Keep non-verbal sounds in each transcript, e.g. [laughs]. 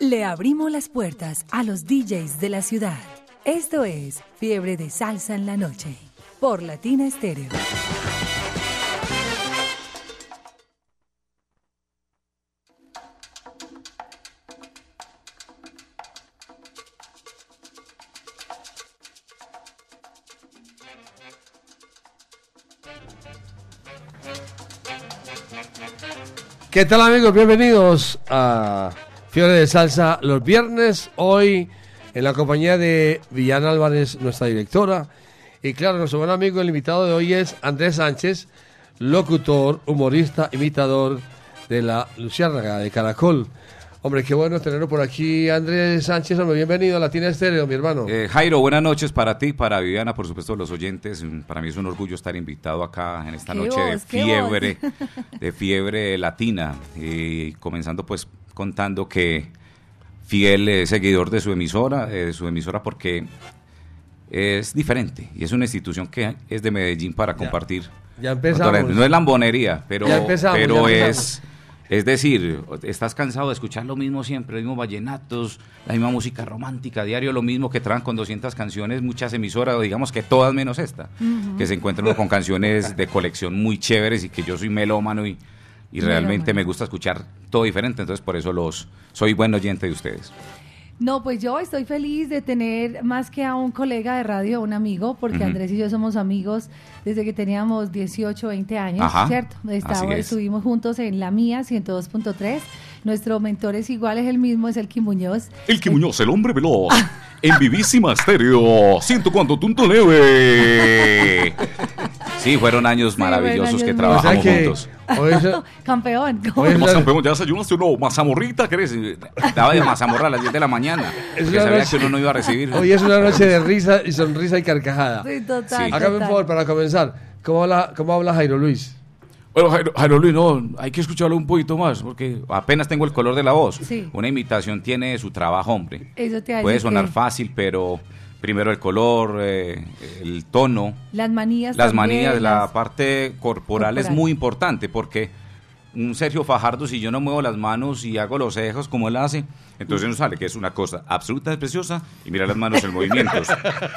Le abrimos las puertas a los DJs de la ciudad. Esto es Fiebre de Salsa en la Noche por Latina Estéreo. ¿Qué tal amigos? Bienvenidos a De Salsa los viernes. Hoy en la compañía de Villana Álvarez, nuestra directora. Y claro, nuestro buen amigo, el invitado de hoy es Andrés Sánchez, locutor, humorista, imitador de la Luciérnaga de Caracol. Hombre, qué bueno tenerlo por aquí, Andrés Sánchez. Hombre, bienvenido a Latina Estéreo, mi hermano. Eh, Jairo, buenas noches para ti, para Viviana, por supuesto, los oyentes. Mm, Para mí es un orgullo estar invitado acá en esta noche de fiebre, [laughs] de fiebre latina. Y comenzando pues contando que fiel eh, seguidor de su emisora, eh, de su emisora porque es diferente y es una institución que es de Medellín para compartir. ya empezamos. No es lambonería, pero, Ya empezamos, pero ya es, empezamos. es decir, estás cansado de escuchar lo mismo siempre, los mismos vallenatos, la misma música romántica, diario lo mismo que traen con 200 canciones, muchas emisoras, o digamos que todas menos esta, que se encuentran con canciones de colección muy chéveres y que yo soy melómano y, y realmente Melómano. me gusta escuchar todo diferente, entonces por eso los soy buen oyente de ustedes. No, pues yo estoy feliz de tener más que a un colega de radio, un amigo, porque. Andrés y yo somos amigos desde que teníamos 18, 20 años, Ajá, ¿cierto? Estaba- así es. estuvimos juntos en la mía, 102.3. Nuestro mentor es igual, es el mismo, es el Kim Muñoz. El Muñoz, el hombre veloz. En vivísima estéreo. Siento cuando tunto leve. [laughs] Sí, fueron años maravillosos años que trabajamos O sea que juntos. [laughs] hoy es- Campeón. Oye, ¿Qué más Claro. campeón? ¿Ya desayunaste o no? ¿Mazamorrita querés? Estaba de mazamorra a las 10 de la mañana, Es porque sabía noche- que uno no iba a recibir. hoy es una noche de risa y sonrisa y carcajada. Sí, total. Sí. Hágame un favor para comenzar. ¿Cómo habla, cómo habla Jairo Luis? Bueno, Jairo, Jairo Luis, no, hay que escucharlo un poquito más, porque apenas tengo el color de la voz. Sí. Una imitación tiene su trabajo, hombre. Eso te Puede sonar que fácil, pero primero el color, eh, el tono, Las manías las también, manías, la parte corporal, es muy importante porque un Sergio Fajardo, si yo no muevo las manos y hago los cejas como él hace, entonces no sale, que es una cosa absolutamente preciosa y mira las manos en movimientos.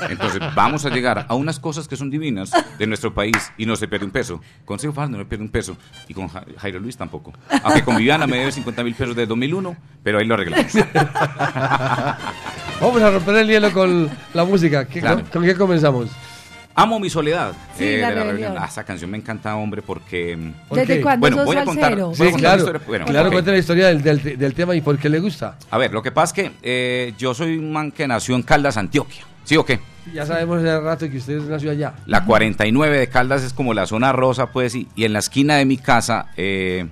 Entonces vamos a llegar a unas cosas que son divinas de nuestro país y no se pierde un peso. Con Sergio Fajardo no se pierde un peso y con Ja- Jairo Luis tampoco. Aunque con Viviana me debe 50 mil pesos de 2001, pero ahí lo arreglamos. Vamos a romper el hielo con la música. ¿Qué- Claro. con, con qué comenzamos? Amo mi soledad. Sí, eh, la de la rebelión. rebelión. Ah, esa canción me encanta, hombre, porque... ¿Por ¿Desde cuándo Bueno, sos voy a contar- a Sí, contar la claro. historia. Bueno, claro, ok. cuenta la historia del, del- del tema y por qué le gusta. A ver, lo que pasa es que eh, yo soy un man que nació en Caldas, Antioquia. ¿Sí o qué? Ya sabemos hace rato que usted nació allá. La 49 de Caldas es como la zona rosa, pues, y, y en la esquina de mi casa eh,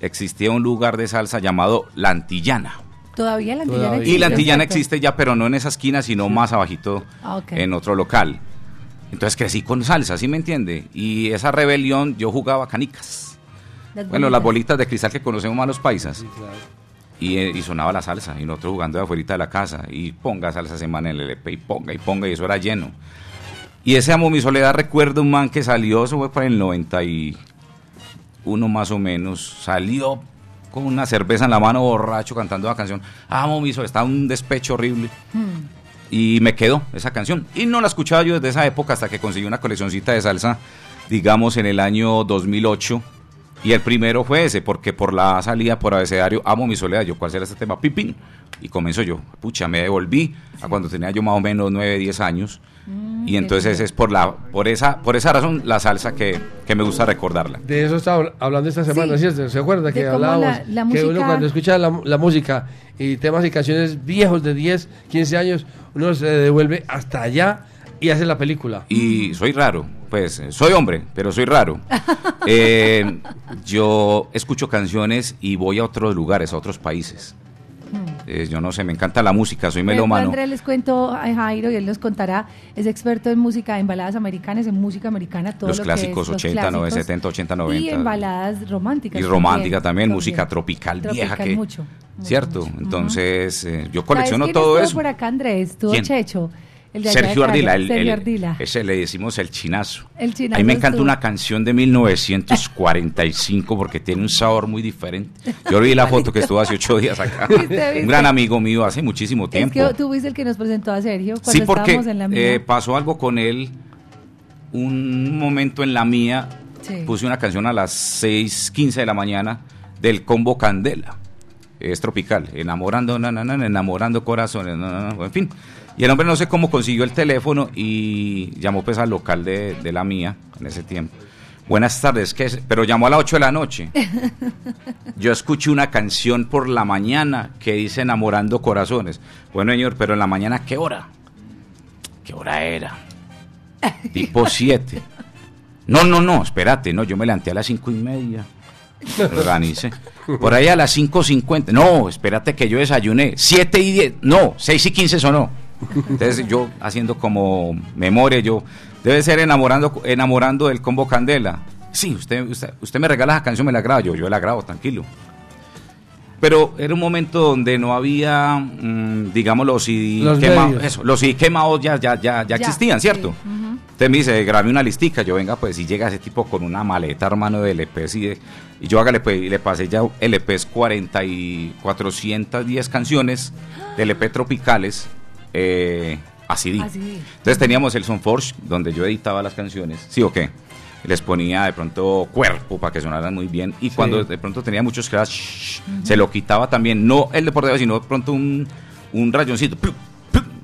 existía un lugar de salsa llamado La Antillana. Todavía la antillana Todavía. Y la existe, Antillana exacto. existe ya, pero no en esa esquina, sino más abajito, Ah, en otro local. Entonces crecí con salsa, ¿sí me entiende? Y esa rebelión, yo jugaba canicas. Las Bueno, las bolitas. de cristal que conocemos más los paisas. claro. Y, eh, y sonaba la salsa, y nosotros jugando de afuera de la casa, y ponga salsa semana en el LP, y ponga, y ponga, y eso era lleno. Y ese Amo Mi Soledad, recuerdo un man que salió, eso fue para el 91 más o menos, salió con una cerveza en la mano, borracho, cantando la canción, Amo Mi Soledad, estaba un despecho horrible. Hmm. Y me quedó esa canción. Y no la escuchaba yo desde esa época hasta que conseguí una coleccioncita de salsa, digamos, en el año 2008. Y el primero fue ese, porque por la salida por abecedario, amo mi soledad. Yo, ¿cuál será este tema? Pipín. Y comenzó yo. Pucha, me devolví a cuando tenía yo más o menos 9, 10 años. y entonces es por la por esa por esa razón la salsa que, que me gusta recordarla. De eso estaba hablando esta semana, Sí. ¿cierto? ¿Se acuerda que hablábamos? la- la que uno música- cuando escucha la, la música y temas y canciones viejos de 10, 15 años, uno se devuelve hasta allá y hace la película. Y soy raro, pues eh, soy hombre, pero soy raro. [laughs] Eh, yo escucho canciones y voy a otros lugares, a otros países. Eh, yo no sé, me encanta la música, soy melómano. Andrés les cuento a Jairo y él nos contará, es experto en música, en baladas americanas, en música americana, todo Los lo clásicos que es, los 80, 90, clásicos, 70, 80, 90. Y en baladas románticas. Y romántica también, música tropical, vieja que mucho, mucho, cierto. mucho. Entonces, eh, yo ¿Sabes colecciono quién todo estuvo eso. por acá, Andrés? ¿Quién? Checho. El de Sergio Ardila, el- Sergio el- Ardila. ese le decimos el chinazo. El chinazo A mí me encanta tú. una canción de 1945 porque tiene un sabor muy diferente. Yo vi la [laughs] foto que estuvo hace ocho días acá. [laughs] ¿Viste, viste? Un gran amigo mío hace muchísimo Es tiempo. que tú fuiste el que nos presentó a Sergio cuando Sí, porque estábamos en la mía. eh, pasó algo con él. Un momento en la mía, Sí. puse una canción a las 6:15 de la mañana del combo Candela. Es tropical, enamorando, na, na, na, enamorando corazones, en fin. Y el hombre no sé cómo consiguió el teléfono y llamó pues al local de, de la mía en ese tiempo. Buenas tardes, ¿qué es? pero llamó a las 8 de la noche. [laughs] Yo escuché una canción por la mañana que dice Enamorando Corazones. Bueno, señor, pero en la mañana, ¿qué hora? ¿Qué hora era? [laughs] Tipo 7. No, no, no, espérate, no, yo me levanté a las cinco y media. Me Organicé. Por ahí a las 5.50. No, espérate que yo desayuné. 7 y 10. No, 6 y 15 sonó. Entonces yo haciendo como memoria, yo debe ser enamorando, enamorando del combo Candela. Sí, usted, usted, usted me regala esa canción, me la grabo. Yo, yo la grabo, tranquilo. Pero era un momento donde no había, mm, digamos, los CD Los quemados. medios. Eso, los CD quemados ya, ya, ya, ya Ya, existían, ¿cierto? sí. Entonces me dice, grabé una listica. Yo, venga, pues, si llega ese tipo con una maleta, hermano, de LPs y, de- y yo hágale, pues, y le pasé ya LPs 40 y 410 canciones de LP tropicales eh, a CD. Entonces teníamos el Sonforge, donde yo editaba las canciones, ¿sí o qué? Les ponía de pronto cuerpo para que sonaran muy bien. Y cuando de pronto tenía muchos crash, se lo quitaba también, no el de por debajo, sino de pronto un, un rayoncito.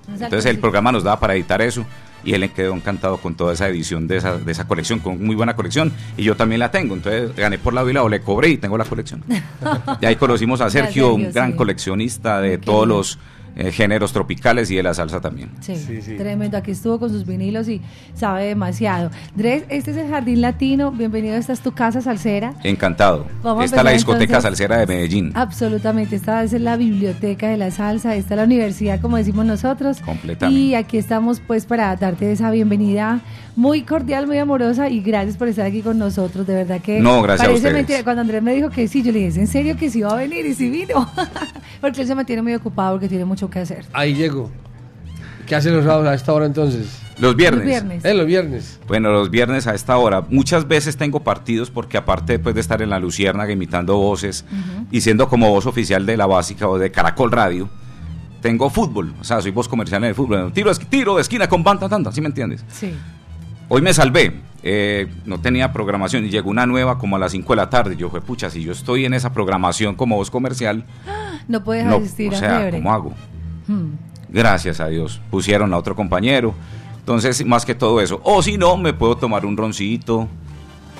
Entonces el programa nos daba para editar eso y él quedó encantado con toda esa edición de esa, de esa colección, con muy buena colección. Y yo también la tengo, entonces gané por lado y lado, le cobré y tengo la colección. [laughs] y ahí conocimos a Sergio, un gran sí. coleccionista de todos los eh, géneros tropicales y de la salsa también. Sí, Sí, sí. tremendo. Aquí estuvo con sus vinilos y sabe demasiado. Dres, este es el Jardín Latino. Bienvenido. Esta es tu casa salsera. Encantado. Vamos a Está la discoteca entonces. salsera de Medellín. Absolutamente. Esta es la biblioteca de la salsa. Esta es la universidad, como decimos nosotros. Completamente. Y aquí estamos, pues, para darte esa bienvenida muy cordial, muy amorosa. Y gracias por estar aquí con nosotros. De verdad que. No, gracias a parece ustedes. mentira. Cuando Andrés me dijo que sí, yo le dije, ¿es en serio que sí va a venir? Y sí vino. [laughs] porque él se mantiene muy ocupado porque tiene mucho que hacer. Ahí llego. ¿Qué hacen los sábados a esta hora entonces? Los viernes. Los viernes. Eh, los viernes. Bueno, los viernes a esta hora. Muchas veces tengo partidos porque aparte después de estar en la Luciérnaga imitando voces y siendo como voz oficial de la básica o de Caracol Radio, tengo fútbol. O sea, soy voz comercial en el fútbol. Tiro, tiro de esquina con banda tanta, ¿sí me entiendes? Sí. Hoy me salvé, eh, no tenía programación y llegó una nueva como a las 5 de la tarde. Yo fue, pucha, si yo estoy en esa programación como voz comercial, [gasps] No puedes no, asistir o a sea. ¿cómo hago? Hmm. Gracias a Dios. Pusieron a otro compañero. Entonces, más que todo eso. O si no, me puedo tomar un roncito,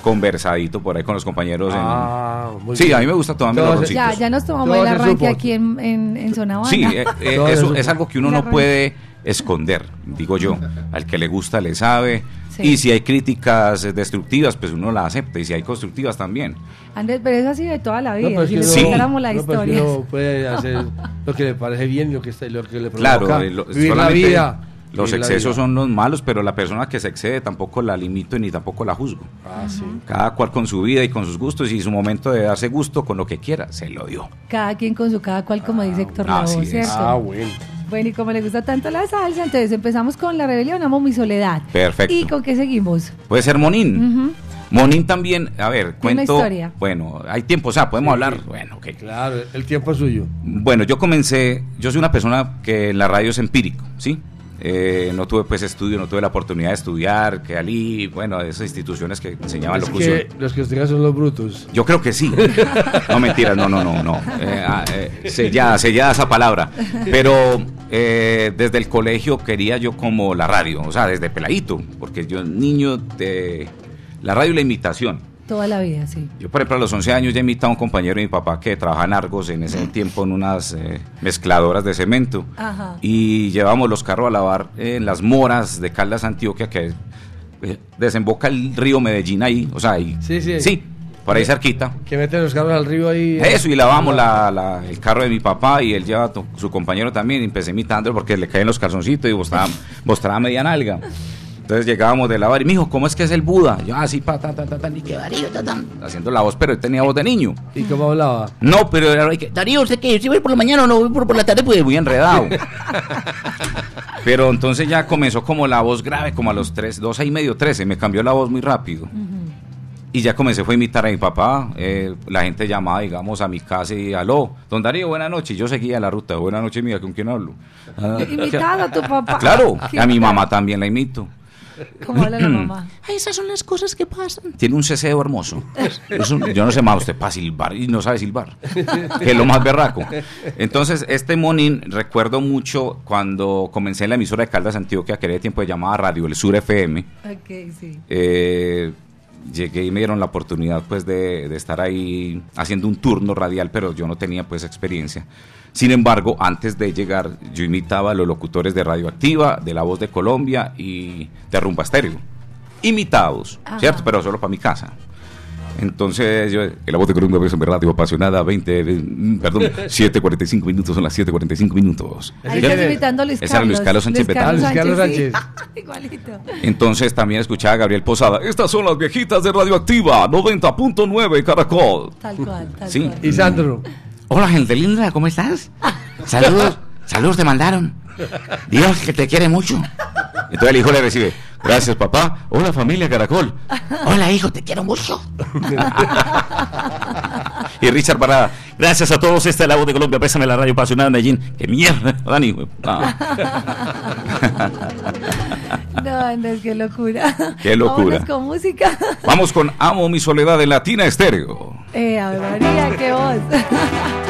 conversadito por ahí con los compañeros. en- Ah, muy Sí, bien. a mí me gusta tomarme Todo los roncitos. Ya, ya nos tomamos Todo el arranque aquí en, en, en Zona Habana. Sí, eh, eh, eso es algo que uno no puede esconder, digo yo. Al que le gusta le sabe. Sí. Y si hay críticas eh, destructivas, pues uno las acepta. Y si hay constructivas también. Andrés, pero es así de toda la vida. No, pero si Sí. contáramos la no, pero es que historia. uno puede hacer lo que le parece bien, lo que, está, lo que le Claro, provoca. eh, lo- vivir la vida. los la excesos son los malos, pero la persona que se excede tampoco la limito ni tampoco la juzgo. Ah, sí. Cada cual con su vida y con sus gustos y su momento de darse gusto con lo que quiera, se lo dio. Cada quien con su cada cual, como dice Héctor Lavoe. ¿cierto? Ah, bueno. Bueno, y como le gusta tanto la salsa, entonces empezamos con La Rebelión, Amo mi Soledad. Perfecto. ¿Y con qué seguimos? Puede ser Monín. Monín también, a ver, Tiene una cuento. historia. Bueno, hay tiempo, o sea, podemos Sí, hablar. sí. Bueno, ok. Claro, el tiempo es suyo. Bueno, yo comencé, yo soy una persona que en la radio es empírico, ¿sí? Eh, no tuve pues estudio, no tuve la oportunidad de estudiar, que allí, bueno, esas instituciones que enseñaban Es locución. que los que estudian son los brutos. Yo creo que sí. No mentiras, no, no, no, no. Eh, ah, eh, sellada, sellada esa palabra. Pero desde el colegio quería yo como la radio, o sea, desde peladito, porque yo niño de la radio y la imitación. Toda la vida, sí. Yo, por ejemplo, a los 11 años ya imitaba a un compañero de mi papá que trabajaba en Argos en ese tiempo en unas eh, mezcladoras de cemento. Ajá. Y llevábamos los carros a lavar en las moras de Caldas, Antioquia, que eh, desemboca el río Medellín ahí. O sea, ahí. Sí, sí. Sí, por ahí cerquita. Que meten los carros al río ahí. eh. Eso, y lavamos la, la- el carro de mi papá y él lleva a tu- su compañero también. Y empecé imitándolo porque le caen los calzoncitos y mostraba, mostraba media nalga. [laughs] Entonces llegábamos de la bar y me dijo, ¿cómo es que es el Buda? Yo así, pa, ta, ta, ta, ta, ni que Darío, ta, ta, haciendo la voz, pero él tenía voz de niño. ¿Y cómo hablaba? No, pero era que, Darío, ¿usted qué? ¿Si voy por la mañana o no voy por, por la tarde? Pues muy enredado. [laughs] pero entonces ya comenzó como la voz grave, como a los tres, dos y medio, trece, me cambió la voz muy rápido. Y ya comencé fue a imitar a mi papá. eh, la gente llamaba, digamos, a mi casa y aló, don Darío, buenas noches. Y yo seguía la ruta, buenas noches, mía, ¿con quién hablo? Ah, Imitado a tu papá. Claro, a mi mamá también la imito. ¿Cómo habla la mamá? [clears throat] Ay, esas son las cosas que pasan. Tiene un ceseo hermoso. Es un- yo no sé más usted para silbar y no sabe silbar. Que es lo más berraco. Entonces, este monín, recuerdo mucho cuando comencé en la emisora de Caldas Antioquia, que era de tiempo de llamada Radio El Sur FM. Ok, sí. eh, llegué y me dieron la oportunidad pues de, de estar ahí haciendo un turno radial, pero yo no tenía pues experiencia. Sin embargo, antes de llegar, yo imitaba a los locutores de Radioactiva, de La Voz de Colombia y de Rumba Estéreo. Imitados, Ajá. ¿cierto? Pero solo para mi casa. Entonces, yo, La Voz de Colombia, pues, en radio apasionada, 20, mm, perdón, [laughs] 7.45 minutos, son las 7.45 minutos. Ahí ¿Quién estás es? imitando a Luis Carlos. era Luis Carlos Sánchez Luis Carlos sí. Sánchez. [laughs] Igualito. Entonces también escuchaba a Gabriel Posada. Estas son las viejitas de Radioactiva, 90.9 Caracol. Tal cual, tal Sí. cual. ¿Y Sandro? Hola, gente linda, ¿cómo estás? Saludos, saludos te mandaron. Dios que te quiere mucho. Entonces el hijo le recibe, gracias papá. Hola familia Caracol. Hola hijo, te quiero mucho. [laughs] y Richard Parada, gracias a todos, esta es la voz de Colombia, pésame la radio apasionada de Medellín. ¡Qué mierda, Dani! [laughs] No, no, es que locura. Qué locura. Vámonos con música. Vamos con Amo mi soledad de Latina Estéreo. Eh, Ave María, qué voz. [laughs]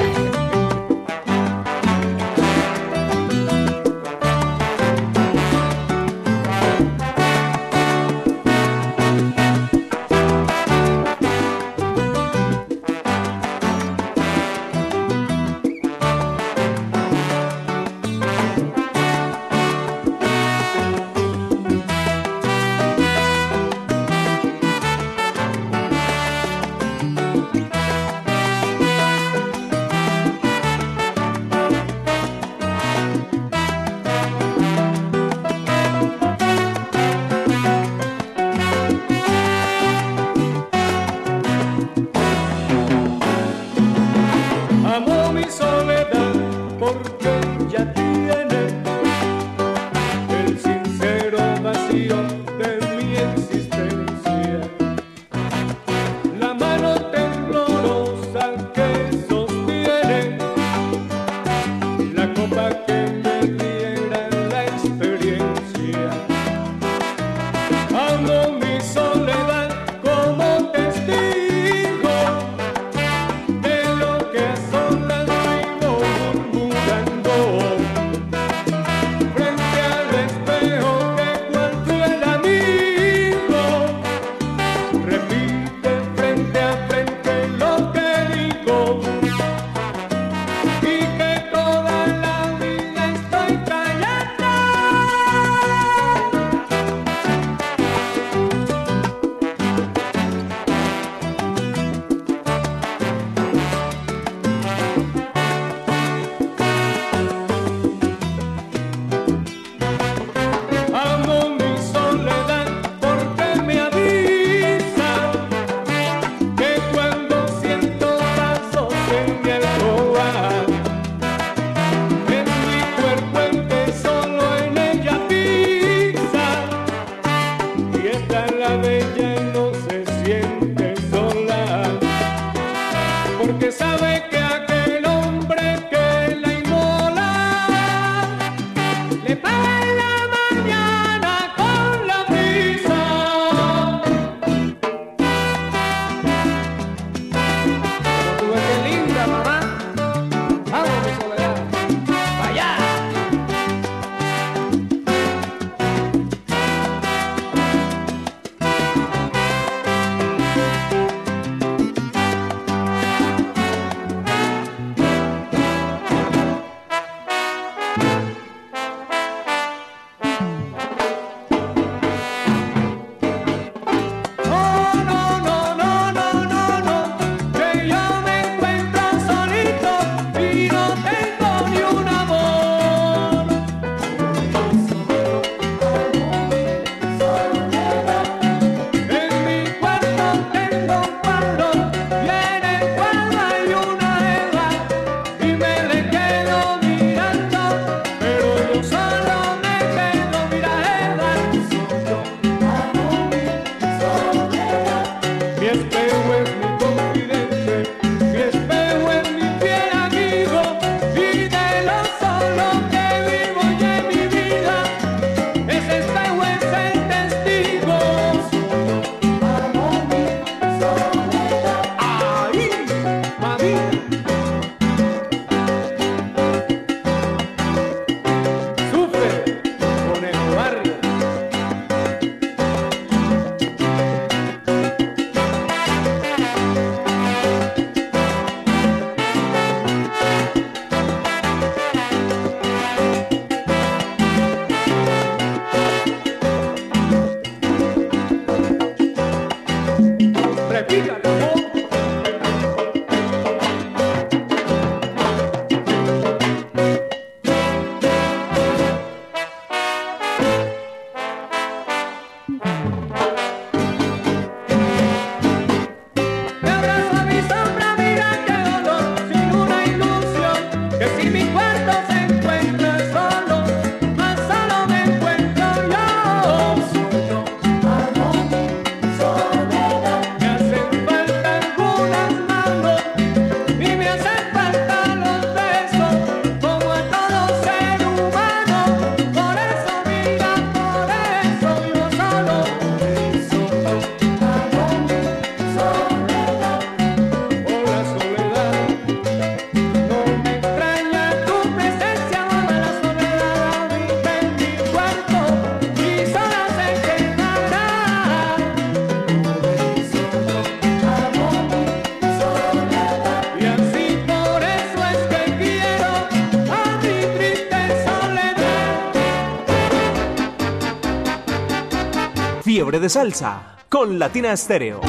de Salsa con Latina Estéreo.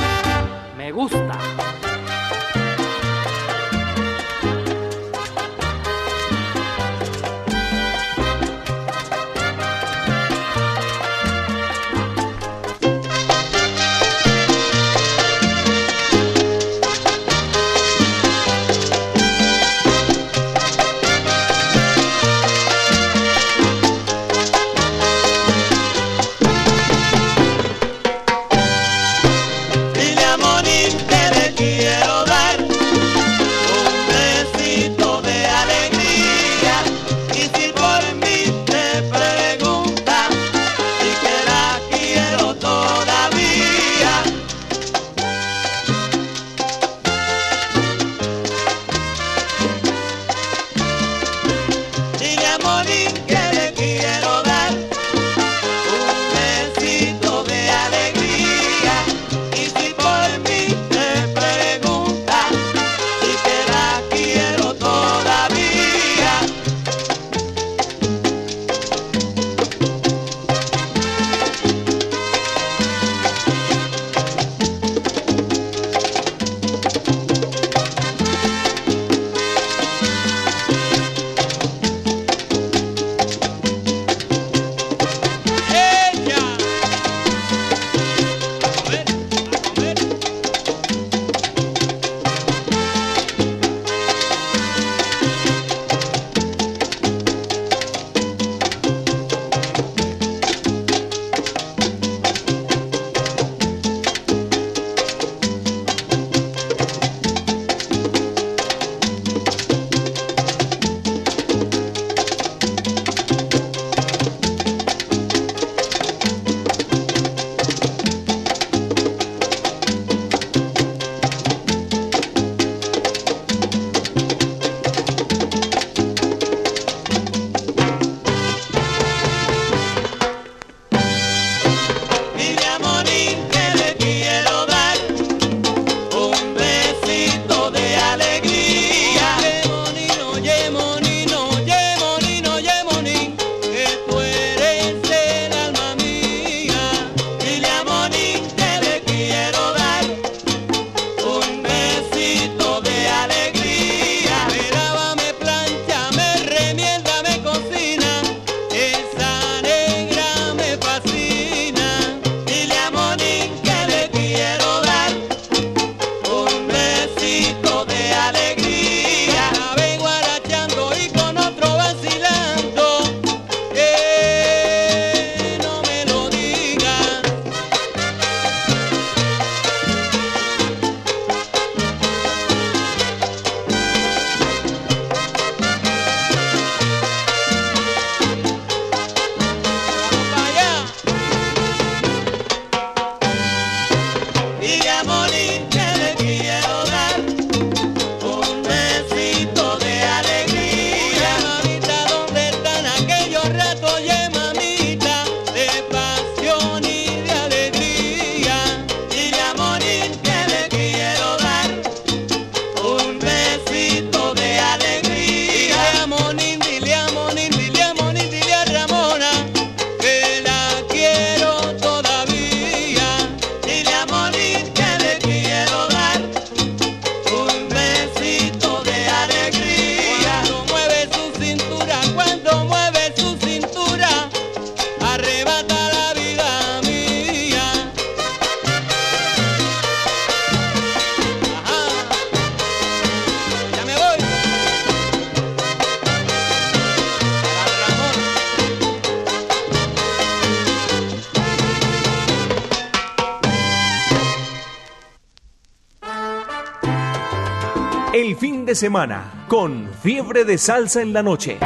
Semana con Fiebre de Salsa en la noche.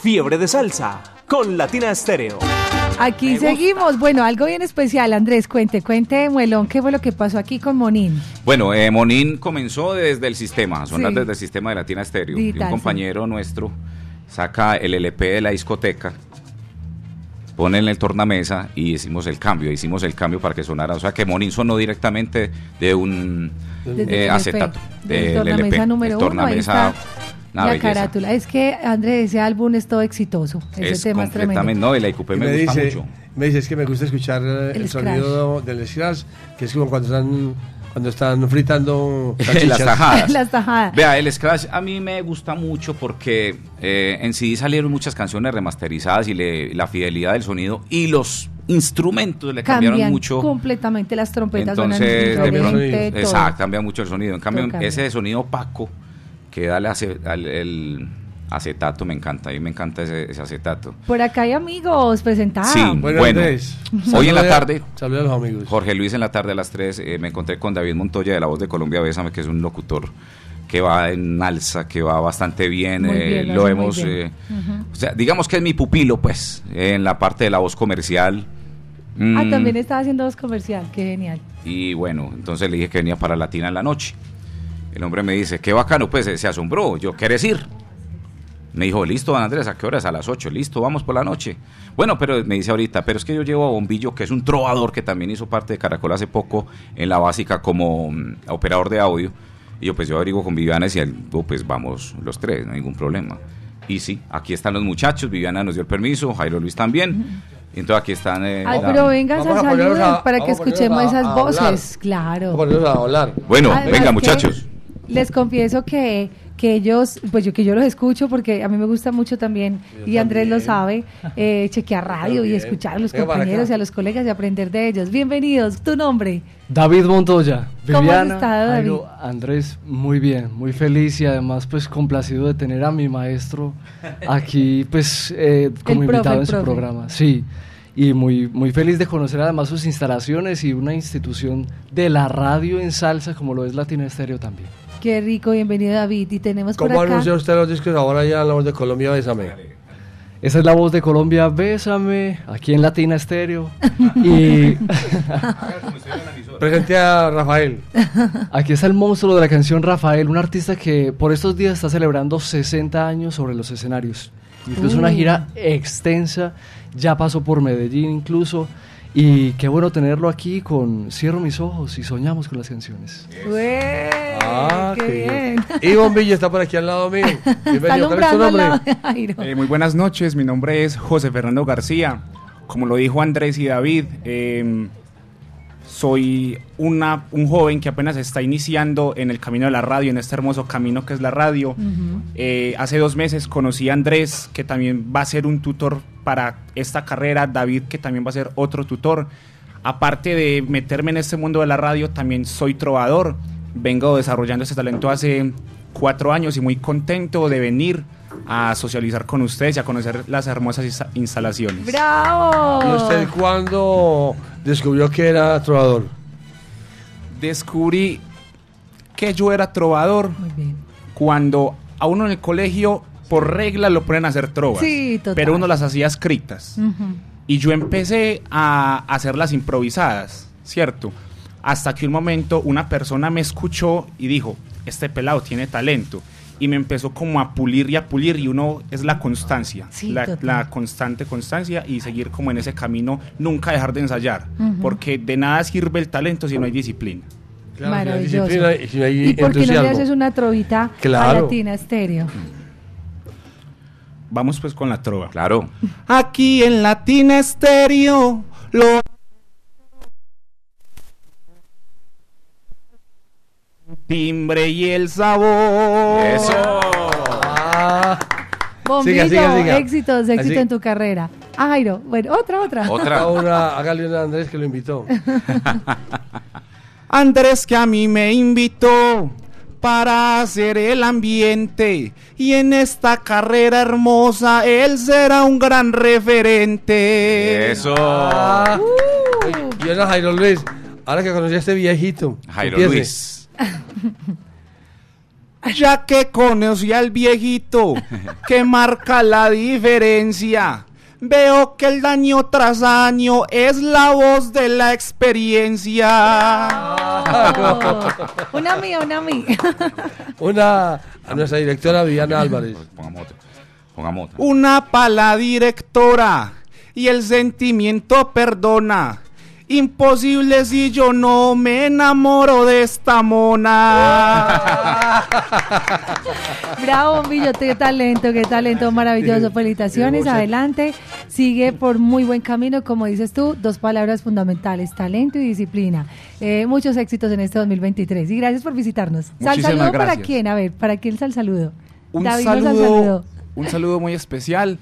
Fiebre de Salsa con Latina Estéreo. Aquí seguimos. Bueno, algo bien especial, Andrés. Cuente, cuente, Muelón, ¿qué fue lo que pasó aquí con Monín? Bueno, eh, Monín comenzó desde el sistema, Sí. desde el sistema de Latina Estéreo. Y un sí. compañero nuestro saca el LP de la discoteca, pone en el tornamesa y hicimos el cambio. Hicimos el cambio para que sonara. O sea que Monín sonó directamente de un eh, acetato. Del del tornamesa LP. número El uno, tornamesa, una la belleza. carátula. Es que, Andrés, ese álbum es todo exitoso. Ese Es tema es completamente, tremendo. no, y la IQP me, me, gusta dice, mucho. me dice, es que me gusta escuchar eh, el, El sonido del scratch, que es como cuando están, cuando están fritando [laughs] Las tajadas. [laughs] Las tajadas. Vea, el Scratch a mí me gusta mucho porque eh, en sí salieron muchas canciones remasterizadas y le- la fidelidad del sonido y los instrumentos le cambiaron Cambian mucho. completamente las trompetas Entonces, de pronto-. Exacto, cambia mucho el sonido. En cambio, cambia. ese sonido opaco que da al- el acetato me encanta. A mí me encanta ese, ese acetato. Por acá hay amigos presentados. Sí. Bueno, Bueno, hoy en la tarde- Saluda a los amigos. Jorge Luis en la tarde a las 3 me encontré con David Montoya de La Voz de Colombia Bésame, que es un locutor que va en alza, que va bastante bien. Eh, bien, lo lo hemos. bien. eh, O sea, digamos que es mi pupilo, pues, en la parte de la voz comercial. Ah, Mm, también estaba haciendo voz comercial. Qué genial. Y bueno, entonces le dije que venía para Latina en la noche. El hombre me dice, qué bacano, pues se asombró. Yo, ¿quieres ir? Me dijo, listo, don Andrés, ¿a qué horas? A las 8, listo, vamos por la noche. Bueno, pero me dice ahorita, pero es que yo llevo a Bombillo, que es un trovador que también hizo parte de Caracol hace poco en la básica como mm, operador de audio. Y yo, pues yo averiguo con Viviana y decía, "Oh, pues vamos los tres, no hay ningún problema. Y sí, aquí están los muchachos, Viviana nos dio el permiso, Jairo Luis también. Entonces aquí están. eh, Ay, pero vengan Vamos a saludar a- para que escuchemos a- esas a voces. hablar. Claro. Vamos a hablar. Bueno, Además venga muchachos. Les confieso que, que ellos, pues yo que yo los escucho porque a mí me gusta mucho también, y Andrés lo sabe, eh, [laughs] chequear radio y escuchar a los Venga compañeros y a los colegas y aprender de ellos. Bienvenidos, tu nombre. David Montoya, ¿Cómo has Viviana, estado, David? Jairo, Andrés, muy bien, muy feliz y además pues complacido de tener a mi maestro aquí [laughs] pues eh, como El invitado en su profe. programa. Sí, y muy, muy feliz de conocer además sus instalaciones y una institución de la radio en salsa como lo es Latina Estéreo también. Qué rico, bienvenido David. Y tenemos por ¿Cómo acá. anuncia usted los discos ahora ya en la voz de Colombia? Bésame. Esa es la voz de Colombia, Bésame, aquí en Latina Estéreo. [laughs] y [laughs] Presente a Rafael. Aquí está el monstruo de la canción Rafael, un artista que por estos días está celebrando 60 años sobre los escenarios. Incluso una Uy. gira extensa, ya pasó por Medellín incluso. Y qué bueno tenerlo aquí con Cierro mis ojos y soñamos con las canciones. Ué, Ah, qué bien. Y Bombillo está por aquí al lado mío. [laughs] Está Bienvenido. ¿Cuál es tu nombre? Eh, muy buenas noches, mi nombre es José Fernando García. Como lo dijo Andrés y David, eh, soy una, un joven que apenas está iniciando en el camino de la radio, en este hermoso camino que es la radio. Eh, hace dos meses conocí a Andrés, que también va a ser un tutor para esta carrera, David, que también va a ser otro tutor. Aparte de meterme en este mundo de la radio, también soy trovador. Vengo desarrollando este talento hace cuatro años y muy contento de venir a socializar con ustedes y a conocer las hermosas insta- instalaciones. ¡Bravo! ¿Y usted cuándo descubrió que era trovador? Descubrí que yo era trovador Muy bien. cuando a uno en el colegio por regla lo ponen a hacer trovas. Sí, total. Pero uno las hacía escritas. Y yo empecé a hacerlas improvisadas, ¿cierto? Hasta que un momento una persona me escuchó y dijo, este pelado tiene talento. Y me empezó como a pulir y a pulir y uno es la constancia, Sí, la, total. la constante constancia y seguir como en ese camino, nunca dejar de ensayar, porque de nada sirve el talento si no hay disciplina. Claro, si no hay Maravilloso. disciplina y si no hay ¿Y por qué no le haces una trovita a Claro. Latina Estéreo? Vamos pues con la trova. Claro. Aquí en Latina Estéreo lo timbre y el sabor. Eso. Ah, Bombito, Siga, siga, siga. éxitos, éxito Así. en tu carrera. Ah, Jairo, bueno, otra, otra. Otra. ahora hágale una a Andrés que lo invitó. [laughs] Andrés que a mí me invitó para hacer el ambiente y en esta carrera hermosa él será un gran referente. Eso. Ah, Uh. y era Jairo Luis. ahora que conocí a este viejito. Jairo empiece. Luis. [laughs] Ya que conocí al viejito, [laughs] que marca la diferencia. Veo que el daño tras año es la voz de la experiencia. [laughs] Una mía, una mía. [laughs] Una a nuestra directora Viviana Álvarez. Pongamos otra. Pongamos otra. Una pala directora y el sentimiento perdona. Imposible si yo no me enamoro de esta mona. [laughs] Bravo, Bombillo, qué talento, qué talento maravilloso. Felicitaciones, adelante. Sigue por muy buen camino, como dices tú, dos palabras fundamentales, talento y disciplina. Eh, muchos éxitos en este 2023 y gracias por visitarnos. Sal saludo para quién, a ver, ¿para quién sal saludo? Un David nos sal saludo, un saludo muy especial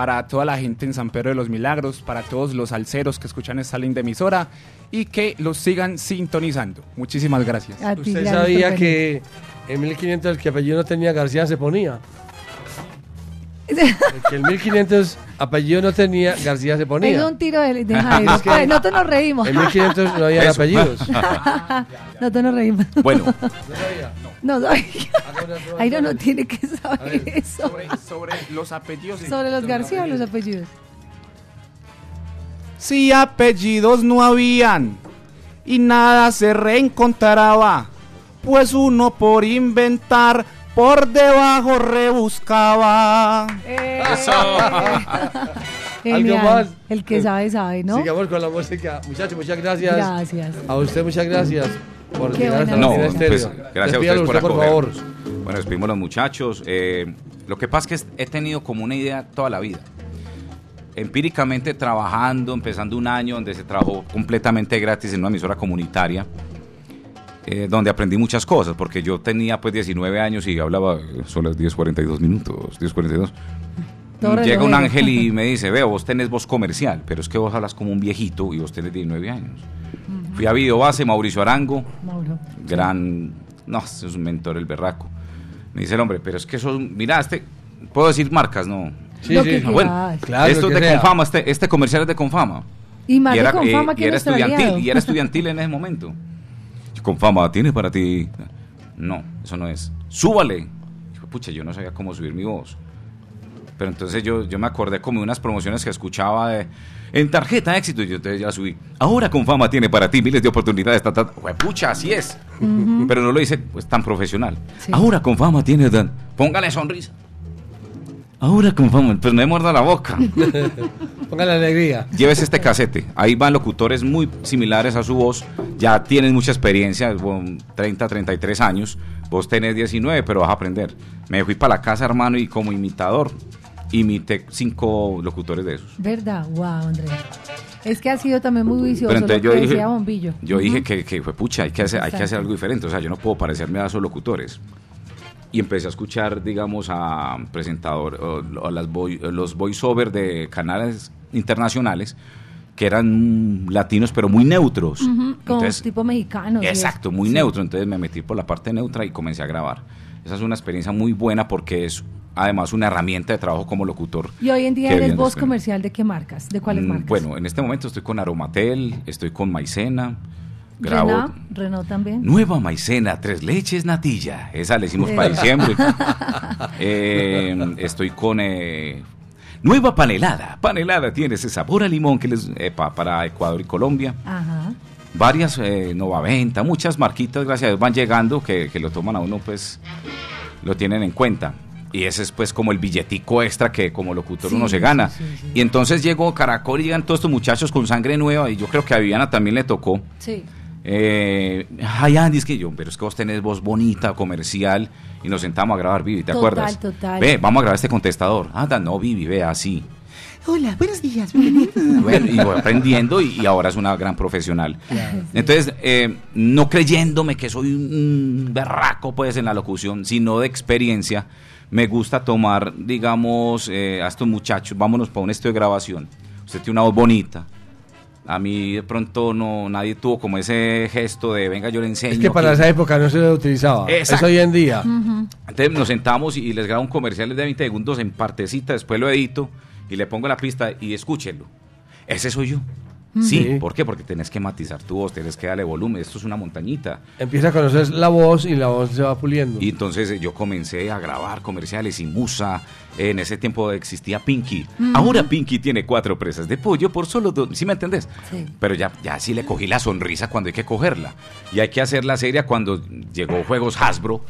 para toda la gente en San Pedro de los Milagros, para todos los alceros que escuchan esta linda emisora y que los sigan sintonizando. Muchísimas gracias. A ¿Usted sabía que en 1500 el que apellido no tenía García se ponía? [laughs] El que en 1500 apellido no tenía García se Es ponía. un tiro de, de Jairo. Es que- Pues, nosotros nos reímos. En 1500 no había apellidos. [laughs] nosotros nos reímos. Bueno, No sabía. Jairo no tiene que saber eso. Sobre, sobre los apellidos. Sobre los García o los apellidos. Si apellidos no habían y nada se reencontraba, pues uno por inventar por debajo rebuscaba. Eso. [laughs] Genial. ¿Algo más? El que sabe, sabe, ¿no? Sigamos con la música. Muchachos, muchas gracias. Gracias. A usted muchas gracias por Qué llegar hasta no, pues gracias a ustedes por usted, por favor. acogernos. Bueno, despedimos a los muchachos. Eh, lo que pasa es que he tenido como una idea toda la vida. Empíricamente trabajando, empezando un año donde se trabajó completamente gratis en una emisora comunitaria, eh, donde aprendí muchas cosas, porque yo tenía pues 19 años y hablaba eh, solo 10.42 minutos, 10.42. Todo Llega un ángel y [laughs] me dice, veo, vos tenés voz comercial, pero es que vos hablas como un viejito y vos tenés 19 años. Fui a Videobase, Mauricio Arango, Mauro. gran, no, es un mentor el berraco. Me dice el hombre, pero es que eso, mira, este, puedo decir marcas, no. Sí, Lo sí. que Ah, bueno. Claro, esto es que de sea. Confama, este, este comercial es de Confama. Y y era, con eh, fama y que era aliado. estudiantil, y era estudiantil en ese momento. Y Confama, ¿tiene para ti? No, eso no es. Súbale. Dijo, pucha, yo no sabía cómo subir mi voz. Pero entonces yo, yo me acordé como de unas promociones que escuchaba de, en tarjeta éxito y yo entonces ya subí. Ahora con fama tiene para ti miles de oportunidades. Ta, ta, ta". Pucha, así es. Pero no lo hice pues, tan profesional. Sí. Ahora con fama tiene tan. Póngale sonrisa. Ahora con fama, pero no me muerda la boca. [laughs] Póngale alegría. Llévese este casete. Ahí van locutores muy similares a su voz. Ya tienen mucha experiencia, bon, 30, 33 años. Vos tenés 19, pero vas a aprender. Me fui para la casa, hermano, y como imitador, imité cinco locutores de esos. ¿Verdad? Wow, Andrea. Es que ha sido también muy vicioso Pero entonces lo yo que dije, decía Bombillo. yo Ujú. dije que, que fue pucha, hay que, hacer, hay que hacer algo diferente. O sea, yo no puedo parecerme a esos locutores. Y empecé a escuchar, digamos, a presentador, o, o las voi- los voiceover de canales internacionales que eran latinos, pero muy neutros. Ujú, Como Entonces, tipo mexicano. y eso. Exacto, muy Sí. neutro. Entonces me metí por la parte neutra y comencé a grabar. Esa es una experiencia muy buena porque es además una herramienta de trabajo como locutor. Y hoy en día eres voz comercial de qué marcas, de cuáles Mm, marcas. Bueno, en este momento estoy con Aromatel, estoy con Maicena, grabo Renault, Renault también. Nueva Maicena, tres leches natilla. Esa le hicimos para diciembre. [laughs] Eh, estoy con eh, Nueva Panelada. Panelada tiene ese sabor a limón que les eh, pa- para Ecuador y Colombia. Ajá. Varias eh, Nova Venta, muchas marquitas, gracias a Dios, van llegando que, que lo toman a uno, pues lo tienen en cuenta. Y ese es pues como el billetico extra que como locutor Sí, uno se gana. sí, sí, sí. Y entonces llegó Caracol y llegan todos estos muchachos con sangre nueva y yo creo que a Viviana también le tocó. Sí. Eh, ay, Andy, es que yo, pero es que vos tenés voz bonita, comercial, y nos sentamos a grabar, Vivi, ¿te Total, acuerdas? total. Ve, vamos a grabar este contestador. Anda, no, Vivi, ve así. Hola, buenos días. [laughs] Bueno, y voy aprendiendo y, y ahora es una gran profesional. Entonces, eh, no creyéndome que soy un berraco pues en la locución, sino de experiencia, me gusta tomar, digamos, eh, a estos muchachos, vámonos para un estudio de grabación. Usted tiene una voz bonita. A mí de pronto no nadie tuvo como ese gesto de venga yo le enseño. Es que para esa época no se utilizaba. Exacto. Es hoy en día. Entonces nos sentamos y, y les grabo un comercial de 20 segundos en partecita, después lo edito y le pongo la pista y escúchenlo. Ese soy yo. Sí, Sí. ¿por qué? Porque tenés que matizar tu voz, tenés que darle volumen. Esto es una montañita. Empieza a conocer la voz y la voz se va puliendo. Y entonces eh, yo comencé a grabar comerciales y musa. En ese tiempo existía Pinky. Ahora Pinky tiene cuatro presas de pollo por solo dos. ¿Sí me entendés? Sí. Pero ya, ya sí le cogí la sonrisa cuando hay que cogerla. Y hay que hacerla seria cuando llegó Juegos Hasbro.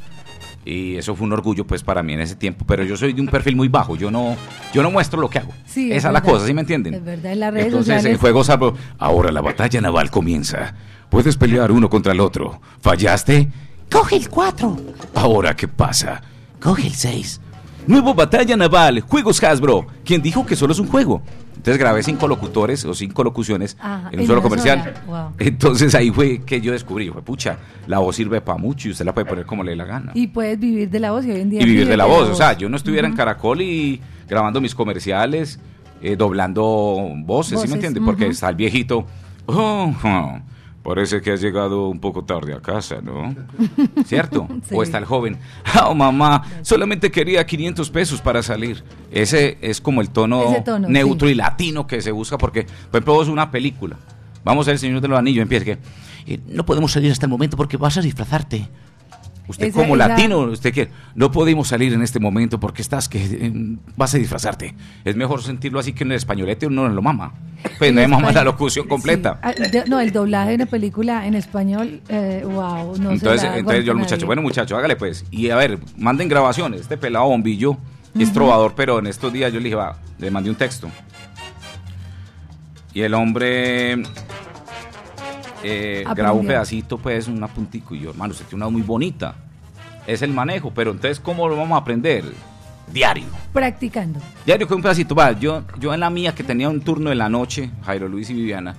Y eso fue un orgullo pues para mí en ese tiempo. Pero yo soy de un perfil muy bajo. Yo no, yo no muestro lo que hago. Sí, Esa es es la cosa, ¿sí me entienden? Es verdad, en las redes Entonces sociales. el juego Hasbro. Ahora la batalla naval comienza. Puedes pelear uno contra el otro. ¿Fallaste? Coge el 4. Ahora, ¿qué pasa? Coge el 6. Nuevo Batalla Naval, Juegos Hasbro. ¿Quién dijo que solo es un juego? Entonces grabé cinco locutores o cinco locuciones Ajá, en un solo comercial. wow. Entonces ahí fue que yo descubrí, fue pucha, la voz sirve para mucho y usted la puede poner como le dé la gana. Y puedes vivir de la voz y hoy en día. Y vivir de la voz. O sea, yo no estuviera en Caracol y grabando mis comerciales, eh, doblando voces, ¿sí me entiende? Porque está el viejito. "Oh, oh, parece que has llegado un poco tarde a casa, ¿no? [laughs] ¿Cierto? Sí. O está el joven. [laughs] Oh, mamá, solamente quería 500 pesos para salir. Ese es como el tono, neutro sí. y latino que se busca porque, por ejemplo, vos una película. Vamos a ver el Señor de los Anillos, empieza que Eh, no podemos salir hasta el momento porque vas a disfrazarte. Usted Esa- como esa- latino, usted que no podemos salir en este momento porque estás que eh, vas a disfrazarte. Es mejor sentirlo así que en el españolete uno no lo mama. Pues no mama la locución completa. sí. Ah, no, el doblaje de una película en español, eh, wow, no se entonces, entonces yo al muchacho, bueno muchacho, hágale pues. Y a ver, manden grabaciones. Este pelado bombillo es trovador, pero en estos días yo le dije, va, le mandé un texto. Y el hombre eh, grabó un pedacito, pues, un puntico. Y yo, hermano, usted tiene una muy bonita. Es el manejo, pero entonces, ¿cómo lo vamos a aprender? Diario. Practicando. Diario con un pedacito. Va, yo, yo en la mía que tenía un turno de la noche, Jairo Luis y Viviana,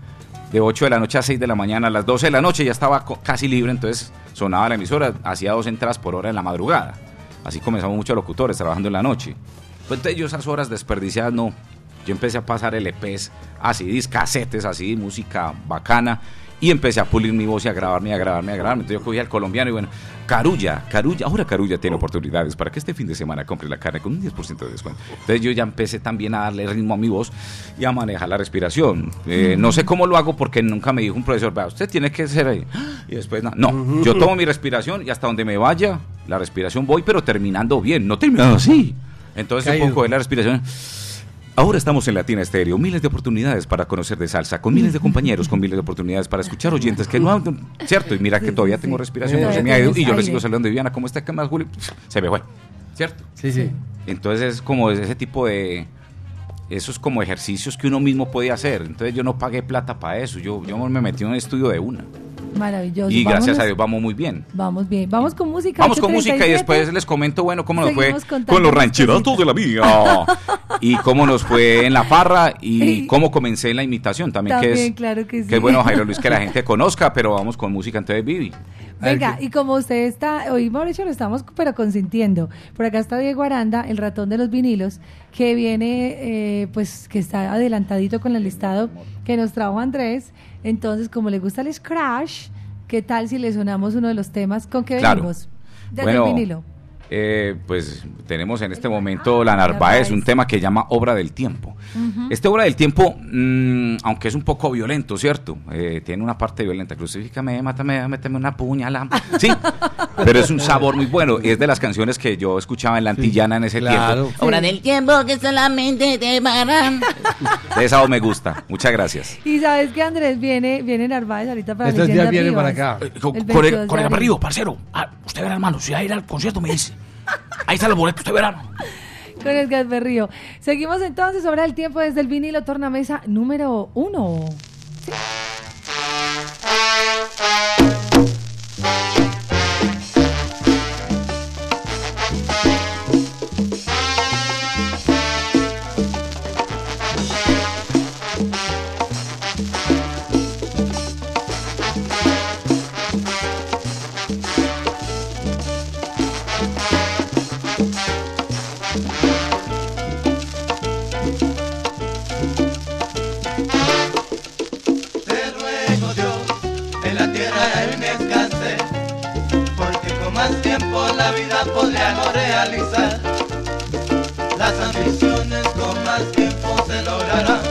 de 8 de la noche a 6 de la mañana, a las 12 de la noche ya estaba casi libre, entonces sonaba la emisora, hacía dos entradas por hora en la madrugada. Así comenzamos muchos locutores trabajando en la noche. Pues entonces yo esas horas desperdiciadas no. Yo empecé a pasar LPs, así, casetes, así, música bacana. Y empecé a pulir mi voz y a grabarme, a grabarme, a grabarme. Entonces yo cogí al colombiano y bueno, Carulla, Carulla, ahora Carulla tiene oportunidades para que este fin de semana compre la carne con un 10% de descuento. Entonces yo ya empecé también a darle ritmo a mi voz y a manejar la respiración. Eh, no sé cómo lo hago porque nunca me dijo un profesor, "Vea, usted tiene que ser ahí. [gasps] Y después, no, no, yo tomo mi respiración y hasta donde me vaya, la respiración voy, pero terminando bien, no terminando así. Entonces yo Caído. puedo coger la respiración. Ahora estamos en Latina Estéreo, miles de oportunidades para conocer de salsa, con miles de compañeros, con miles de oportunidades para escuchar oyentes que no han- cierto, y mira que todavía tengo respiración, Sí, no se me ha ido, y yo Aire. recibo saludando de Viviana, ¿cómo está? ¿Qué más, Julio? Se me fue, ¿cierto? Sí, sí. Entonces es como ese tipo de, esos como ejercicios que uno mismo puede hacer, entonces yo no pagué plata para eso, yo, yo me metí en un estudio de una, Maravilloso. y gracias Vámonos- a Dios vamos muy bien. Vamos bien. Vamos con música. Vamos con música y 8:37. después les comento, bueno, cómo nos fue Seguimos con los rancheratos de la mía. [laughs] y cómo nos fue en la parra y cómo comencé en la imitación también, que es claro que sí. que es bueno, Jairo Luis, que la [laughs] gente conozca, pero vamos con música entonces Vivi. Venga, y como usted está, hoy Mauricio lo estamos pero consintiendo. Por acá está Diego Aranda, el ratón de los vinilos, que viene, eh, pues, que está adelantadito con el listado que nos trajo Andrés. Entonces, como le gusta el scratch, ¿qué tal si le sonamos uno de los temas? ¿Con qué Claro. venimos? Desde Bueno, el vinilo. Eh, pues tenemos en este momento La Narváez, un tema que llama Obra del Tiempo. Ujú. Este Obra del Tiempo, mm, aunque es un poco violento, ¿cierto? Eh, tiene una parte violenta, crucifícame, mátame, méteme una puñalada. Sí, [laughs] pero es un sabor muy bueno. Es de las canciones que yo escuchaba en la antillana en ese claro. tiempo. Hora del tiempo que solamente te paran. De [laughs] esa voz me gusta. Muchas gracias. Y sabes que Andrés viene, viene Narváez ahorita para Estos días viene para acá. Eh, Con, El con el, 22 con de el abril. arriba, parcero. Ah, usted verá, hermano. Si va a ir al concierto, me dice. Ahí está el boleto, usted verá. Con el Gasberrío. Seguimos entonces sobre el tiempo desde el vinilo tornamesa número uno. Vida podría no realizar. Las ambiciones con más tiempo se lograrán.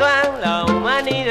toda la humanidad.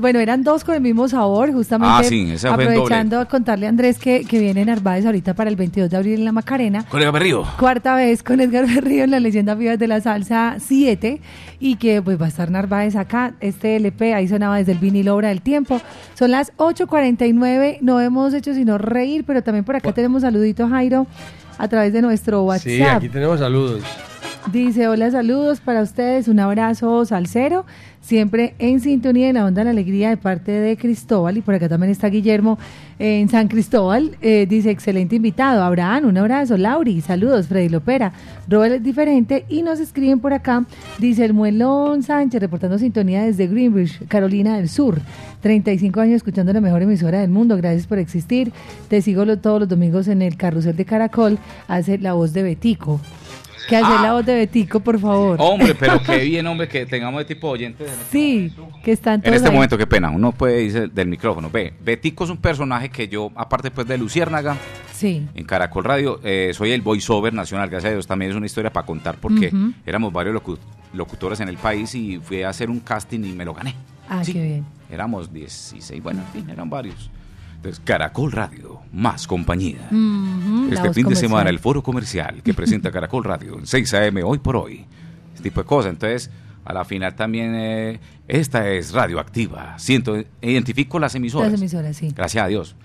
Bueno, eran dos con el mismo sabor, justamente. Ah, sí, esa fue en doble. aprovechando a contarle a Andrés que, que viene Narváez ahorita para el 22 de abril en la Macarena. Colega Berrío. Cuarta vez con Edgar [laughs] Berrío en la leyenda viva de la salsa 7 y que pues va a estar Narváez acá. Este LP ahí sonaba desde el vinilo Obra del Tiempo. Son las 8.49, no hemos hecho sino reír, pero también por acá tenemos saluditos Jairo a través de nuestro WhatsApp. Sí, aquí tenemos saludos. Dice, hola, saludos para ustedes, un abrazo salsero, siempre en sintonía en la onda de la alegría de parte de Cristóbal, y por acá también está Guillermo eh, en San Cristóbal, eh, dice, excelente invitado, Abraham, un abrazo, Lauri, saludos, Freddy Lopera, Robert es diferente, y nos escriben por acá, dice el Muelón Sánchez, reportando sintonía desde Greenwich, Carolina del Sur, 35 años escuchando la mejor emisora del mundo, gracias por existir, te sigo todos los domingos en el carrusel de Caracol, hace la voz de Betico. Que hace Ah. la voz de Betico, por favor. Hombre, [laughs] pero qué bien, hombre, que tengamos de tipo oyente. Sí, que están todos En este ahí. momento, qué pena, uno puede irse del micrófono. Ve, Betico es un personaje que yo, aparte pues de Luciérnaga, Sí. en Caracol Radio, eh, soy el voiceover nacional, gracias a Dios, también es una historia para contar porque éramos varios locu- locutores en el país y fui a hacer un casting y me lo gané. Ah, qué bien. Éramos 16, bueno, en fin, eran varios. Entonces, Caracol Radio, más compañía. Este fin de comercial. semana el foro comercial que presenta [laughs] Caracol Radio en 6 AM hoy por hoy. Este tipo de cosas. Entonces, a la final también eh, esta es radioactiva. Siento, identifico las emisoras. Las emisoras, sí. Gracias a Dios.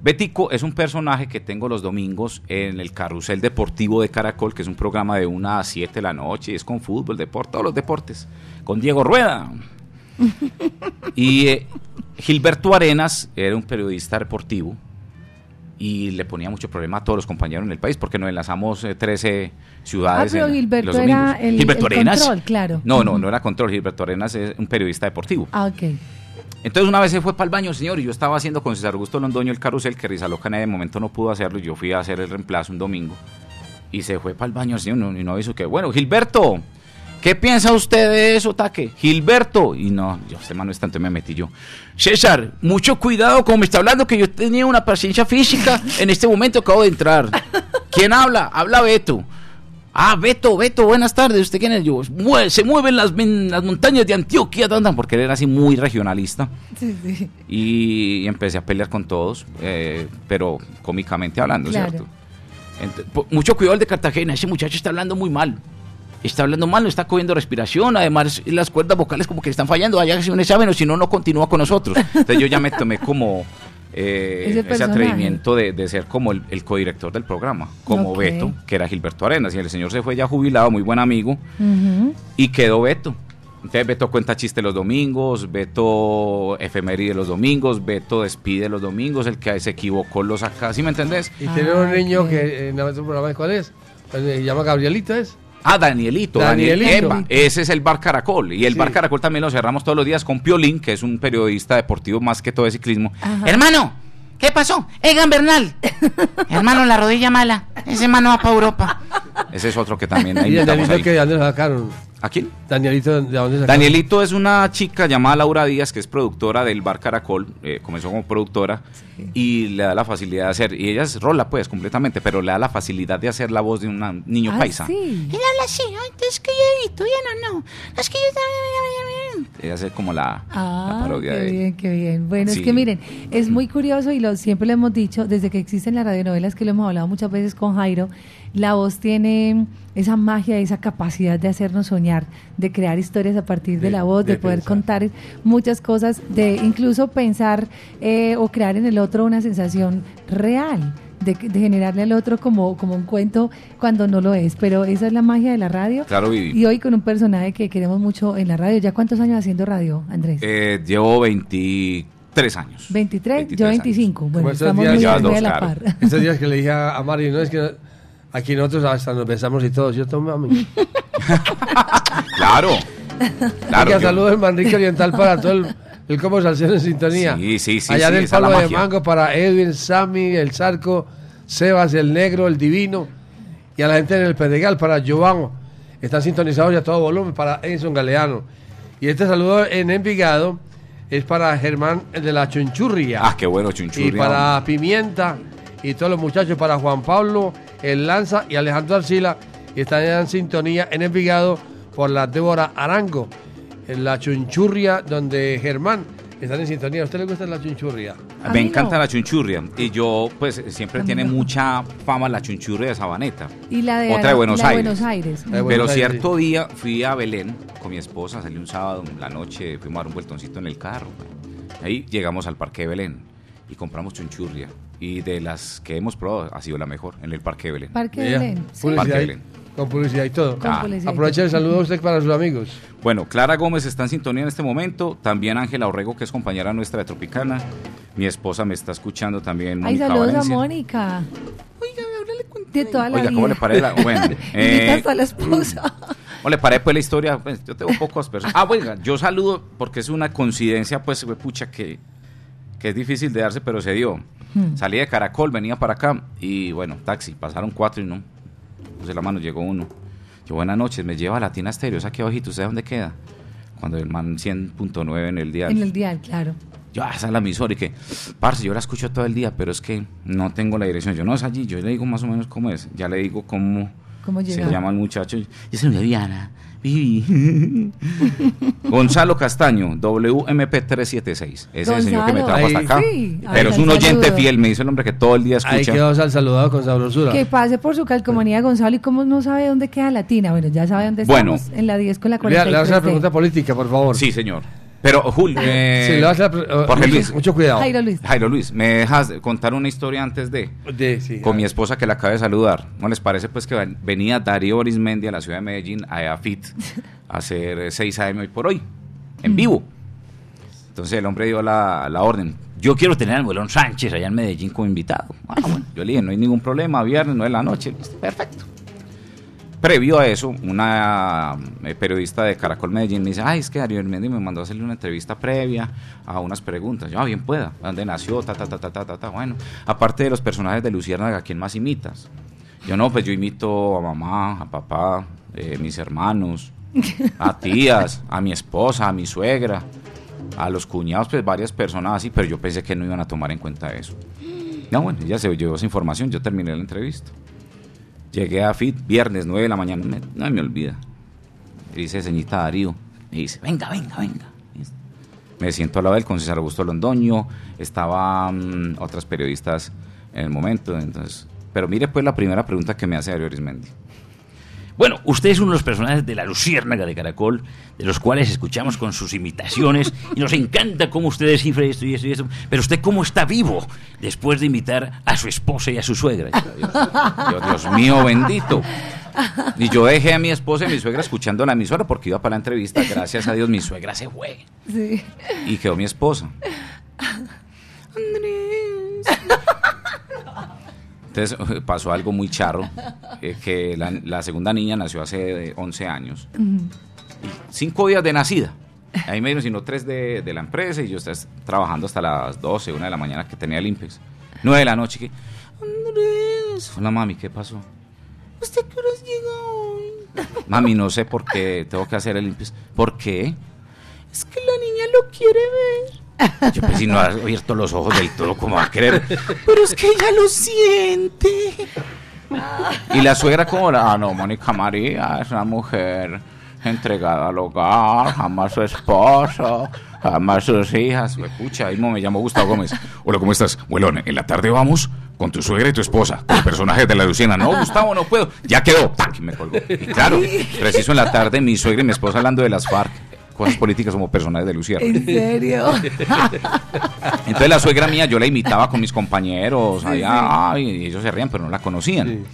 Betico es un personaje que tengo los domingos en el Carrusel Deportivo de Caracol, que es un programa de 1 a 7 de la noche, es con fútbol, deporte, todos los deportes, con Diego Rueda. [laughs] Y eh, Gilberto Arenas era un periodista deportivo y le ponía mucho problema a todos los compañeros en el país porque nos enlazamos eh, 13 Ah, ciudades pero en Gilberto los era el, Gilberto el Arenas. control, claro. No, no, no era control. Gilberto Arenas es un periodista deportivo. Ah, ok. Entonces una vez se fue para el baño señor y yo estaba haciendo con César Augusto Londoño el carrusel, que Rizaloca ese momento no pudo hacerlo y yo fui a hacer el reemplazo un domingo. Y se fue para el baño señor y no hizo que, bueno, Gilberto, ¿qué piensa usted de eso, Taque? Gilberto. Y no, yo, este mano es tanto me metí yo. César, mucho cuidado como me está hablando que yo tenía una paciencia física. En este momento acabo de entrar. ¿Quién habla? Habla Beto. Ah, Beto, Beto, buenas tardes. ¿Usted quién es? Yo, "Mue- se mueven las, montañas de Antioquia. tan, tan", Porque él era así muy regionalista. Sí, sí. Y, y empecé a pelear con todos, eh, pero cómicamente hablando, Claro. ¿cierto? Mucho cuidado el de Cartagena. Ese muchacho está hablando muy mal. Está hablando mal, no está cogiendo respiración. Además, las cuerdas vocales como que le están fallando. Vaya que si un examen o si no, no continúa con nosotros. Entonces yo ya me tomé como eh, Ese atrevimiento de, de ser como el, el codirector del programa, como. Beto, que era Gilberto Arenas. Y el señor se fue ya jubilado, muy buen amigo, y quedó Beto. Entonces Beto cuenta chiste los domingos, Beto efeméride los domingos, Beto despide los domingos, el que se equivocó lo saca, ¿sí me entendés? Y tenemos un Ay, niño qué- que en nuestro programa, ¿cuál es? Eh, Se llama Gabrielito, ¿es? Ah, Danielito. Danielito. Daniel- Epa, ese es el Bar Caracol. Y el Sí. Bar Caracol también lo cerramos todos los días con Piolín, que es un periodista deportivo más que todo de ciclismo. Ajá. Hermano, ¿qué pasó? Egan Bernal. Hermano, la rodilla mala. Ese mano va para Europa. [laughs] Ese es otro que también ahí Y el que dónde lo sacaron. ¿A quién? Danielito, ¿de dónde? Danielito es una chica llamada Laura Díaz, que es productora del Bar Caracol, eh, comenzó como productora y le da la facilidad de hacer, y ella es rola pues completamente, pero le da la facilidad de hacer la voz de un niño Ah, paisa. sí. Él habla así. Es que yo evito, ya no, no. Es que yo también. Ella hace como la, la Ah, parodia qué de bien, qué bien. Bueno, Sí. es que miren, es muy curioso y lo siempre lo hemos dicho, desde que existen las radionovelas, que lo hemos hablado muchas veces con Jairo, la voz tiene esa magia, esa capacidad de hacernos soñar, de crear historias a partir de, De- la voz, de, de poder pensar. contar muchas cosas, de incluso pensar eh, o crear en el otro una sensación real. De, de generarle al otro como, como un cuento cuando no lo es, pero esa es la magia de la radio. Claro, Vivi. Y hoy con un personaje que queremos mucho en la radio. ¿Ya cuántos años haciendo radio, Andrés? Eh, llevo 23 años. 23, 23 yo años. 25. Bueno, estamos días muy, dos, a la claro. par. Estos días que le dije a a Mari, no es que aquí nosotros hasta nos besamos y todo, ¿cierto, mami? [laughs] Claro. claro. Yo- saludos en Manrique Oriental para todo el, el Salsero en sintonía. Sí, sí, sí, Allá sí, del Palo de magia. Mango para Edwin, Sammy, El Zarco, Sebas, El Negro, El Divino. Y a la gente en el Pedregal para Giovanni. Están sintonizados ya a todo volumen para Edison Galeano. Y este saludo en Envigado es para Germán el de la Chunchurria. Ah, qué bueno, y chunchurria. para Pimienta y todos los muchachos, para Juan Pablo, El Lanza y Alejandro Arcila. Y están en sintonía en Envigado por la Débora Arango. en la chunchurria donde Germán están en sintonía. ¿A usted le gusta la chunchurria? Me encanta la chunchurria. Y yo, pues, siempre tiene mucha fama la chunchurria de Sabaneta. Y la de, Otra de Buenos la de Aires. Buenos Aires. Buenos Pero Aires, cierto día fui a Belén con mi esposa, salí un sábado en la noche, fuimos a dar un vueltoncito en el carro. Ahí llegamos al Parque de Belén y compramos chunchurria. Y de las que hemos probado, ha sido la mejor en el Parque de Belén. Parque Ella, Belén. sí. Parque Belén. con publicidad y todo. Con y Aprovecha el saludo a usted para sus amigos. Bueno, Clara Gómez está en sintonía en este momento. También Ángela Orrego, que es compañera nuestra de Tropicana. Mi esposa me está escuchando también. Ay, Mónica saludos a. Mónica. De toda la Oiga, vida. ¿cómo le parece la- bueno, [laughs] Invita eh, a la esposa. [laughs] ¿Cómo le parece pues la historia? Pues, yo tengo pocas personas. Ah, bueno, yo saludo porque es una coincidencia, pues, pucha, que, que es difícil de darse, pero se dio. Hmm. Salí de Caracol, venía para acá y bueno, taxi, pasaron cuatro y no. Puse la mano, llegó uno. Yo, buenas noches, me lleva a Latina Stereo, es aquí abajito, ¿usted dónde queda? Cuando el man 100.9 en el día. En el dial, claro. Yo, ah, esa es la emisora y que, parce, yo la escucho todo el día, pero es que no tengo la dirección. Yo no es allí, yo le digo más o menos cómo es. Ya le digo cómo ¿Cómo se llama el muchacho. Yo soy Viviana. Vivi. [laughs] Gonzalo Castaño, WMP376. Ese es el señor que me trajo hasta acá. Sí. Pero es un oyente saludo. fiel, me dice el hombre que todo el día Ahí escucha. quedó al saludado con sabrosura. Que pase por su calcomanía Gonzalo y cómo no sabe dónde queda Latina. Bueno, ya sabe dónde Bueno. estamos. En la 10 con la Le, le hace 43. una pregunta política, por favor. Sí, señor. Pero, Julio, eh, Sí, le hace la pre- eh, Jorge mucho- Luis. mucho cuidado. Jairo Luis. Jairo Luis, ¿me dejas contar una historia antes de? De- sí, con a mi esposa que la acabo de saludar. ¿No les parece pues que ven- venía Darío Orismendi a la ciudad de Medellín a EAFIT a hacer eh, 6 AM hoy por hoy, en vivo? Entonces el hombre dio la, la orden. Yo quiero tener al Muelón Sánchez allá en Medellín como invitado. Ah, bueno, yo le dije, no hay ningún problema, viernes, no es la noche. Perfecto. Previo a eso, una eh, periodista de Caracol Medellín me dice, ay, es que Darío Orismendi me mandó a hacerle una entrevista previa a unas preguntas. Yo, ah, bien pueda. ¿Dónde nació? Ta, ta, ta, ta, ta, ta, ta. Bueno, aparte de los personajes de Luciérnaga, ¿a quién más imitas? Yo no, pues yo imito a mamá, a papá, eh, mis hermanos, a [laughs] tías, a mi esposa, a mi suegra, a los cuñados, pues varias personas así, pero yo pensé que no iban a tomar en cuenta eso. No, bueno, ya se llevó esa información, yo terminé la entrevista. Llegué a FIT, viernes 9 de la mañana, no me olvida. Dice, señorita Darío, me dice, venga, venga, venga. Me siento al lado del César Augusto Londoño, estaban otras periodistas en el momento, entonces... Pero mire pues la primera pregunta que me hace Darío Arismendi. Bueno, usted es uno de los personajes de la Luciérnaga de Caracol, de los cuales escuchamos con sus imitaciones y nos encanta cómo usted descifra esto y esto y esto. Pero usted, ¿cómo está vivo después de imitar a su esposa y a su suegra? Dios, Dios mío bendito. Y yo dejé a mi esposa y a mi suegra escuchando la emisora porque iba para la entrevista. Gracias a Dios mi suegra se fue. Sí. Y quedó mi esposa. Entonces eh, [laughs] pasó algo muy charro, [laughs] eh, que la, la segunda niña nació hace 11 años, cinco días de nacida. Ahí me dieron sino tres de, de la empresa y yo estaba trabajando hasta las 12, una de la mañana que tenía el IMPEX. 9 de la noche que... Andrés. Hola mami, ¿qué pasó? ¿Usted qué horas llega hoy? [laughs] Mami, no sé por qué tengo que hacer el IMPEX. ¿Por qué? Es que la niña lo quiere ver. Yo pues si no has abierto los ojos del todo, ¿cómo va a querer? Pero es que ella lo siente. Y la suegra como la, ah, no, Mónica María es una mujer entregada al hogar, ama a su esposo, ama a sus hijas. Pues, pucha, ahí me llamo Gustavo Gómez. Hola, ¿cómo estás? Huelón, en la tarde vamos con tu suegra y tu esposa, con personajes de la Luciana. No, Gustavo, no puedo. Ya quedó. ¡Tac! Y me colgó. Y claro, preciso en la tarde, mi suegra y mi esposa hablando de las FARC, cosas políticas como personajes de Luciana. ¿En serio? [laughs] Entonces la suegra mía yo la imitaba con mis compañeros allá ay, y ellos se rían, pero no la conocían.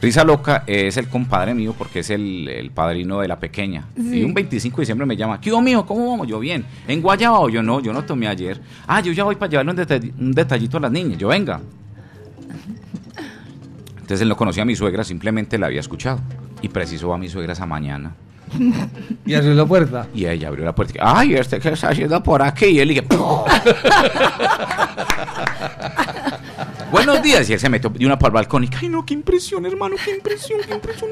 Risa Loca es el compadre mío porque es el, el padrino de la pequeña. Sí. Y un 25 de diciembre me llama, ¿qué mijo? ¿Cómo vamos? Yo bien. ¿En Guayaba o yo no? Yo no tomé ayer. Ah, yo ya voy para llevarle un, detall- un detallito a las niñas. Yo venga. Entonces él no conocía a mi suegra, simplemente la había escuchado. Y preciso va mi suegra esa mañana. [laughs] Y abrió la puerta. Y ella abrió la puerta ay, ¿este qué está haciendo por aquí? Y él dije, [laughs] buenos días. Y él se metió de una para el balcón y, ay, no, qué impresión, hermano, qué impresión, qué impresión.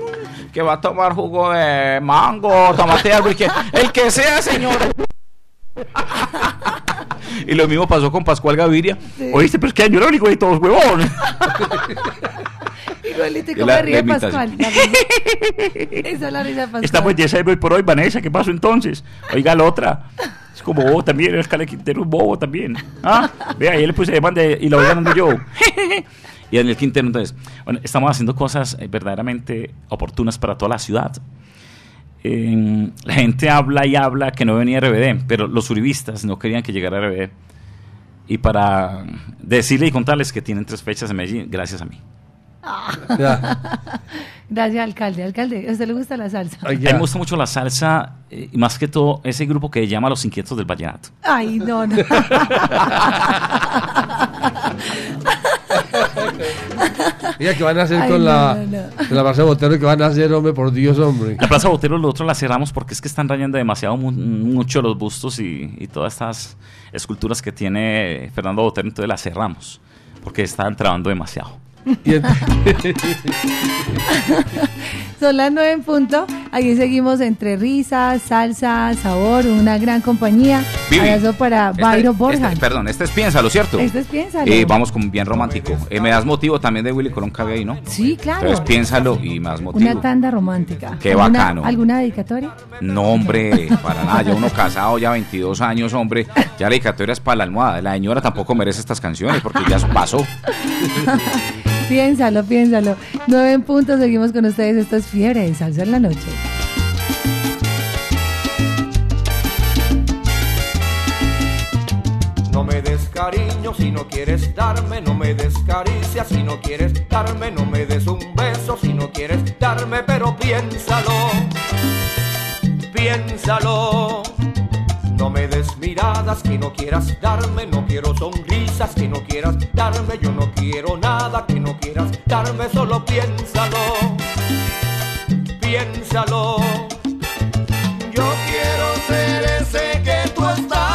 Que va a tomar jugo de mango, tomate algo y que, el que sea, señor. [laughs] y lo mismo pasó con Pascual Gaviria. Oíste, pero es que yo era el único de todos, huevón. ¿Y Es cómo la- se ríe la. Pascual? La. Esa es la risa de Pascual. Estamos de ese hoy por hoy, Vanessa. ¿Qué pasó entonces? Oiga la otra. Es como bobo también, el Cale Quintero es bobo también. Ah, vea, ahí le puse demanda y la voy ganando yo. y Daniel Quintero, entonces, bueno, estamos haciendo cosas eh, verdaderamente oportunas para toda la ciudad. Eh, la gente habla y habla que no venía RBD, pero los uribistas no querían que llegara RBD. Y para decirle y contarles que tienen tres fechas en Medellín, gracias a mí. [laughs] Gracias, alcalde. Alcalde, ¿a usted le gusta la salsa? A mí me gusta mucho la salsa eh, y más que todo ese grupo que llama Los Inquietos del Vallenato. Ay, no, no. [laughs] Oiga, ¿qué van a hacer Ay, con no, la, no, no. con la Plaza Botero? ¿Qué van a hacer, hombre? Por Dios, hombre. La Plaza Botero nosotros la cerramos porque es que están rayando demasiado mu- mucho los bustos y, y todas estas esculturas que tiene Fernando Botero, entonces las cerramos porque están trabando demasiado. 也。[laughs] Son las nueve en punto. Aquí seguimos entre risas, salsa, sabor, una gran compañía. Abrazo para este- Byron Borja. este- perdón, este es Piénsalo, ¿cierto? Este es Piénsalo. Eh, vamos con bien romántico. Eh, me das motivo también de Willy Colón cabe ahí, ¿no? Sí, claro. Entonces piénsalo y más motivo. Una tanda romántica. Qué ¿Alguna- bacano. ¿Alguna dedicatoria? No, hombre, para nada. Ya uno casado, ya 22 años, hombre. Ya la dedicatoria es para la almohada. La señora tampoco merece estas canciones porque ya pasó. [laughs] Piénsalo, piénsalo. Nueve en punto, seguimos con ustedes. Esto es Fiebre de Salsa en la Noche. No me des cariño si no quieres darme, no me des caricia si no quieres darme, no me des un beso si no quieres darme, pero piénsalo, piénsalo. No me des miradas que no quieras darme, no quiero sonrisas que no quieras darme, yo no quiero nada que no quieras darme, solo piénsalo, piénsalo. Yo quiero ser ese que tú estás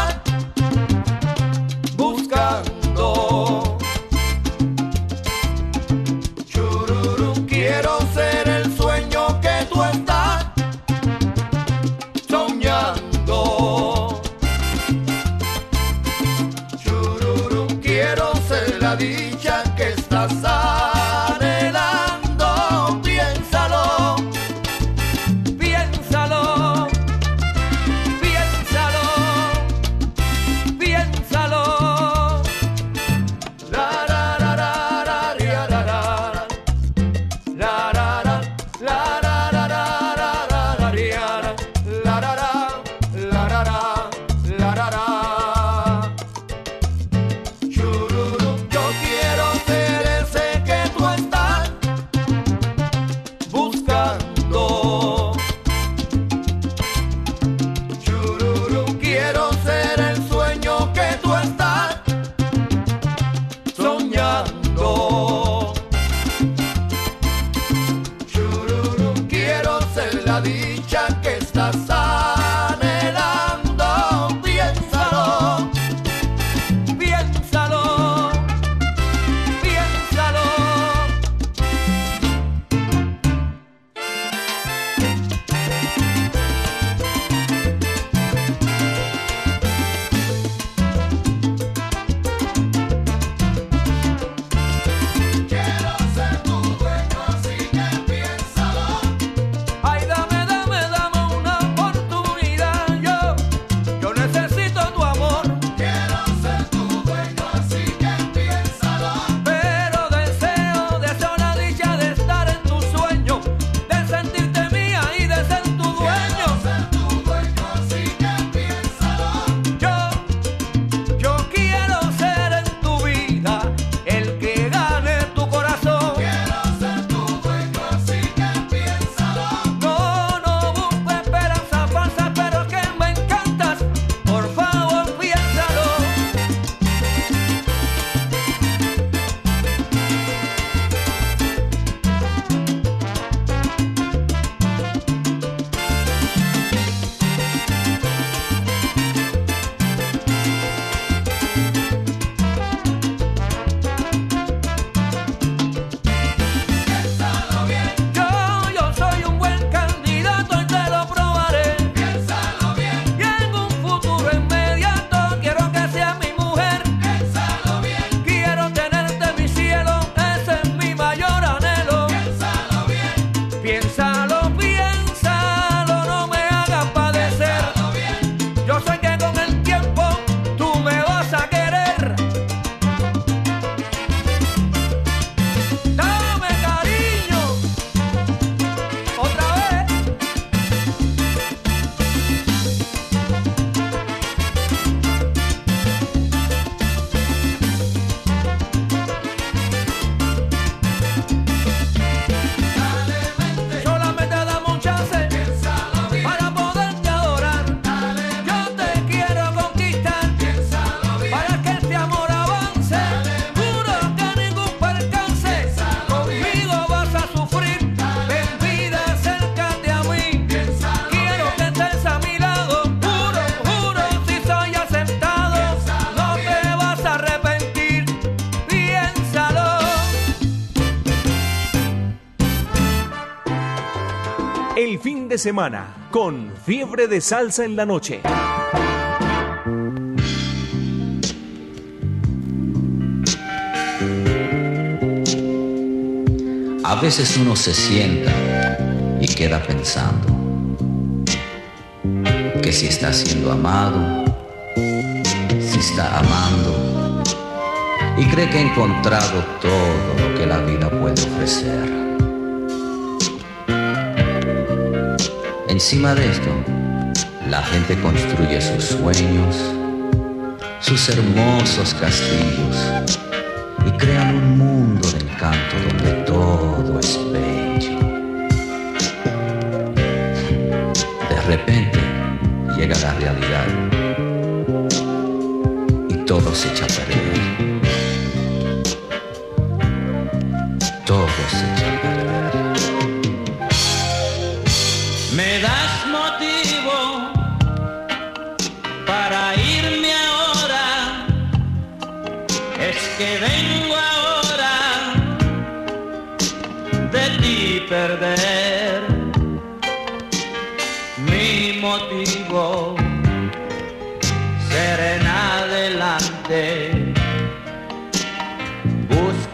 semana con Fiebre de Salsa en la noche. A veces uno se sienta y queda pensando que si está siendo amado, si está amando y cree que ha encontrado todo lo que la vida puede ofrecer. Encima de esto, la gente construye sus sueños, sus hermosos castillos y crean un mundo de encanto donde todo es bello. De repente llega la realidad y todo se echa.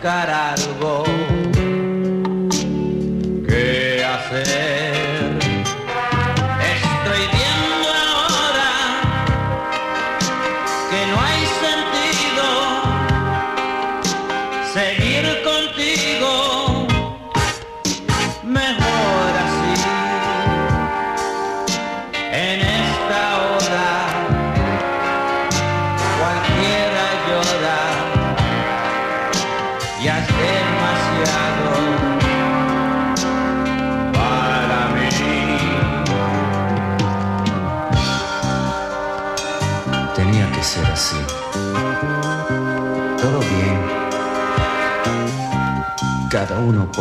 Buscar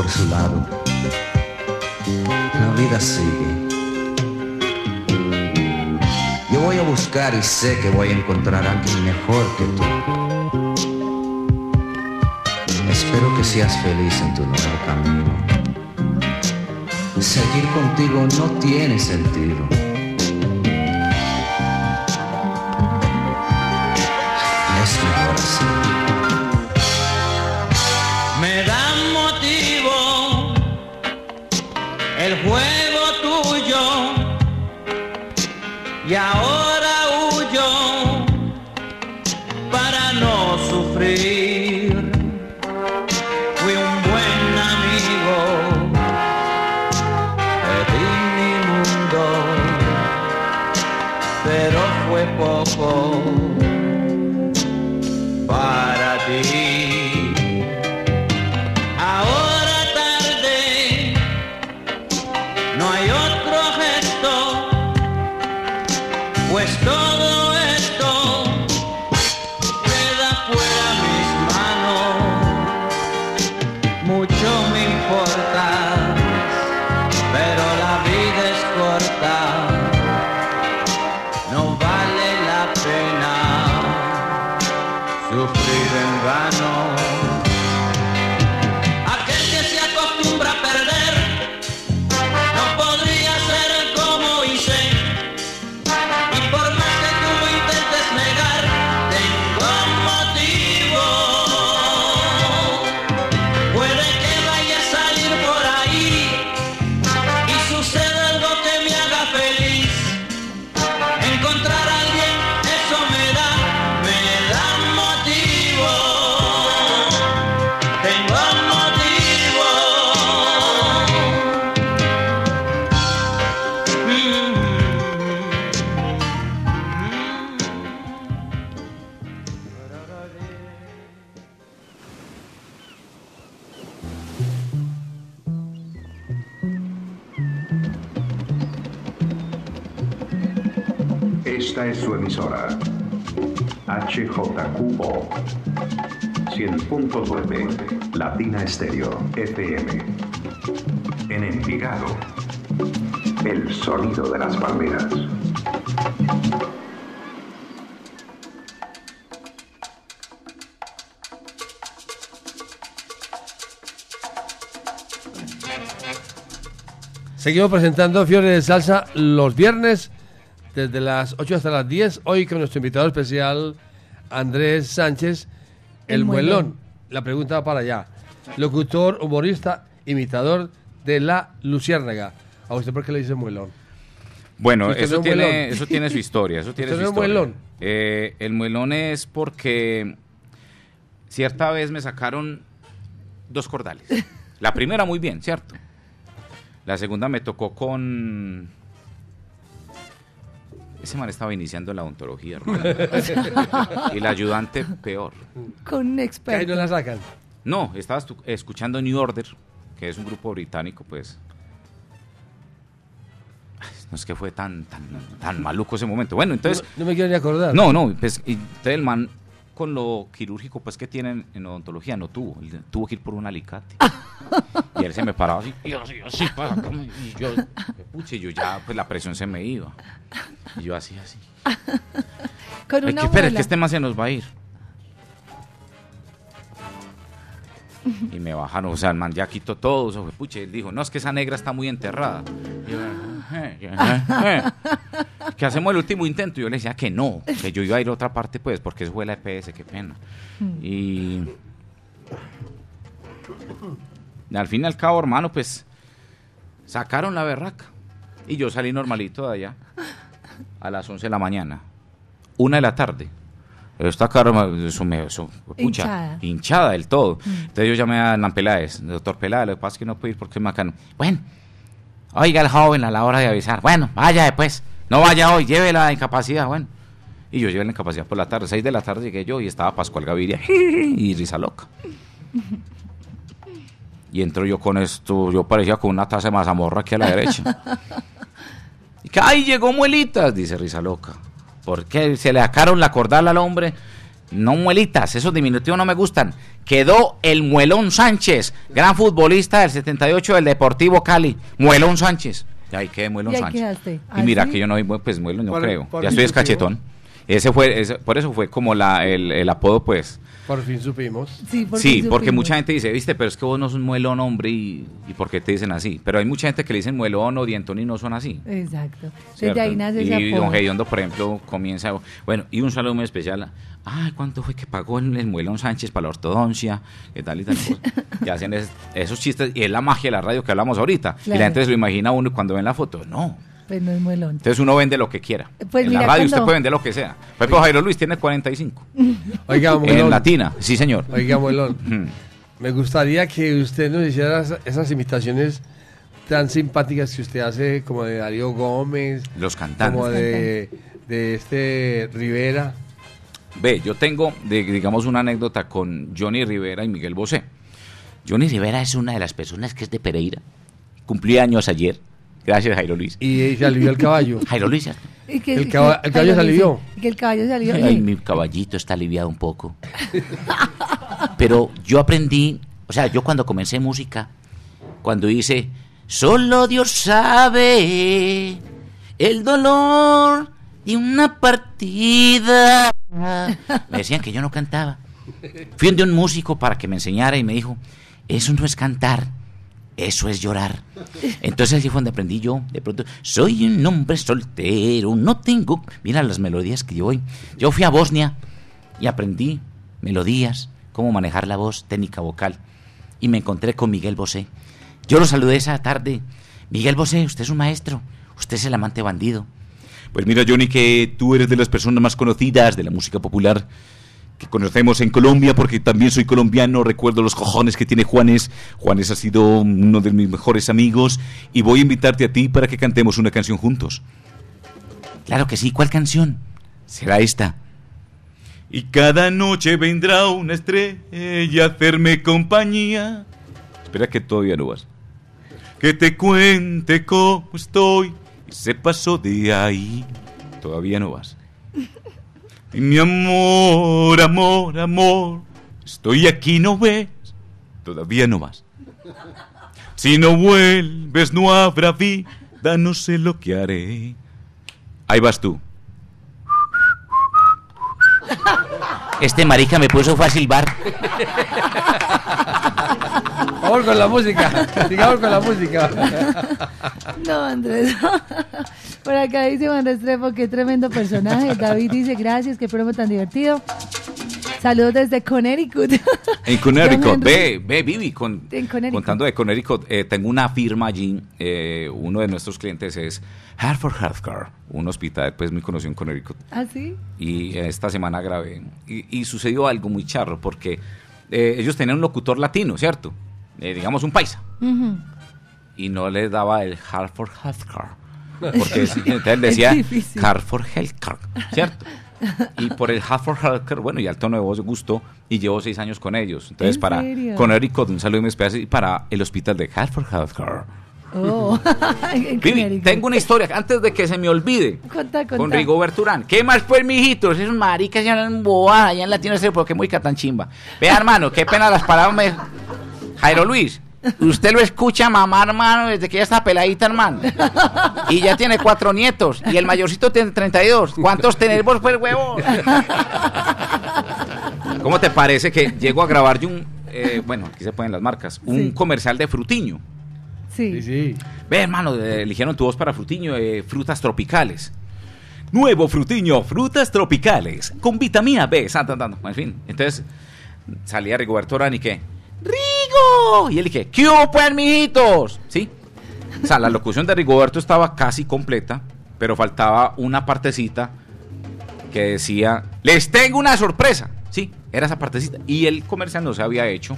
por su lado. La vida sigue. Yo voy a buscar y sé que voy a encontrar a alguien mejor que tú. Espero que seas feliz en tu nuevo camino. Seguir contigo no tiene sentido. Latina Estéreo FM. En Envigado. El sonido de las palmeras. Seguimos presentando Fiore de Salsa los viernes desde las 8 hasta las 10. Hoy con nuestro invitado especial Andrés Sánchez, el, El muelón. Muelón. La pregunta va para allá. Locutor, humorista, imitador de la Luciérnaga. ¿A usted por qué le dice muelón? Bueno, ¿Usted no eso es tiene, muelón? eso tiene su historia. Eso [laughs] tiene ¿Usted su no es historia. muelón? Eh, el muelón es porque cierta vez me sacaron dos cordales. La primera muy bien, ¿cierto? La segunda me tocó con... Ese man estaba iniciando la odontología, hermano. [laughs] y la ayudante peor. Con un experto. Ahí no la sacan. No, estaba escuchando New Order, que es un grupo británico, pues. Ay, No es que fue tan, tan, tan maluco ese momento. Bueno, entonces. No, no me quiero ni acordar. No, no, pues y entonces el man con lo quirúrgico pues que tienen en odontología no tuvo, él tuvo que ir por un alicate. [laughs] y él se me paraba así, y yo así, así, para, como- y yo, pucha, y yo ya, pues la presión se me iba. Y yo así, así. Con Ay, una que, espera, es que este man se nos va a ir. [laughs] Y me bajaron, o sea, el man ya quitó todo, fue, pucha, él dijo, no, es que esa negra está muy enterrada. Y yo, "Eh, eh, eh". que hacemos el último intento, y yo le decía que no, que yo iba a ir a otra parte, pues, porque eso fue la EPS, qué pena. Y al fin y al cabo, hermano, pues, sacaron la berraca. Y yo salí normalito de allá a las 11 de la mañana. Una de la tarde. Esta cara, me- eso me, eso, pucha, Hinchada. hinchada del todo. Entonces yo llamé a Hernán Peláez, doctor Peláez, lo que pasa es que no puedo ir porque es macano. Bueno, oiga el joven a la hora de avisar. Bueno, vaya después. No vaya hoy, lleve la incapacidad, bueno. Y yo llevé la incapacidad por la tarde, 6 de la tarde llegué yo y estaba Pascual Gaviria [laughs] y risa loca. Y entro yo con esto, yo parecía con una taza de mazamorra aquí a la derecha. [laughs] Y que, ¡ay, llegó muelitas! Dice Risa Loca. ¿Por qué se le sacaron la cordal al hombre? No muelitas, esos diminutivos no me gustan. Quedó el Muelón Sánchez, gran futbolista del 78 del Deportivo Cali. Muelón Sánchez. Y ahí quedé Muelón Y ahí Sánchez. quedaste. Y mira ¿Ah, sí? que yo no pues Muelón, no creo. Ya estoy escachetón. Ese fue, ese- por eso fue como la, el, el apodo, pues. Por fin supimos. Sí, por sí, fin porque supimos. mucha gente dice, viste, pero es que vos no sos un muelón, hombre, y, y ¿por qué te dicen así? Pero hay mucha gente que le dicen muelón o dientón y no son así. Exacto. ¿cierto? Desde ahí nace ese y don. Gediondo, por ejemplo, comienza, bueno, y un saludo muy especial. Ay, ¿cuánto fue que pagó el, el muelón Sánchez para la ortodoncia? ¿Qué tal y tal cosa? [laughs] y hacen es- esos chistes, y es la magia de la radio que hablamos ahorita. Y la gente se lo imagina uno cuando ven la foto. No. Pues no es muelón. Entonces uno vende lo que quiera. Pues en la mira, radio cuando- usted puede vender lo que sea. Por ejemplo, Jairo Luis tiene 45. [laughs] Oiga, en. Latina, sí señor. Oiga, muelón. Ujú. Me gustaría que usted nos hiciera esa- esas imitaciones tan simpáticas que usted hace, como de Darío Gómez, Los cantantes. como de, de este Rivera. Ve, yo tengo, de- digamos, una anécdota con Johnny Rivera y Miguel Bosé. Johnny Rivera es una de las personas que es de Pereira. Cumplí años ayer. Gracias, Jairo Luis. Y se alivió el caballo. [laughs] Jairo Luis. Y que- El que- caba- el caballo Jairo se alivió. y Que el caballo se alivió. Ay, mi caballito está aliviado un poco. [laughs] Pero yo aprendí, o sea, yo cuando comencé música, cuando hice, solo Dios sabe el dolor de una partida. Me decían que yo no cantaba. Fui donde un músico para que me enseñara y me dijo, eso no es cantar, eso es llorar. Entonces así fue donde aprendí yo, de pronto, soy un hombre soltero, no tengo... Mira las melodías que yo voy. Yo fui a Bosnia y aprendí melodías, cómo manejar la voz, técnica vocal. Y me encontré con Miguel Bosé. Yo lo saludé esa tarde. Miguel Bosé, usted es un maestro, usted es el amante bandido. Pues mira, Johnny, que tú eres de las personas más conocidas de la música popular que conocemos en Colombia, porque también soy colombiano, recuerdo los cojones que tiene Juanes. Juanes ha sido uno de mis mejores amigos y voy a invitarte a ti para que cantemos una canción juntos. Claro que sí, ¿cuál canción? Será esta. Y cada noche vendrá una estrella a hacerme compañía. Espera que todavía no vas. Que te cuente cómo estoy y se pasó de ahí. todavía no vas. Mi amor, amor, amor, estoy aquí, ¿no ves? Todavía no vas. Si no vuelves, no habrá vida, no sé lo que haré. Ahí vas tú. Este marica me puso fácil bar. Vamos con la música. Sigamos con la música. No, Andrés. [laughs] Por acá dice Juan Restrepo, qué tremendo personaje. David dice, gracias, qué programa tan divertido. Saludos desde Connecticut. En Connecticut, ve, ve, Vivi, con, En Connecticut. contando de Connecticut, eh, tengo una firma allí, eh, uno de nuestros clientes es Hartford Healthcare, un hospital pues muy conocido en Connecticut, ¿Ah, sí? y esta semana grabé, y, y sucedió algo muy charro, porque eh, ellos tenían un locutor latino, ¿cierto? Eh, digamos un paisa, y no les daba el Hartford Healthcare, [laughs] porque entonces decía. Hartford Healthcare, ¿cierto? Y por el Hartford Healthcare, bueno, y al tono de voz gustó, y llevo seis años con ellos. Entonces, ¿En para serio? Connecticut, un saludo muy especial, y para el hospital de Hartford Healthcare. Oh. [laughs] Vivi, tengo una historia, antes de que se me olvide, con Rigoberto Urán. ¿Qué más pues, mijitos? Esos maricas ya hablan bobadas allá en Latino porque qué muy tan chimba. Vea, hermano, qué pena las palabras. me- Jairo Luis, usted lo escucha mamá, hermano, desde que ya está peladita, hermano. Y ya tiene cuatro nietos. Y el mayorcito tiene 32. ¿Cuántos tenés vos, pues, huevo? ¿Cómo te parece que llego a grabar yo un, eh, bueno, aquí se ponen las marcas, un Sí. comercial de Frutiño? Sí. sí. Ve, hermano, eligieron tu voz para Frutiño, eh, frutas tropicales. Nuevo Frutiño, frutas tropicales, con vitamina B, en fin. Entonces, salía Rigoberto Urán y qué, Y él dije, ¿qué hubo, pues, mijitos? ¿Sí? O sea, la locución de Rigoberto estaba casi completa, pero faltaba una partecita que decía, les tengo una sorpresa. Sí, era esa partecita. Y el comercial no se había hecho,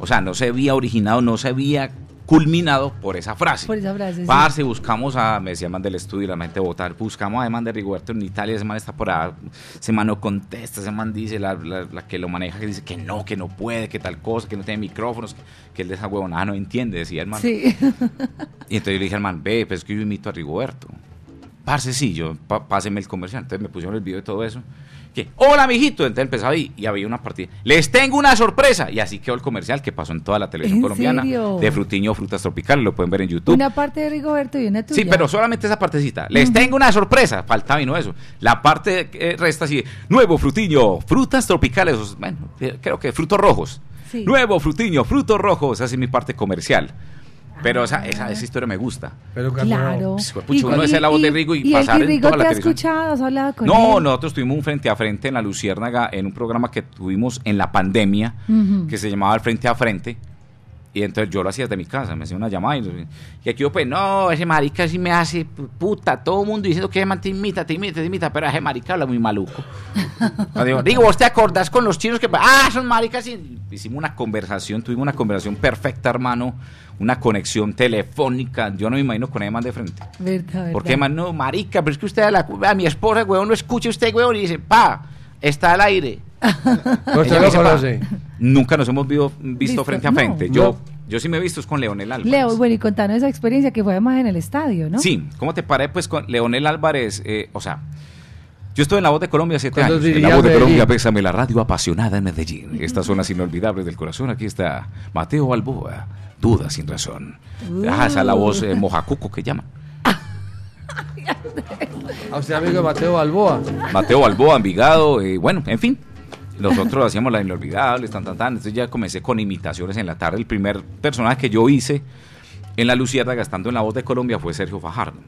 o sea, no se había originado, no se había culminado por esa frase. Por esa frase, sí. Parce, buscamos a, me decía el man del estudio, la mente votar, buscamos a man de Rigoberto en Italia, ese man está por ahí, ese man no contesta, ese man dice, la, la- la que lo maneja, que dice que no, que no puede, que tal cosa, que no tiene micrófonos, que él de esa huevonada no entiende, decía el man. Sí. Y entonces yo le dije al man, ve, pues es que yo imito a Rigoberto. Parce, sí, yo, pa- páseme el comercial. Entonces me pusieron el video de todo eso. Que, hola, mijito. Entonces empezaba ahí y había una partida. Les tengo una sorpresa. Y así quedó el comercial que pasó en toda la televisión ¿En colombiana. serio? De Frutiño Frutas Tropicales. Lo pueden ver en YouTube. Una parte de Rigoberto y una tuya. Sí, pero solamente esa partecita. Les tengo una sorpresa. Faltaba y no eso. La parte que resta así. Nuevo frutiño, frutas tropicales. Bueno, eh, creo que frutos rojos. Sí. Nuevo frutiño, frutos rojos. Esa es mi parte comercial. Pero esa, esa, esa historia me gusta. Pero Claro. Pues, pucha, uno decía la voz de Rigo y, y el pasar que en Rigo toda la te ha televisión. escuchado, has hablado con No, él. nosotros tuvimos un frente a frente en la Luciérnaga en un programa que tuvimos en la pandemia que se llamaba el Frente a Frente. Y entonces yo lo hacía desde mi casa, me hacía una llamada y, y aquí yo pues, no, ese marica sí me hace pu- puta, todo el mundo diciendo que ese man te imita, te imita, te imita, pero ese marica habla muy maluco. [laughs] Digo, digo, vos te acordás con los chinos que, ah, son maricas y hicimos una conversación, tuvimos una conversación perfecta, hermano, una conexión telefónica, yo no me imagino con ese man de frente. Verdad, verdad. Porque, man, no, marica, pero es que usted a, la, a mi esposa, weón, lo escucha usted, weón, y dice, pa, está al aire. No, usted Ella lo me dice, "Pa, conoce. Nunca nos hemos visto, frente a no. frente. Yo, yo sí me he visto es con Leonel Álvarez. Leo, bueno, y contanos esa experiencia que fue además en el estadio, ¿no? Sí, ¿cómo te paré pues con Leonel Álvarez? Eh, o sea, yo estuve en La Voz de Colombia siete Cuando años. En La Voz de. Colombia, pésame la radio apasionada en Medellín. Estas son las inolvidables del corazón. Aquí está Mateo Balboa. Duda sin razón. Ah, esa es la voz eh, mojacuco que llaman. [laughs] A usted, amigo de Mateo Balboa. Mateo Balboa, Envigado, eh, bueno, en fin. Nosotros hacíamos la inolvidable, tan, tan, tan. Entonces ya comencé con imitaciones en la tarde. El primer personaje que yo hice en La Lucierda, gastando en la voz de Colombia, fue Sergio Fajardo.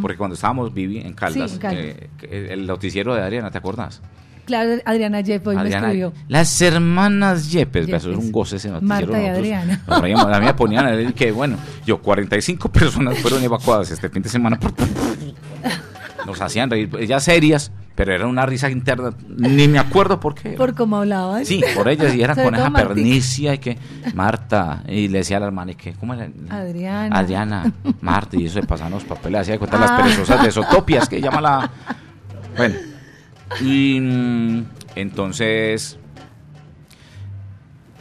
Porque cuando estábamos Vivi en Caldas, Sí, en Caldas. eh, el noticiero de Adriana, ¿te acordás? Claro, Adriana Jeff hoy me escribió. las hermanas Yepes, Yepes. eso es un goce ese noticiero. Marta y nosotros Adriana. nos reíamos, a mí me ponían a que, bueno, yo, 45 personas fueron evacuadas este fin de semana. por- [laughs] Nos hacían reír, ellas serias, pero era una risa interna, ni me acuerdo por qué. Por cómo hablaban. Sí, por ellas, y era [laughs] Sobre con esa pernicia y que, Marta, y le decía a la hermana, y que, ¿cómo era? Adriana. Adriana, Marta, y eso de pasaban los papeles, hacía de cuenta las Ah. perezosas de Sotopias, que llama la... [laughs] Bueno, y mm, entonces...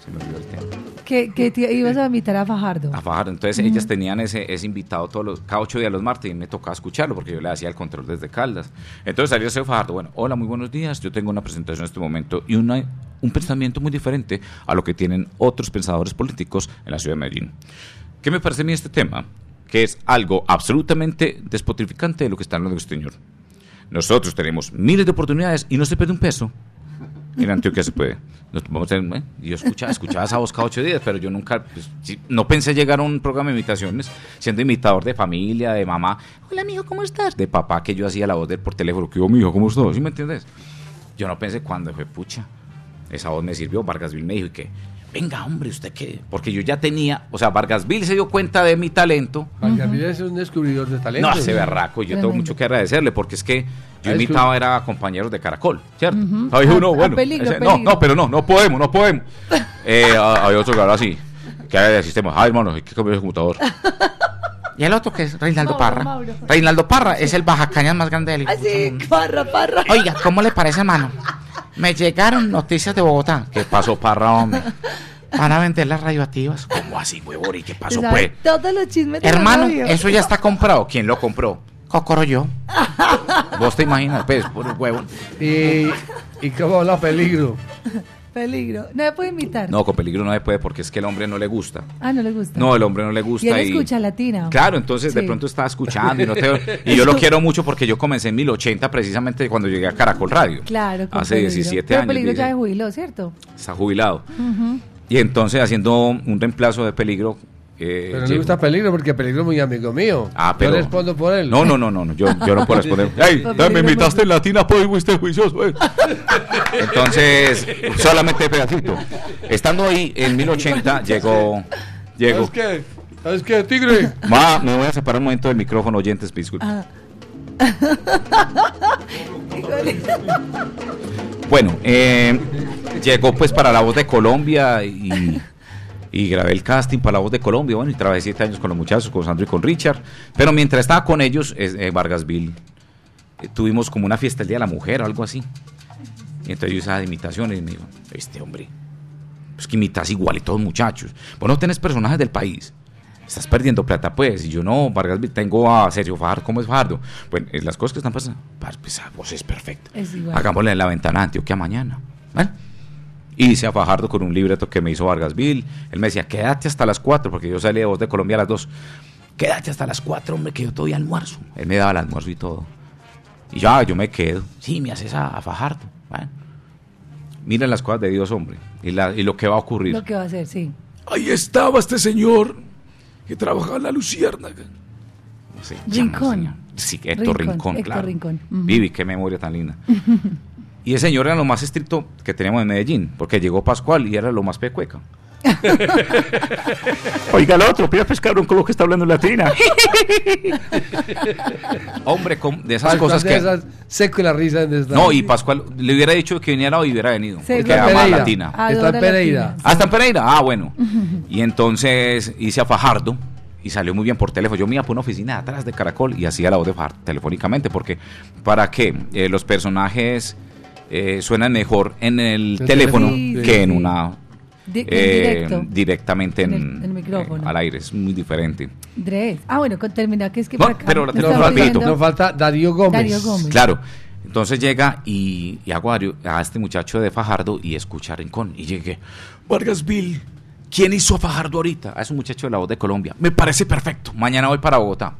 Se me olvidó el tema. Que, que te ibas a invitar a Fajardo. a Fajardo. Entonces ellas tenían ese, ese invitado todos los, cada ocho días los martes y me tocaba escucharlo porque yo le hacía el control desde Caldas. Entonces salía ese Fajardo, bueno, hola, muy buenos días, yo tengo una presentación en este momento y una, un pensamiento muy diferente a lo que tienen otros pensadores políticos en la ciudad de Medellín. ¿Qué me parece a mí este tema? Que es algo absolutamente despotrificante de lo que está hablando este señor. Nosotros tenemos miles de oportunidades y no se pierde un peso. En Antioquia se puede. Nos vamos a- ¿eh? Yo escuchaba, escuchaba esa voz cada ocho días, pero yo nunca, pues, sí, no pensé llegar a un programa de imitaciones siendo imitador de familia, de mamá. Hola, mijo, ¿cómo estás? De papá, que yo hacía la voz de él por teléfono. ¿Qué hubo, mijo? ¿Cómo estás? ¿Sí me entiendes? Yo no pensé cuando fue pucha. Esa voz me sirvió. Vargasville me dijo y que, venga, hombre, ¿usted qué? Porque yo ya tenía, o sea, Vargasville se dio cuenta de mi talento. Vargasville es un descubridor de talento. No, ese berraco, yo tengo mucho que agradecerle porque es que yo Ah, imitaba era a compañeros de Caracol, ¿cierto? Ujú. Ahí A- uno, a bueno, peligro, ese- peligro. no, no, pero no, no podemos, no podemos. [laughs] Eh, a- hay otro que habla así, que hay de sistemas, ay hermano, hay que cambiar el computador. [laughs] Y el otro que es Reinaldo Mauro, Parra. Mauro. Reinaldo Parra es el bajacañas más grande del Así, parra, parra. Oiga, ¿cómo le parece, hermano? Me llegaron noticias de Bogotá. ¿Qué pasó, Parra, hombre? Van a vender las radioactivas. ¿Cómo así, huevón? ¿Y qué pasó, pues? Todos los chismes Hermano, radio. Eso ya está comprado. ¿Quién lo compró? Cocoro yo. Vos te imaginas, pues, por huevón. Y, y cómo habla peligro. Peligro. No me puede imitar. No, con peligro no se puede porque es que el hombre no le gusta. Ah, no le gusta. No, el hombre no le gusta. Y él escucha latina. Claro, entonces de pronto estaba escuchando y, no te- y yo lo quiero mucho porque yo comencé en 1080 precisamente cuando llegué a Caracol Radio. Claro, con Hace peligro. 17 Pero años. peligro ya 16. se jubiló, ¿cierto? Está jubilado. Y entonces haciendo un reemplazo de peligro. Eh, Pero no le gusta peligro porque peligro es muy amigo mío. Ah, pero- Yo respondo por él. No, no, no, no, no, yo, yo no puedo responder. [laughs] ¡Ey! Me invitaste en latina, pues, fuiste juicioso, eh. Entonces, solamente pedacito. Estando ahí en 1080, [laughs] llegó. Llegó. ¿Sabes qué? ¿Sabes qué, tigre? Ma, me voy a separar un momento del micrófono, oyentes, disculpen. Ah. [laughs] Bueno, eh, llegó pues para La Voz de Colombia y, y grabé el casting para La Voz de Colombia. Bueno, y trabajé siete años con los muchachos, con Sandro y con Richard. Pero mientras estaba con ellos, eh, Vargasville, eh, tuvimos como una fiesta el Día de la Mujer o algo así. Y entonces yo usaba de imitaciones y me dijo, este hombre, pues que imitas igual y todos muchachos. Vos no tenés personajes del país. Estás perdiendo plata, pues. Y yo no, Vargasville, tengo a Sergio Fajardo. ¿Cómo es Fajardo? Bueno, eh, las cosas que están pasando. Pues, ah, vos es perfecta. Es igual. Hagámosle en la ventana a Antioquia mañana. ¿vale? Hice a Fajardo con un libreto que me hizo Vargasville. Él me decía, quédate hasta las 4, porque yo salí de voz de Colombia a las 2. Quédate hasta las 4, hombre, que yo doy almuerzo. Él me daba el almuerzo y todo. Y ya, yo me quedo. Sí, me haces a, a Fajardo. Bueno. Miren las cosas de Dios, hombre. Y, la- y lo que va a ocurrir. Lo que va a hacer, sí. Ahí estaba este señor que trabajaba en la Luciérnaga. ¿Cómo se llama, Rincón. Sí, Héctor Rincón, claro. Rincón. Ujú. Vivi, qué memoria tan linda. [laughs] Y ese señor era lo más estricto que teníamos en Medellín, porque llegó Pascual y era lo más pecueca. [laughs] Oiga, el otro, pida pescar con lo que está hablando latina. [laughs] Hombre, de esas Pascual cosas de que... esas, seco y la risa en esta. No, y Pascual le hubiera dicho que viniera hoy hubiera venido. Sí, porque ama Pereira. latina. Está en Pereira. Ah, está en Pereira. Ah, bueno. [laughs] Y entonces hice a Fajardo y salió muy bien por teléfono. Yo me iba por una oficina atrás de Caracol y hacía la voz de Fajardo telefónicamente porque para que eh, los personajes eh, suenan mejor en el El teléfono teléfono. Sí, que sí, en una Di- en eh, directo. directamente en, En el- en micrófono. eh, al aire. Es muy diferente. Dres. Ah, bueno, con terminar, que es que No, por acá pero Nos falta Darío Gómez. Darío Gómez. Claro. Entonces llega y, y hago a, a este muchacho de Fajardo y escucha Rincón. Y llegué, Vargasville, ¿quién hizo a Fajardo ahorita? A ese muchacho de la voz de Colombia. Me parece perfecto. Mañana voy para Bogotá.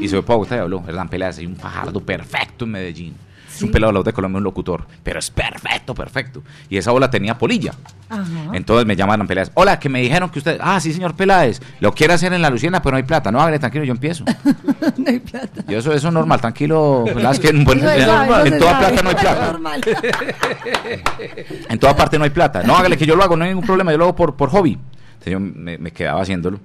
Y se fue para Bogotá y habló. Hernán Peláez, hay un Fajardo perfecto en Medellín. Es un pelado de la voz de Colombia, un locutor. Pero es perfecto, perfecto. Y esa bola tenía polilla. Ajá. Entonces me llaman Hernán Peláez. Hola, que me dijeron que usted. Ah, sí, señor Peláez. Lo quiere hacer en la Luciana, pero no hay plata. No, hágale, tranquilo, yo empiezo. [laughs] no hay plata. Yo eso, eso es normal, tranquilo. Peláez, que en, buen- Eso es en- normal, en toda plata no hay es plata. normal. [laughs] En toda parte no hay plata. No, hágale que yo lo hago, no hay ningún problema. Yo lo hago por, por hobby. Entonces yo me, me quedaba haciéndolo.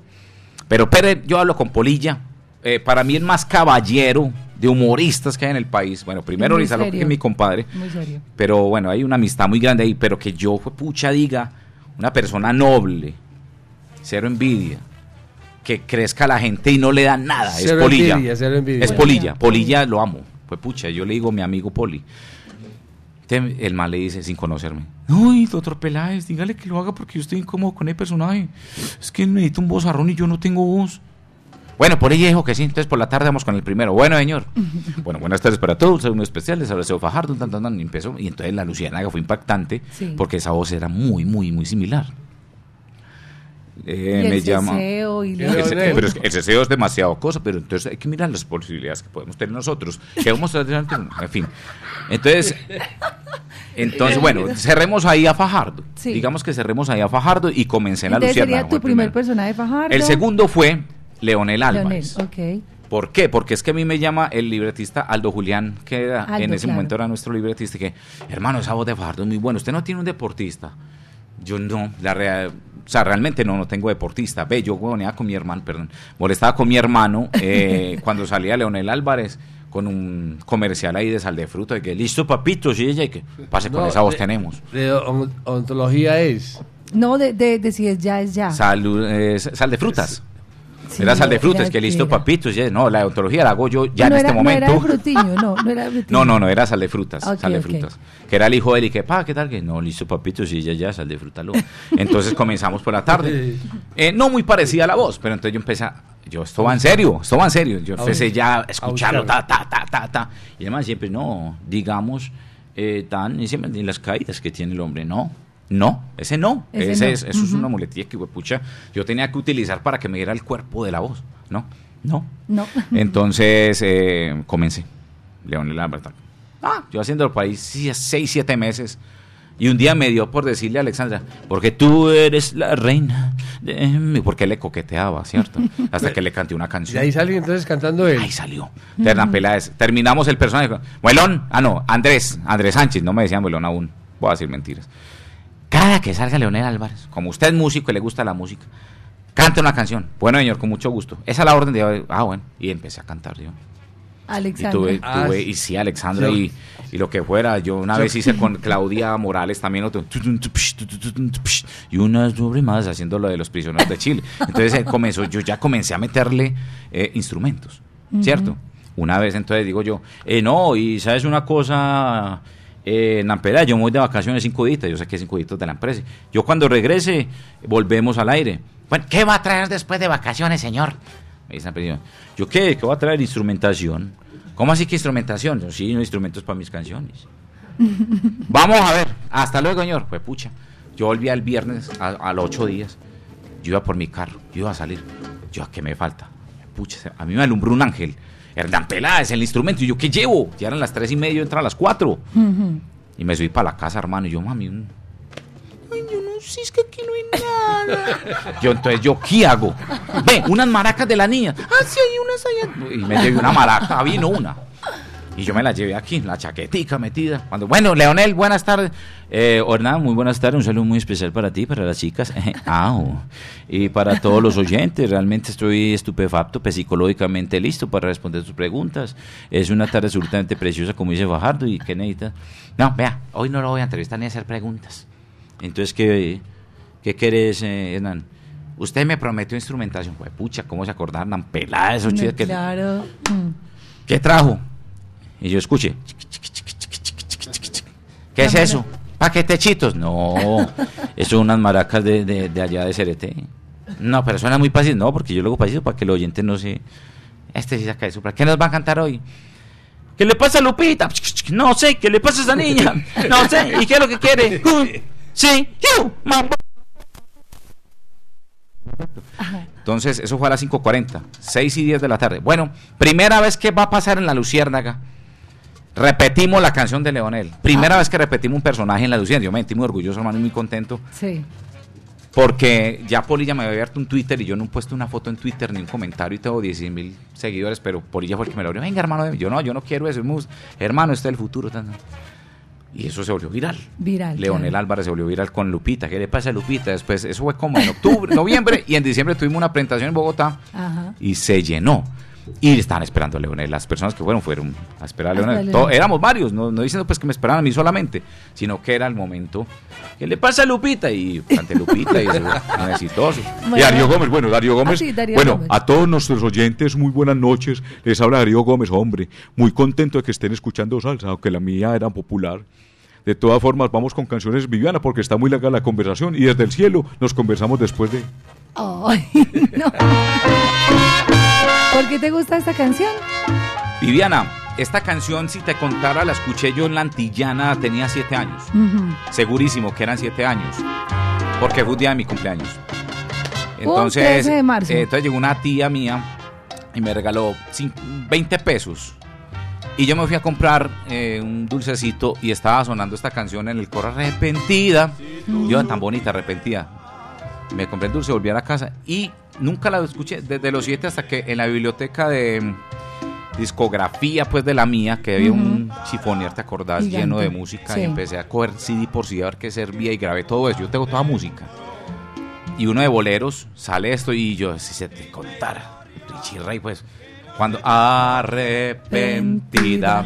Pero Pérez, yo hablo con Polilla. Eh, para mí el más caballero de humoristas que hay en el país. Bueno, primero Muy Rizalo, que es mi compadre. Muy serio. Pero bueno, hay una amistad muy grande ahí. Pero que yo, fue pucha, diga, una persona noble, cero envidia, que crezca la gente y no le da nada. Cero es Polilla. envidia, cero envidia. Es Polilla. Polilla lo amo. Fue pucha, yo le digo mi amigo Poli. El mal le dice, sin conocerme, Uy, doctor Peláez, dígale que lo haga porque yo estoy incómodo con el personaje. Es que necesito un vozarrón y yo no tengo voz. Bueno, por ella dijo que sí, entonces por la tarde vamos con el primero. Bueno, señor. [laughs] bueno, buenas tardes para todos, un especial, les habla Fajardo, tan, tan, tan, y empezó. Y entonces la Lucianaga fue impactante Sí. porque esa voz era muy, muy, muy similar. Eh, Y el me llama. ceseo y El pero es el ceseo es demasiado cosa, pero entonces hay que mirar las posibilidades que podemos tener nosotros. Que vamos a en fin. Entonces, [laughs] entonces bueno, cerremos ahí a Fajardo. Sí. Digamos que cerremos ahí a Fajardo y comencé en la Luciana. sería tu primer personaje Fajardo. El segundo fue Leonel Leonel, Álvarez. ok. ¿Por qué? Porque es que a mí me llama el libretista Aldo Julián, que era- Aldo, en ese claro. momento era nuestro libretista, que, hermano, esa voz de Fajardo es muy buena. Usted no tiene un deportista. Yo no, la rea- o sea, realmente no, no tengo deportista. Ve, yo huevoneaba con mi hermano, perdón, molestaba con mi hermano eh, [laughs] cuando salía Leonel Álvarez con un comercial ahí de sal de fruta, de que listo papito, sí, ella, y que pase con No, esa voz de- tenemos. De on- ontología es. No, de, de, de si es ya, es ya. Salud, eh, sal de frutas. Sí, era sal de frutas, que listo que era. papito, ya, no, la odontología la hago yo ya no en era, este No era momento. frutiño, no, no era [laughs] frutiño. No, no, no, era sal de frutas, sal de frutas. Que era el hijo de él y que, pa, ¿qué tal? Que no, listo, papito, sí, ya, ya, sal de frutalo. Entonces comenzamos por la tarde. [laughs] Eh, no muy parecida a la voz, pero entonces yo empecé a, yo, esto va en serio, esto va en serio. Yo empecé ya a escucharlo, ta, ta, ta, ta, ta. Y además siempre, no, digamos, eh, tan, y siempre, y las caídas que tiene el hombre, no. No, ese no. Ese Ese no. Es, eso es una muletilla que, pucha, yo tenía que utilizar para que me diera el cuerpo de la voz, ¿no? No. No. [laughs] Entonces eh, comencé. Leonel Álvarez. tal. Ah, yo haciendo por ahí seis, siete meses. Y un día me dio por decirle a Alexandra, porque tú eres la reina. de mi-". Porque le coqueteaba, ¿cierto? [laughs] Hasta que le canté una Y canción. ahí salió entonces cantando él. Ahí salió. Terna Peláez. Terminamos el personaje. Muelón. Ah, no, Andrés. Andrés Sánchez. No me decían Muelón aún. Voy a decir mentiras. Cada que salga Leonel Álvarez, como usted es músico y le gusta la música, cante una canción. Bueno, señor, con mucho gusto. Esa es la orden de. Ah, bueno. Y empecé a cantar yo. Y Alexandra. tuve, Ah, tuve- sí. y sí, Alexandra, Yo- y, y lo que fuera. Yo una Yo- vez hice con Claudia Morales también otro. Y unas sobre más haciendo lo de los prisioneros de Chile. Entonces eh, comenzó, yo ya comencé a meterle eh, instrumentos, ¿cierto? Una vez entonces digo yo, eh, no, y sabes una cosa, eh, Nampera, yo me voy de vacaciones cinco días, yo sé que cinco días de la empresa. Yo cuando regrese, volvemos al aire. Bueno, ¿qué va a traer después de vacaciones, señor? Me dice Nampera, yo qué, ¿qué va a traer instrumentación? ¿Cómo así que instrumentación? Yo, sí, no instrumentos para mis canciones. [laughs] Vamos a ver. Hasta luego, señor. Pues pucha. Yo volví el viernes a, a los ocho días. Yo iba por mi carro. Yo iba a salir. Yo, ¿qué me falta? Pucha, a mí me alumbró un ángel. Hernán Peláez, el instrumento. Y yo, ¿qué llevo? Ya eran las tres y media, yo entraba a las cuatro. Y me subí para la casa, hermano. Y yo, mami, un- Ay, yo no sé, es que aquí no hay nada. Yo, entonces, ¿yo qué hago? Ve, unas maracas de la niña. Ah, sí, hay unas allá. Y me llevé una maraca, vino una. Y yo me la llevé aquí, la chaquetica metida. Cuando, bueno, Leonel, buenas tardes. Eh, Hernán, muy buenas tardes. Un saludo muy especial para ti, para las chicas. [laughs] Oh. y para todos los oyentes. Realmente estoy estupefacto, pues, psicológicamente listo para responder tus preguntas. Es una tarde absolutamente preciosa, como dice Fajardo. ¿Y qué necesitas? No, vea, hoy no lo voy a entrevistar ni a hacer preguntas. Entonces, ¿qué, qué querés, eh, Hernán? Usted me prometió instrumentación. Pues, pucha, ¿cómo se acordaban? Pelada, esos No, chicos que... Claro. ¿Qué trajo? Y yo escuché. ¿Qué es eso? Paquetechitos. No, eso son unas maracas de, de, de allá de Cerete. No, pero suena muy fácil. No, porque yo luego pasito para que el oyente no se. Este sí saca eso. ¿Para qué nos va a cantar hoy? ¿Qué le pasa a Lupita? No sé, ¿qué le pasa a esa niña? No sé, ¿y qué es lo que quiere? Sí. Entonces, eso fue a las 5.40, 6 y 10 de la tarde. Bueno, primera vez que va a pasar en La Luciérnaga. Repetimos la canción de Leonel. Primera vez que repetimos un personaje en La Luciérnaga. Yo me sentí muy orgulloso, hermano, y muy contento. Sí. Porque ya Polilla me había abierto un Twitter y yo no he puesto una foto en Twitter ni un comentario y tengo 16 mil seguidores, pero Polilla fue el que me lo abrió. Venga, hermano, yo no, yo no quiero eso. Hermano, este es el futuro. Y eso se volvió viral. Viral. Leonel claro. Álvarez se volvió viral con Lupita. ¿Qué le pasa a Lupita? Después, eso fue como en octubre, [laughs] noviembre, y en diciembre tuvimos una presentación en Bogotá Ajá. y se llenó. Y estaban esperando a Leonel. Las personas que fueron fueron a esperar a Leonel. Éramos varios, no, no diciendo pues que me esperaban a mí solamente, sino que era el momento. ¿Qué le pasa a Lupita? Y ante Lupita y exitoso. [laughs] Y Darío Gómez, bueno, Darío Gómez. Ah, sí, Darío bueno, Gómez. a todos nuestros oyentes, muy buenas noches. Les habla Darío Gómez, hombre. Muy contento de que estén escuchando salsa, aunque la mía era popular. De todas formas, vamos con canciones Viviana porque está muy larga la conversación y desde el cielo nos conversamos después de... Ay, [laughs] no. ¿Por qué te gusta esta canción? Viviana, esta canción, si te contara, la escuché yo en la Antillana, tenía siete años. Segurísimo que eran siete años. Porque fue un día de mi cumpleaños. Un Entonces, 13 de marzo. eh, entonces llegó una tía mía y me regaló cin- 20 pesos. Y yo me fui a comprar eh, un dulcecito y estaba sonando esta canción en el coro arrepentida. Yo tan bonita, arrepentida. Me compré el dulce, volví a la casa y nunca la escuché desde los siete hasta que en la biblioteca de mm, discografía pues de la mía, que había un chifonier, ¿te acordás? Gigante. Lleno de música Sí. y empecé a coger CD por CD a ver qué servía y grabé todo eso. Yo tengo toda música. Y uno de boleros sale esto y yo, si se te contara, Richie Ray, pues, cuando arrepentida,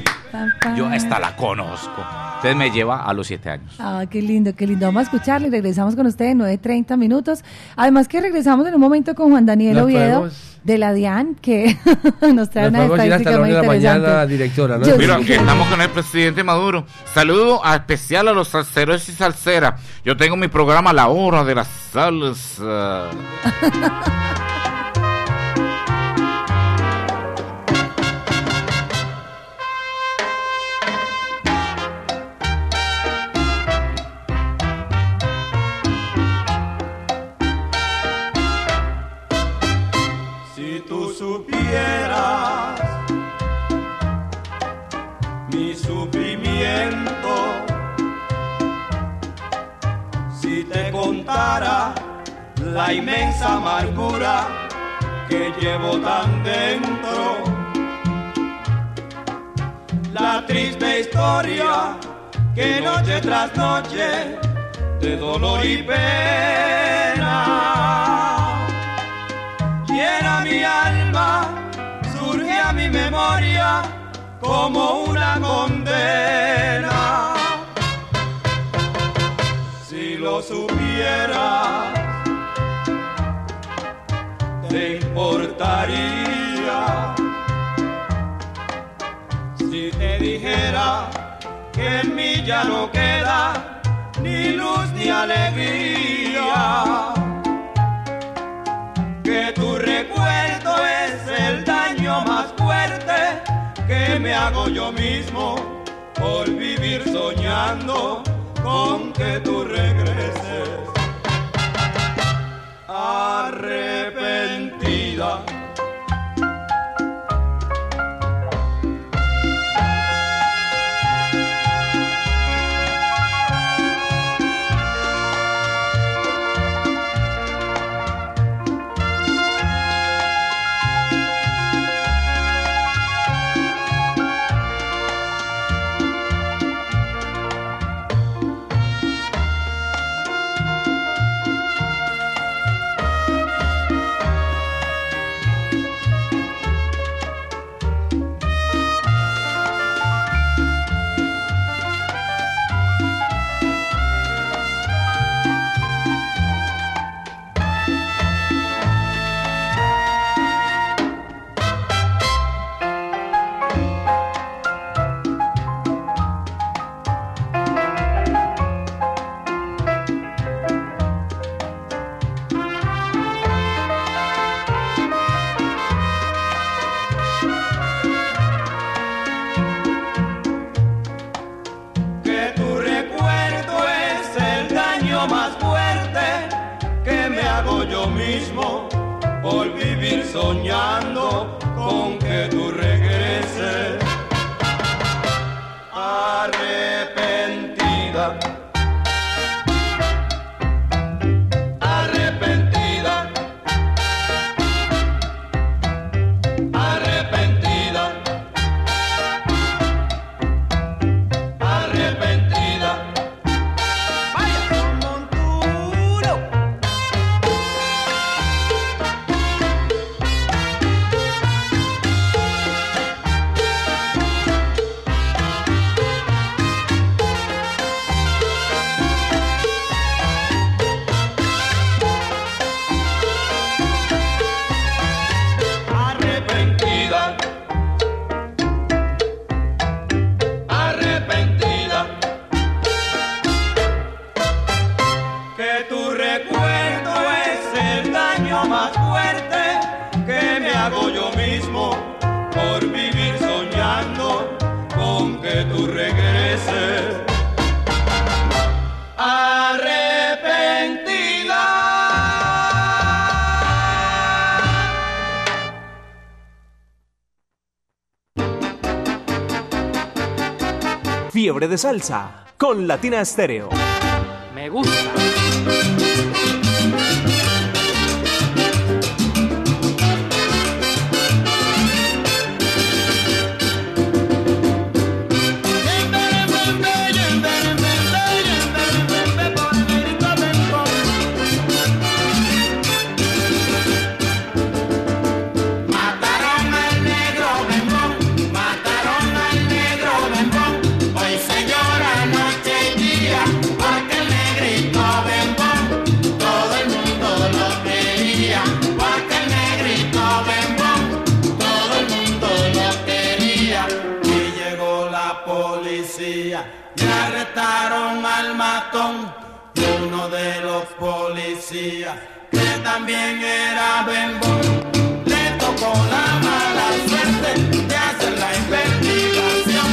yo esta la conozco. Entonces me lleva a los siete años. Ah, qué lindo, qué lindo. Vamos a escucharle y regresamos con ustedes en 9.30 minutos. Además que regresamos en un momento con Juan Daniel Nos Oviedo podemos- de la DIAN, que [laughs] nos trae Nos una ir estadística la muy una de la mañana, interesante. directora, ¿no? Yo Mira, sí. que estamos con el presidente Maduro. Saludo a especial a los salseros y salseras. Yo tengo mi programa La Hora de la Salsa. [laughs] inmensa amargura que llevo tan dentro, la triste historia que noche tras noche de dolor y pena llena mi alma, surge a mi memoria como una condena. Si lo supieras, te importaría. Si te dijera que en mí ya no queda ni luz ni alegría que tu recuerdo es el daño más fuerte que me hago yo mismo por vivir soñando con que tú regreses arrepentida. Que De Salsa con Latina Estéreo. También era bembón. Le tocó la mala suerte de hacer la investigación.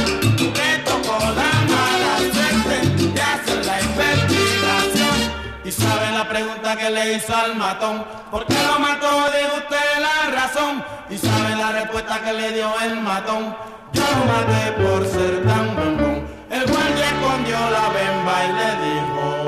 Le tocó la mala suerte de hacer la investigación. Y sabe la pregunta que le hizo al matón. ¿Por qué lo mató? Diga usted la razón. Y sabe la respuesta que le dio el matón. Yo lo maté por ser tan bombón. El guardia escondió la bemba y le dijo.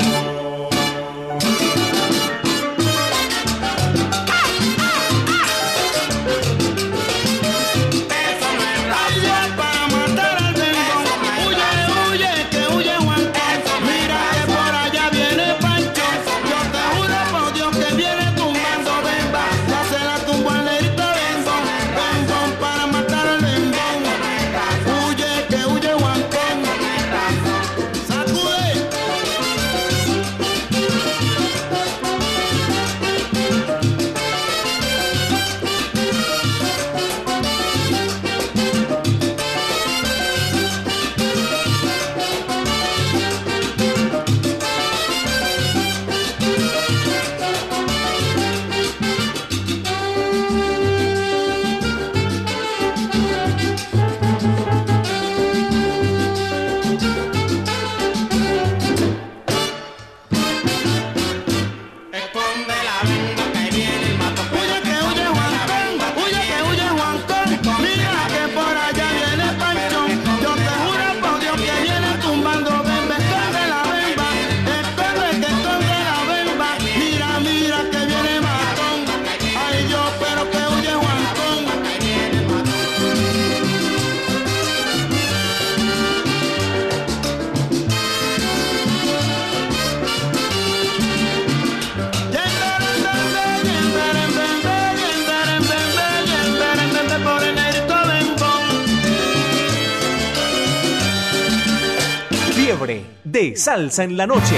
De Salsa en la noche.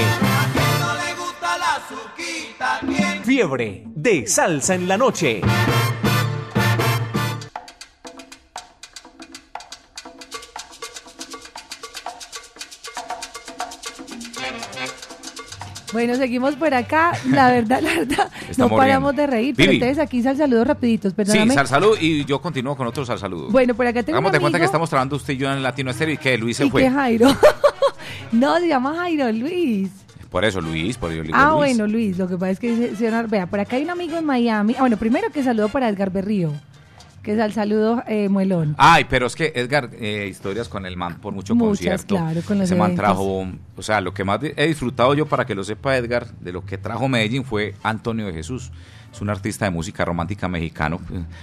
Fiebre de Salsa en la noche. Bueno, seguimos por acá. La verdad, la verdad, [laughs] no paramos riendo. de reír. Pero Vivi. ustedes aquí sal saludos rapiditos, Sí, perdóname. sal salud y yo continúo con otros sal saludos. Bueno, por acá tengo Hagamos un de cuenta que estamos trabajando usted y yo en Latino Estéreo y que Luis se y fue. que Jairo. [laughs] no, se llama Jairo Luis. Por eso Luis, por Ah, Luis. bueno, Luis, lo que pasa es que, dice- señor, vea, por acá hay un amigo en Miami. Ah, bueno, primero que saludo para Edgar Berrío, que es al saludo eh, Muelón. Ay, pero es que Edgar, eh, historias con el man por mucho Muchas, concierto. claro, con los Ese man eventos. trajo, o sea, lo que más he disfrutado yo, para que lo sepa Edgar, de lo que trajo Medellín fue Antonio de Jesús. Es un artista de música romántica mexicano.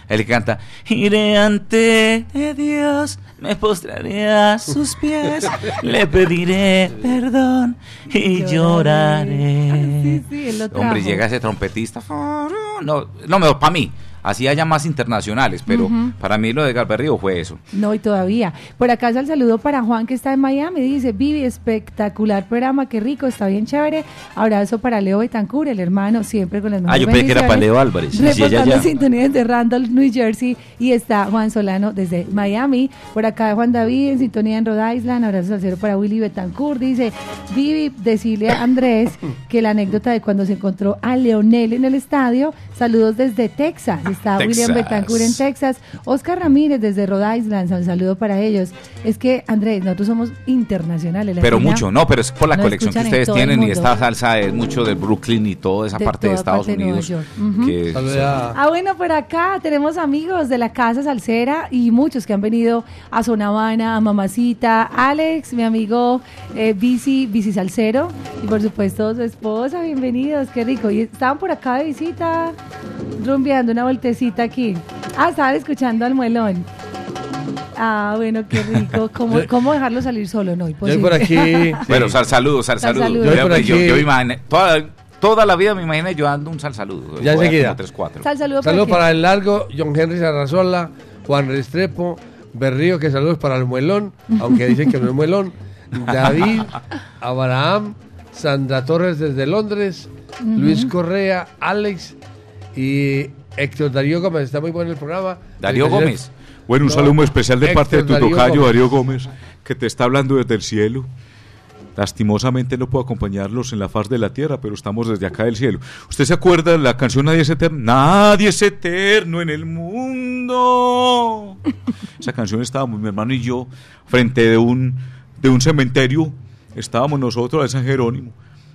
Él que canta, iré ante Dios, me postraré a sus pies, le pediré perdón y lloraré. Sí, sí, trajo. Hombre, llega ese trompetista. No, no, mejor para mí. Así haya más internacionales, pero para mí lo de Edgar Berrío fue eso. No, y todavía. Por acá es el saludo para Juan que está en Miami. Dice, Vivi, espectacular programa, qué rico, está bien chévere. Abrazo para Leo Betancur, el hermano, siempre con las mejores Ah, yo pensé que era para. Leo Álvarez. Reportando ya. sintonía desde Randolph, New Jersey. Y está Juan Solano desde Miami. Por acá Juan David en sintonía en Rhode Island. Abrazo al cero para Willy Betancourt. Dice, Vivi, decirle a Andrés que la anécdota de cuando se encontró a Leonel en el estadio. Saludos desde Texas. Está Texas. William Betancourt en Texas. Oscar Ramírez desde Rhode Island. Un saludo para ellos. Es que, Andrés, nosotros somos internacionales. Pero mucho, no, pero es por la colección que ustedes tienen y esta salsa es mucho de Brooklyn y toda esa De parte de Estados parte de Nueva Unidos. Ujú. que Saluda Ah, bueno, por acá tenemos amigos de la Casa Salsera y muchos que han venido a Zona Habana, a Mamacita, Alex, mi amigo eh, Bici, Bici Salsero y por supuesto su esposa, bienvenidos, qué rico. Y estaban por acá de visita, rumbeando una vueltecita aquí. Ah, estaban escuchando al muelón. Ah, bueno, qué rico. [laughs] ¿Cómo, Yo- cómo dejarlo salir solo? No, imposible. por aquí- [laughs] Bueno, sal saludos, sal Sal saludos. Yo, Yo por yo, aquí- yo imaginé- toda, toda la vida me imaginé yo dando un sal saludo. Ya enseguida. como tres, cuatro. Sal saludo para Saludos para el largo, John Henry Sarrazola, Juan Restrepo, Berrío, que saludos para el muelón, aunque dicen que no es muelón. [laughs] David, Abraham, Sandra Torres desde Londres. Luis Correa, Alex y Héctor Darío Gómez. Está muy bueno el programa. Darío. Gómez. Bueno, un No, saludo especial de parte de tu Darío tocayo, Gómez. Darío Gómez, que te está hablando desde el cielo. Lastimosamente no puedo acompañarlos en la faz de la tierra, pero estamos desde acá del cielo. ¿Usted se acuerda de la canción Nadie es eterno? Nadie es eterno en el mundo. Esa canción estábamos mi hermano y yo frente de un, de un cementerio. Estábamos nosotros en San Jerónimo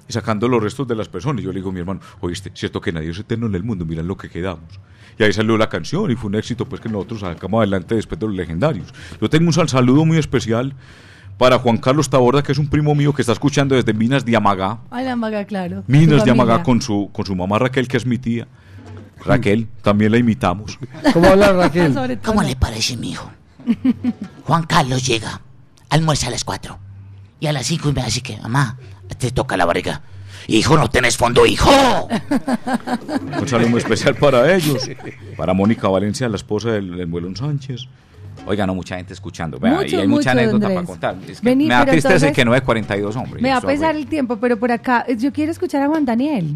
sacando los restos de las personas. Yo le digo a mi hermano, oíste, cierto que nadie es eterno en el mundo, mira lo que quedamos. Y ahí salió la canción y fue un éxito pues que nosotros sacamos adelante después de los legendarios. Yo tengo un sal- saludo muy especial para Juan Carlos Taborda, que es un primo mío que está escuchando desde Minas de Amagá. Ay, la maga, claro. Minas de Amagá con su, con su mamá Raquel, que es mi tía. Raquel, también la imitamos. [laughs] ¿Cómo habla Raquel? ¿Cómo le parece, mijo? Juan Carlos llega, almuerza a las 4 y a las 5 y me dice que, mamá, te toca la barriga. Hijo, no tenés fondo, hijo. Un saludo muy especial para ellos. Para Mónica Valencia, la esposa del, del Muelón Sánchez. Oiga, no, mucha gente escuchando. Vea, Mucho, y hay mucha mucho, anécdota para contar. Es que Vení, me da tristeza entonces- que no es 42 hombres. Me va a pesar el tiempo, pero por acá, yo quiero escuchar a Juan Daniel.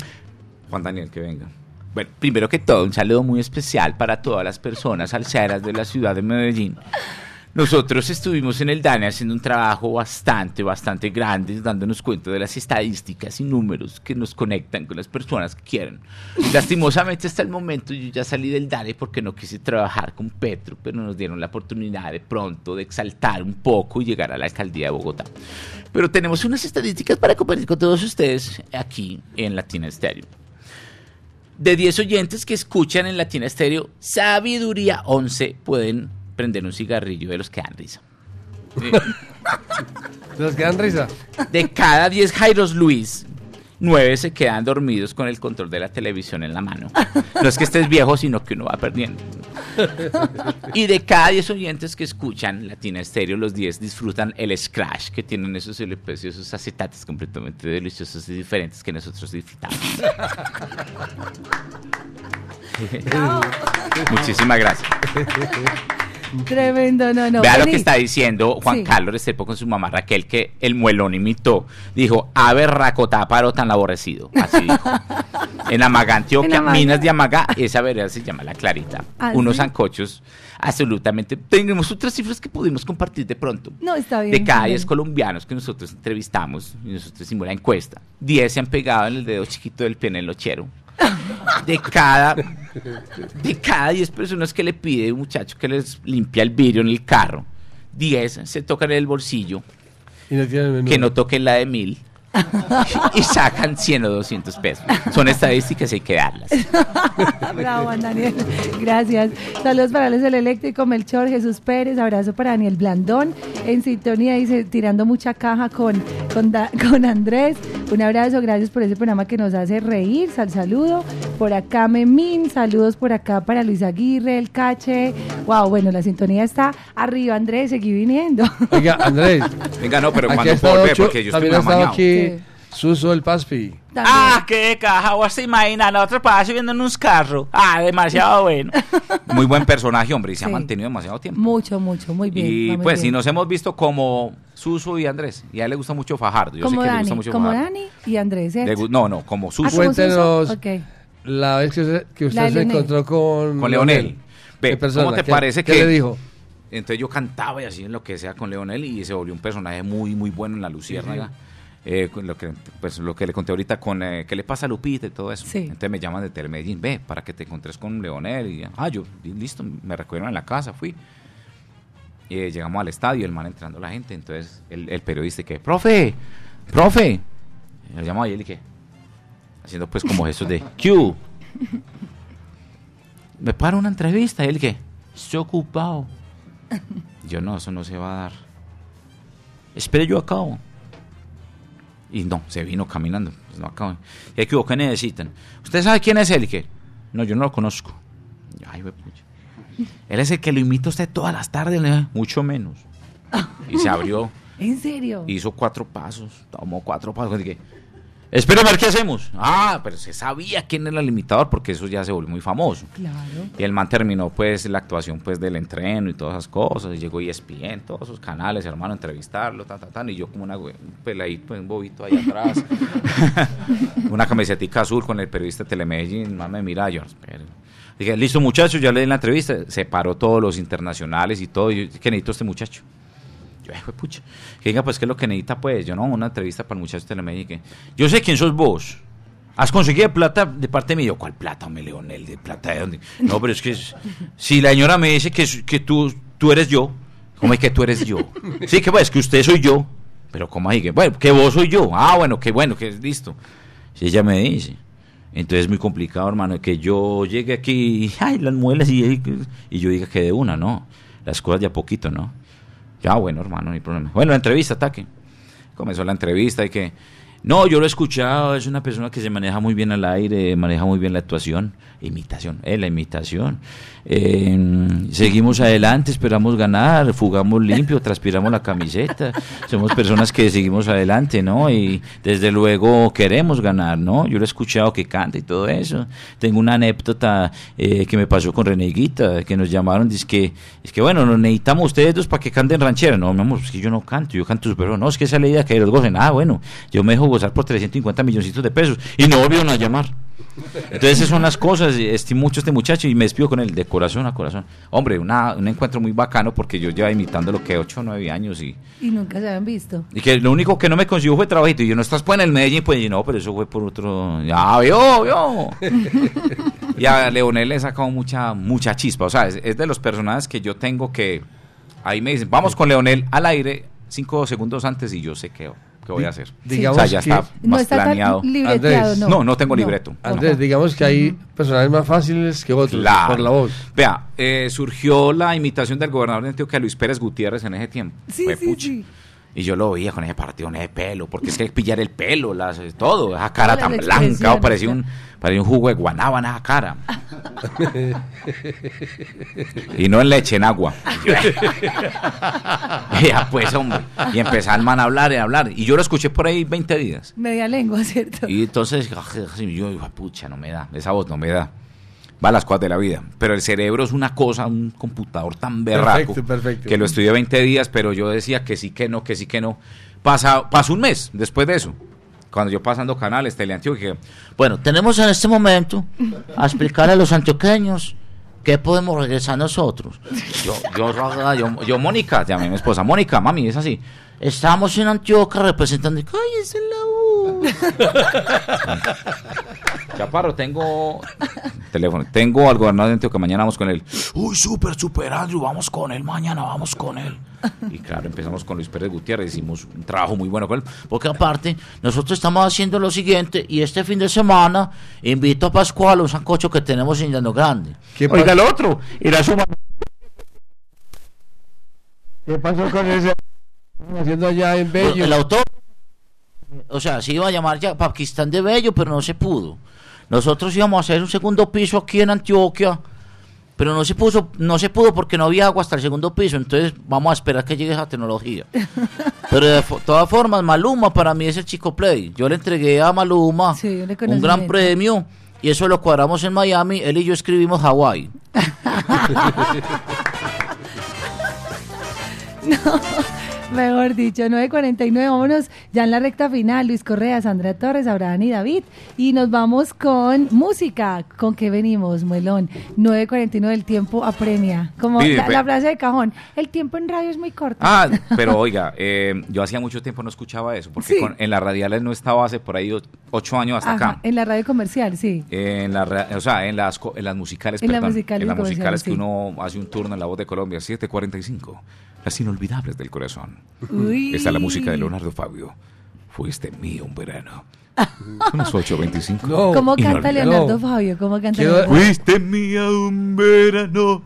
Juan Daniel, que venga. Bueno, primero que todo, un saludo muy especial para todas las personas salseras de la ciudad de Medellín. Nosotros estuvimos en el DANE haciendo un trabajo bastante, bastante grande, dándonos cuenta de las estadísticas y números que nos conectan con las personas que quieren. Lastimosamente hasta el momento yo ya salí del DANE porque no quise trabajar con Petro, pero nos dieron la oportunidad de pronto de exaltar un poco y llegar a la alcaldía de Bogotá. Pero tenemos unas estadísticas para compartir con todos ustedes aquí en Latina Stereo de 10 oyentes que escuchan en Latina Estéreo, Sabiduría 11 pueden prender un cigarrillo de los que dan risa. [laughs] ¿De los que dan risa? De cada 10 Jairos Luis, 9 se quedan dormidos con el control de la televisión en la mano. No es que estés viejo, sino que uno va perdiendo. Y de cada 10 oyentes que escuchan Latina Estéreo, los 10 disfrutan el Scratch, que tienen esos LPs y esos acetates completamente deliciosos y diferentes que nosotros disfrutamos. Muchísimas gracias. Tremendo, no, no. Vea lo que está diciendo Juan Sí. Carlos Restrepo con su mamá Raquel, que el muelón imitó. Dijo, ave racotá paro tan aborrecido. Así dijo. [laughs] En Amagá, Antioquia, En. Minas de Amagá, esa vereda se llama La Clarita. ¿Ah, Unos sí? sancochos absolutamente. Tenemos otras cifras que pudimos compartir de pronto. No, está bien. De cada está 10 bien. colombianos que nosotros entrevistamos y nosotros hicimos la encuesta, 10 se han pegado en el dedo chiquito del pie en el lochero. De cada, de cada 10 personas que le pide un muchacho que les limpia el vidrio en el carro, 10 se tocan en el bolsillo, Y no que no toquen la de mil [laughs] y sacan 100 o 200 pesos. Son estadísticas y hay que darlas. [laughs] Bravo, Daniel. Gracias. Saludos para Alex el Eléctrico, Melchor, Jesús Pérez. Abrazo para Daniel Blandón. En sintonía, dice, tirando mucha caja con, con, Da- con Andrés. Un abrazo, gracias por ese programa que nos hace reír. Sal saludo. Por acá, Memín. Saludos por acá para Luis Aguirre, el Cache. Wow, bueno, la sintonía está arriba, Andrés. Seguí viniendo. Oiga, Andrés. Venga, no, pero aquí cuando volver, porque yo estoy también ha Suso el Paspi. Ah, qué caja, vos te imaginas, nosotros para subiendo en unos carros. Ah, demasiado [laughs] bueno. Muy buen personaje, hombre, y se ha mantenido demasiado tiempo. Mucho, mucho, muy bien. Y muy pues, bien. y nos hemos visto como Suso y Andrés. Y a él le gusta mucho Fajardo. Yo como sé que le Dani, gusta mucho como Fajardo. Dani y Andrés, Le no, no, como Ah, Suso. Cuéntenos la vez que usted, que usted La se encontró con, Con Leonel. Ve, ¿Qué persona? ¿cómo te ¿Qué- parece qué que le dijo? Entonces yo cantaba y así en lo que sea con Leonel y se volvió un personaje muy, muy bueno en La Luciérnaga. Eh, lo que pues lo que le conté ahorita con eh, qué le pasa a Lupita y todo eso. Sí. Entonces me llaman de Telemedellín, ve, para que te encontres con Leonel. Y, ah, yo, y listo, me recogieron en la casa, fui. Y eh, llegamos al estadio, el man entrando la gente. Entonces el, el periodista que, profe, profe. Y lo llamó y él y que, haciendo pues como gestos de Q. Me para una entrevista y él que, estoy ocupado. Yo no, eso no se va a dar. Espere, yo acabo. Y no, se vino caminando. Pues no acabo. Y aquí, ¿qué necesitan? ¿Usted sabe quién es él? Y que, no, yo no lo conozco. Ay, pucha. Él es el que lo imita a usted todas las tardes, dije, mucho menos. Y se abrió, [laughs] ¿En serio? hizo cuatro pasos, tomó cuatro pasos. Y que, espera a ver qué hacemos. Ah, pero se sabía quién era el imitador porque eso ya se volvió muy famoso. Claro. Y el man terminó pues la actuación pues del entreno y todas esas cosas. Y llegó ESPN, todos sus canales, hermano, entrevistarlo, tan, tan, tan. Y yo como una, un peladito, un bobito ahí atrás. [laughs] una camisetica azul con el periodista de Telemedellín. El man me mira, yo, espere. Dije, listo muchachos, ya le di la entrevista. Se paró todos los internacionales y todo. Y yo, ¿qué necesito este muchacho? Yo, "Ay, jue pucha. Que diga, pues, ¿qué es lo que necesita? Pues, yo no, una entrevista para el muchacho de que, yo sé quién sos vos. ¿Has conseguido plata de parte mía? Yo, ¿cuál plata, hombre, Leonel? ¿De plata de dónde? No, pero es que si la señora me dice que, que tú, tú eres yo, ¿cómo es que tú eres yo? Sí, que pues, que usted soy yo. Pero, ¿cómo ahí? Que, bueno, que vos soy yo. Ah, bueno, que bueno, que listo. Si ella me dice. Entonces es muy complicado, hermano, que yo llegue aquí ay, las muelas y, y yo diga que de una, no. Las cosas de a poquito, ¿no? Ya, bueno, hermano, no hay problema. Bueno, la entrevista, ataque. Comenzó la entrevista y que, no, yo lo he escuchado, es una persona que se maneja muy bien al aire, maneja muy bien la actuación, imitación, eh, la imitación. Eh, seguimos adelante, esperamos ganar, fugamos limpio, transpiramos la camiseta, somos personas que seguimos adelante, ¿no? Y desde luego queremos ganar, ¿no? Yo lo he escuchado que canta y todo eso. Tengo una anécdota eh, que me pasó con Reneguita, que nos llamaron, dice que, es que bueno, nos necesitamos ustedes dos para que canten ranchera. No, mi amor, es que yo no canto, yo canto bien. No, es que esa es la idea, que los gocen. Ah, bueno, yo me gozar por 350 milloncitos de pesos. Y no volvieron a llamar. Entonces esas son las cosas, estimo mucho a este muchacho y me despido con él de corazón a corazón. Hombre, una, un encuentro muy bacano porque yo llevo imitando lo que 8 o 9 años y, Y nunca se habían visto. y que lo único que no me consiguió fue trabajito. Y yo, no estás pues en el Medellín, pues y no, pero eso fue por otro. Ya vio, vio. [laughs] y a Leonel le he sacado mucha, mucha chispa. O sea, es, es de los personajes que yo tengo que. Ahí me dicen, vamos con Leonel al aire cinco segundos antes y yo sé qué, qué voy a hacer. digamos o sea, ya que- está No está tan planeado. libreteado, Andrés. no. No, no tengo libreto. Andrés, digamos que hay personajes más fáciles que otros Claro. por la voz. Vea, eh, surgió la imitación del gobernador de Antioquia, Luis Pérez Gutiérrez, en ese tiempo. Sí, Fue sí, pucha. sí. Y yo lo veía con ese partido de pelo, porque es que pillar el pelo, las, todo, esa cara tan blanca, expresiones, parecía un, parecía un jugo de guanábana esa cara. y no en leche, en agua. [laughs] Y ya, pues, hombre. Y empezó el man a hablar y a hablar. Y yo lo escuché por ahí 20 días. Media lengua, ¿cierto? Y entonces, yo digo, pucha, no me da, esa voz no me da. Va a las cosas de la vida. Pero el cerebro es una cosa, un computador tan berraco. Perfecto, perfecto. Que lo estudié 20 días, pero yo decía que sí, que no, que sí, que no. Pasa, pasó un mes después de eso. Cuando yo pasando canales, Teleantioquia. Bueno, tenemos en este momento a explicar a los antioqueños qué podemos regresar nosotros. Yo, yo, yo, yo, Mónica, llamé a mi esposa. Mónica, mami, es así. Estamos en Antioquia representando. ¡Cállese la [laughs] Chaparro, tengo teléfono. Tengo al gobernador de Antioquia. Mañana vamos con él. Uy, súper, súper, Andrew. Vamos con él. Mañana vamos con él. Y claro, empezamos con Luis Pérez Gutiérrez. Hicimos un trabajo muy bueno con él. Porque aparte, nosotros estamos haciendo lo siguiente y este fin de semana invito a Pascual a un sancocho que tenemos en Llano Grande. Oiga, el otro, y la suma. ¿Qué pasó con ese? Haciendo allá en Bello. El autor, o sea, se iba a llamar ya Pakistán de Bello, pero no se pudo. Nosotros íbamos a hacer un segundo piso aquí en Antioquia, pero no se puso, no se pudo porque no había agua hasta el segundo piso. Entonces vamos a esperar que llegue esa tecnología. [laughs] Pero de todas formas, Maluma para mí es el chico play. Yo le entregué a Maluma un gran premio y eso lo cuadramos en Miami. Él y yo escribimos Hawái. [laughs] [laughs] Mejor dicho, 9.49, vámonos ya en la recta final. Luis Correa, Sandra Torres, Abraham y David. Y nos vamos con música. ¿Con qué venimos, Muelón? 9.49, el tiempo apremia. Como Sí, la, la frase de cajón, el tiempo en radio es muy corto. Ah, [laughs] pero oiga, eh, yo hacía mucho tiempo no escuchaba eso, porque Sí. con- en las radiales no estaba hace por ahí ocho años hasta Ajá, acá. en la radio comercial, sí. En la, o sea, en las, en las musicales, En las musicales en las musicales que sí. uno hace un turno en La Voz de Colombia, 7.45, las inolvidables del corazón. Uy. Está la música de Leonardo Fabio. Fuiste mío un verano. Son las 8.25. ¿Cómo canta. Leonardo Fabio? ¿Cómo canta Leonardo? Fuiste mía un verano,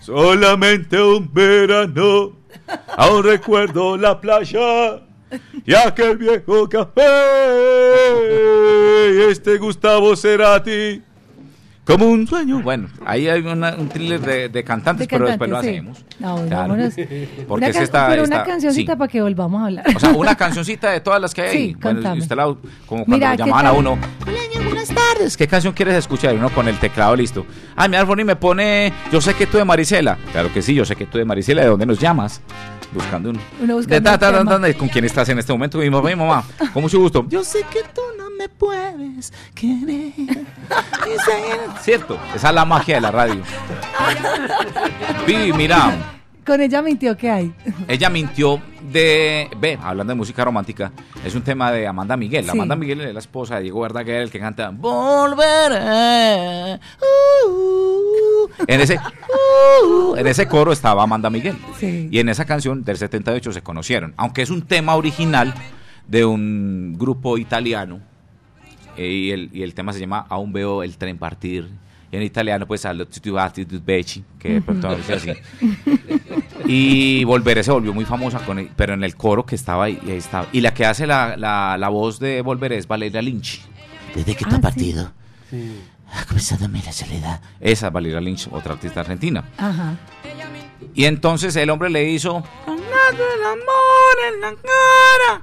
solamente un verano. Aún recuerdo la playa y aquel viejo café. Y este Gustavo Cerati. Como un sueño. Bueno, ahí hay una- un thriller de, de cantantes, De pero después lo sí. hacemos. No, Claro. vámonos. [laughs] Porque Una es esta- pero esta- una cancioncita sí. para que volvamos a hablar. O sea, una cancioncita de todas las que hay. ahí. Sí, bueno, y usted la, como cuando Mira, lo ¿qué llamaban a uno. buenas tardes. ¿Qué canción quieres escuchar? Y uno con el teclado listo. Ah, mi Alfoni me pone Yo sé que tú de Marisela. Claro que sí, yo sé que tú de Marisela. ¿De dónde nos llamas? Buscando un. Uno De buscando ta, ta, ¿Con quién estás en este momento? Mi mamá, mi mamá. Con mucho gusto. Yo sé que tú no me puedes querer. [laughs] Cierto, esa es la magia de la radio. Vivi, mira, Con ella mintió que hay. ella mintió de. Ve, hablando de música romántica, es un tema de Amanda Miguel. Sí. Amanda Miguel es la esposa de Diego Verdaguer, el que canta Volveré. uh". [laughs] En ese, uh, en ese coro estaba Amanda Miguel. Sí. Y en esa canción del 78 se conocieron. Aunque es un tema original de un grupo italiano. eh, y, el, y el tema se llama Aún veo el tren partir. Y en italiano, pues, allo tutti becci, que de pronto dice así. [laughs] Y Volveré se volvió muy famosa, con el- pero en el coro que estaba ahí, y ahí estaba. Y la que hace la, la, la voz de Volveré es Valeria Lynch. Desde Ah, que tú has partido, ha comenzado a mí la soledad. Esa es Valeria Lynch, otra artista argentina. Ajá. Y entonces el hombre le hizo. El amor en la cara,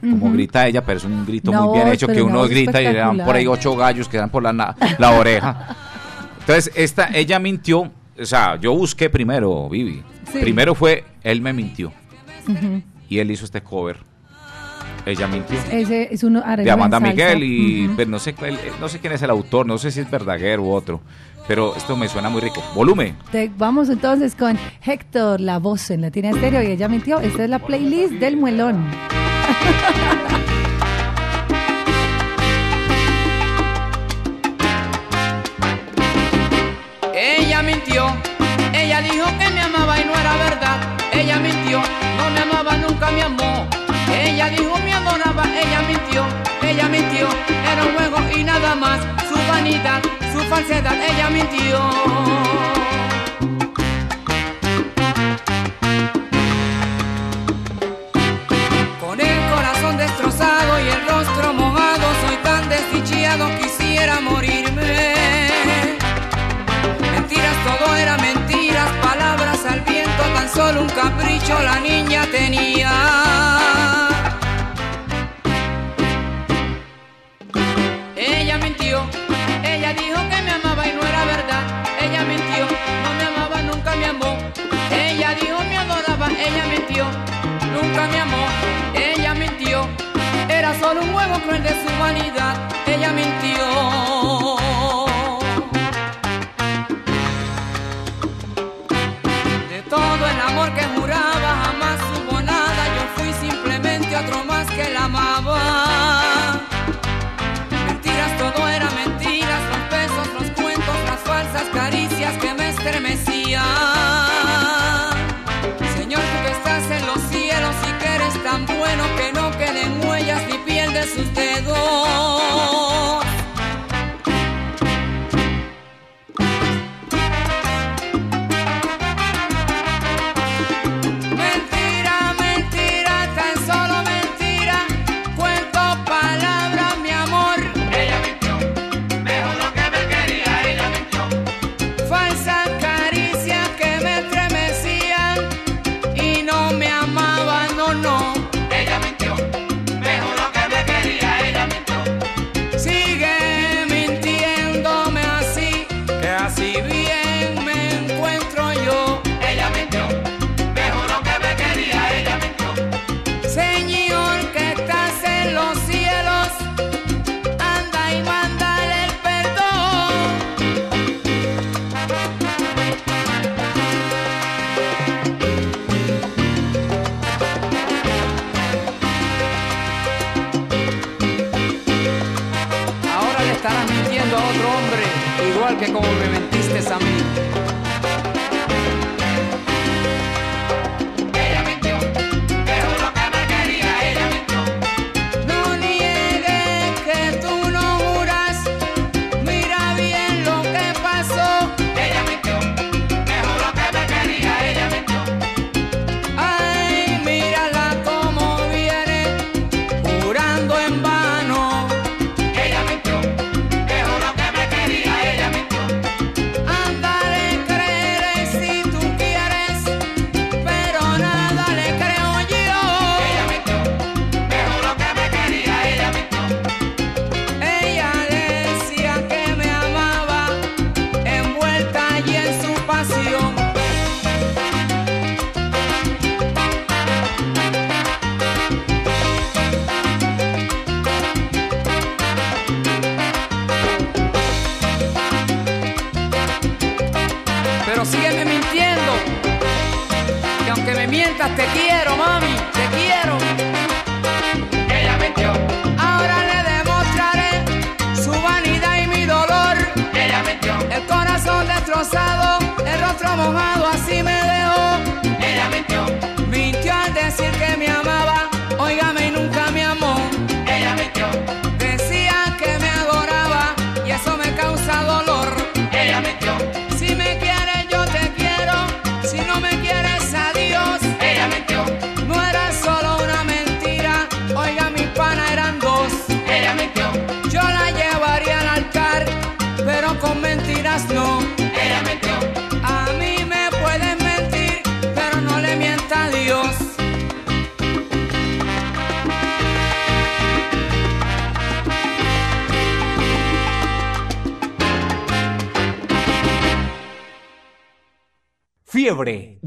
Como grita ella, pero es un grito Una muy bien hecho pero que uno grita y le dan por ahí ocho gallos que dan por la, la oreja. Entonces, esta, ella mintió. O sea, yo busqué primero, Vivi. Sí. Primero fue, él me mintió. Ujú. Y él hizo este cover. Ella mintió. Ese es uno de Amanda. Miguel y Ujú. pues, no sé no sé quién es el autor, no sé si es Verdaguer u otro, pero esto me suena muy rico. Volumen. Te- vamos entonces con Héctor, la voz en Latina Estéreo y ella mintió. Esta es la playlist del muelón. Ella mintió, ella dijo que me amaba y no era verdad. Ella mintió, no me amaba, nunca me amó. Ella dijo me adoraba, ella mintió, ella mintió. Era un juego y nada más. Su falsedad, ella mintió. Con el corazón destrozado y el rostro mojado, soy tan desdichado, quisiera morirme. Mentiras, todo era mentiras, palabras al viento, tan solo un capricho la niña tenía. Solo un juego cruel de su vanidad. Ella mintió.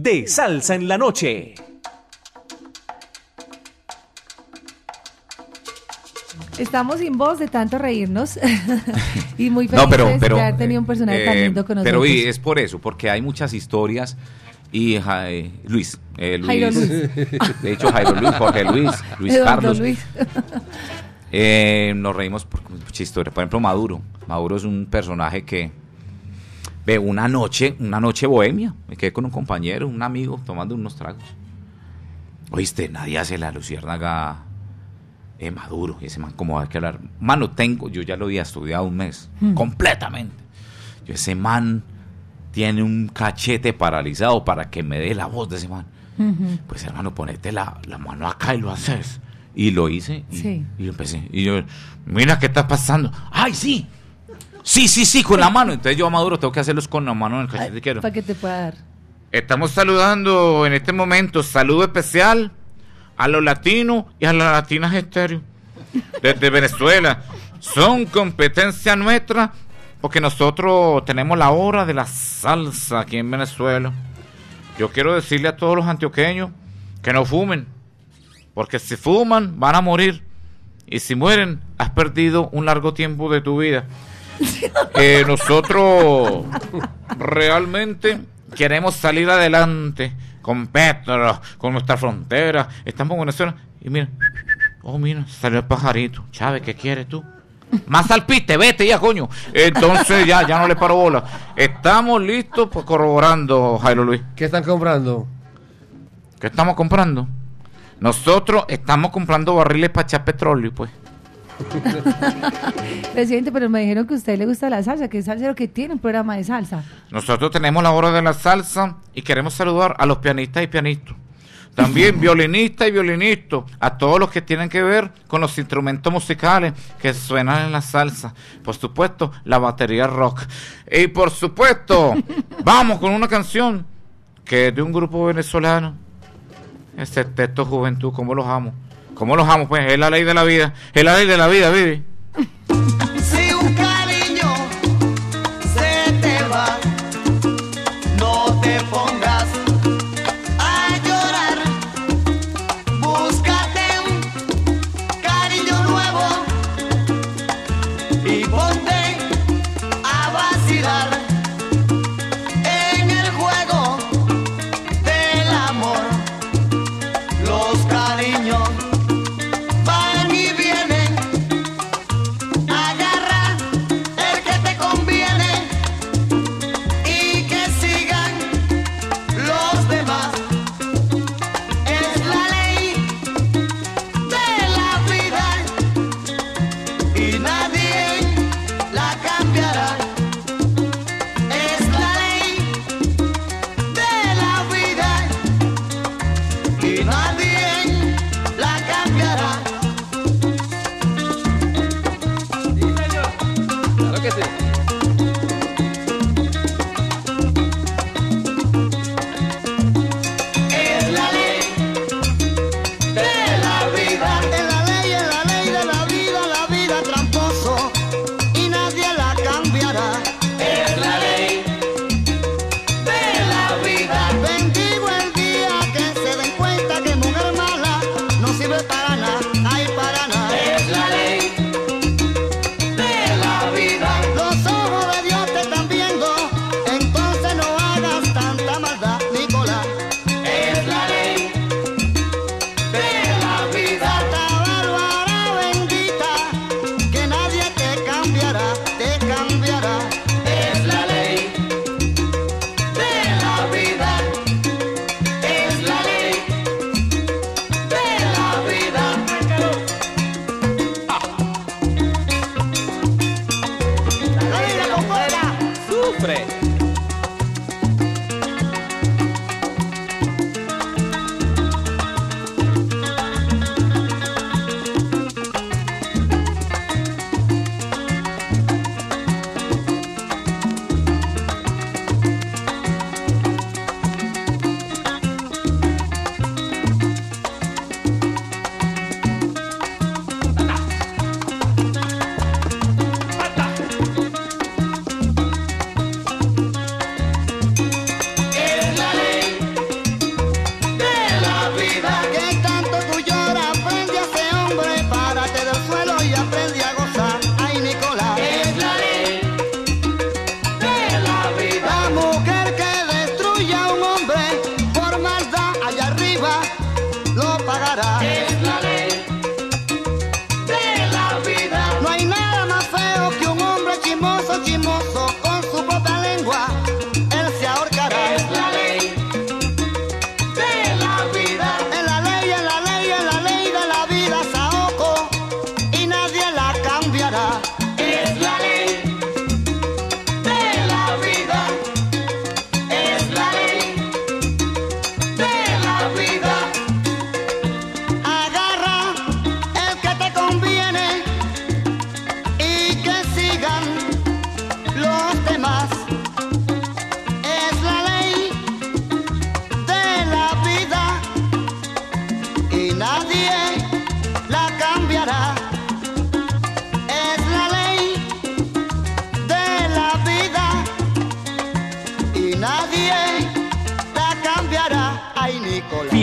De salsa en la noche. Estamos sin voz de tanto reírnos [laughs] y muy felices No, pero, pero, de haber tenido un personaje tan eh, lindo con nosotros. pero y es por eso, porque hay muchas historias y ja- eh, Luis, eh, Luis, Jairo Luis. de hecho Jairo Luis, Jorge Luis, [laughs] Luis Eduardo Carlos, Luis. Eh, nos reímos por mucha historia. Por ejemplo, Maduro. Maduro es un personaje que ve una noche, una noche bohemia. Me quedé con un compañero, un amigo, tomando unos tragos. Oíste, nadie hace la luciérnaga eh, Maduro. Y ese man, como hay que hablar? Mano, tengo, yo ya lo había estudiado un mes, Hmm. completamente. Yo, ese man tiene un cachete paralizado para que me dé la voz de ese man. Pues hermano, ponete la, la mano acá y lo haces. Y lo hice y, Sí. y empecé. Y yo, mira qué está pasando. ¡Ay, sí! Sí, sí, sí, con la mano. Entonces yo a Maduro tengo que hacerlos con la mano en el cachete. quiero. Para que te pueda dar. Estamos saludando en este momento, saludo especial a los latinos y a las latinas estéreo desde Venezuela. Son competencia nuestra porque nosotros tenemos la hora de la salsa aquí en Venezuela. Yo quiero decirle a todos los antioqueños que no fumen, porque si fuman van a morir y si mueren has perdido un largo tiempo de tu vida. Eh, nosotros realmente queremos salir adelante con Petro, con nuestra frontera. Estamos en Venezuela y mira, oh mira, salió el pajarito. Chávez, ¿qué quieres tú? Más alpiste, vete ya, coño. Entonces ya, ya no le paro bola. Estamos listos pues, corroborando, Jairo Luis. ¿Qué están comprando? ¿Qué estamos comprando? Nosotros estamos comprando barriles para echar petróleo, pues. [laughs] Presidente, pero me dijeron que a usted le gusta la salsa, que es salsero que tiene un programa de salsa. Nosotros tenemos la hora de la salsa y queremos saludar a los pianistas y pianistas. También [laughs] violinistas y violinistas, a todos los que tienen que ver con los instrumentos musicales que suenan en la salsa. Por supuesto, la batería rock. Y por supuesto, [laughs] vamos con una canción que es de un grupo venezolano. Este texto Juventud, ¿cómo los amo? ¿Cómo los amo? Pues es la ley de la vida. Es la ley de la vida, vive. [laughs]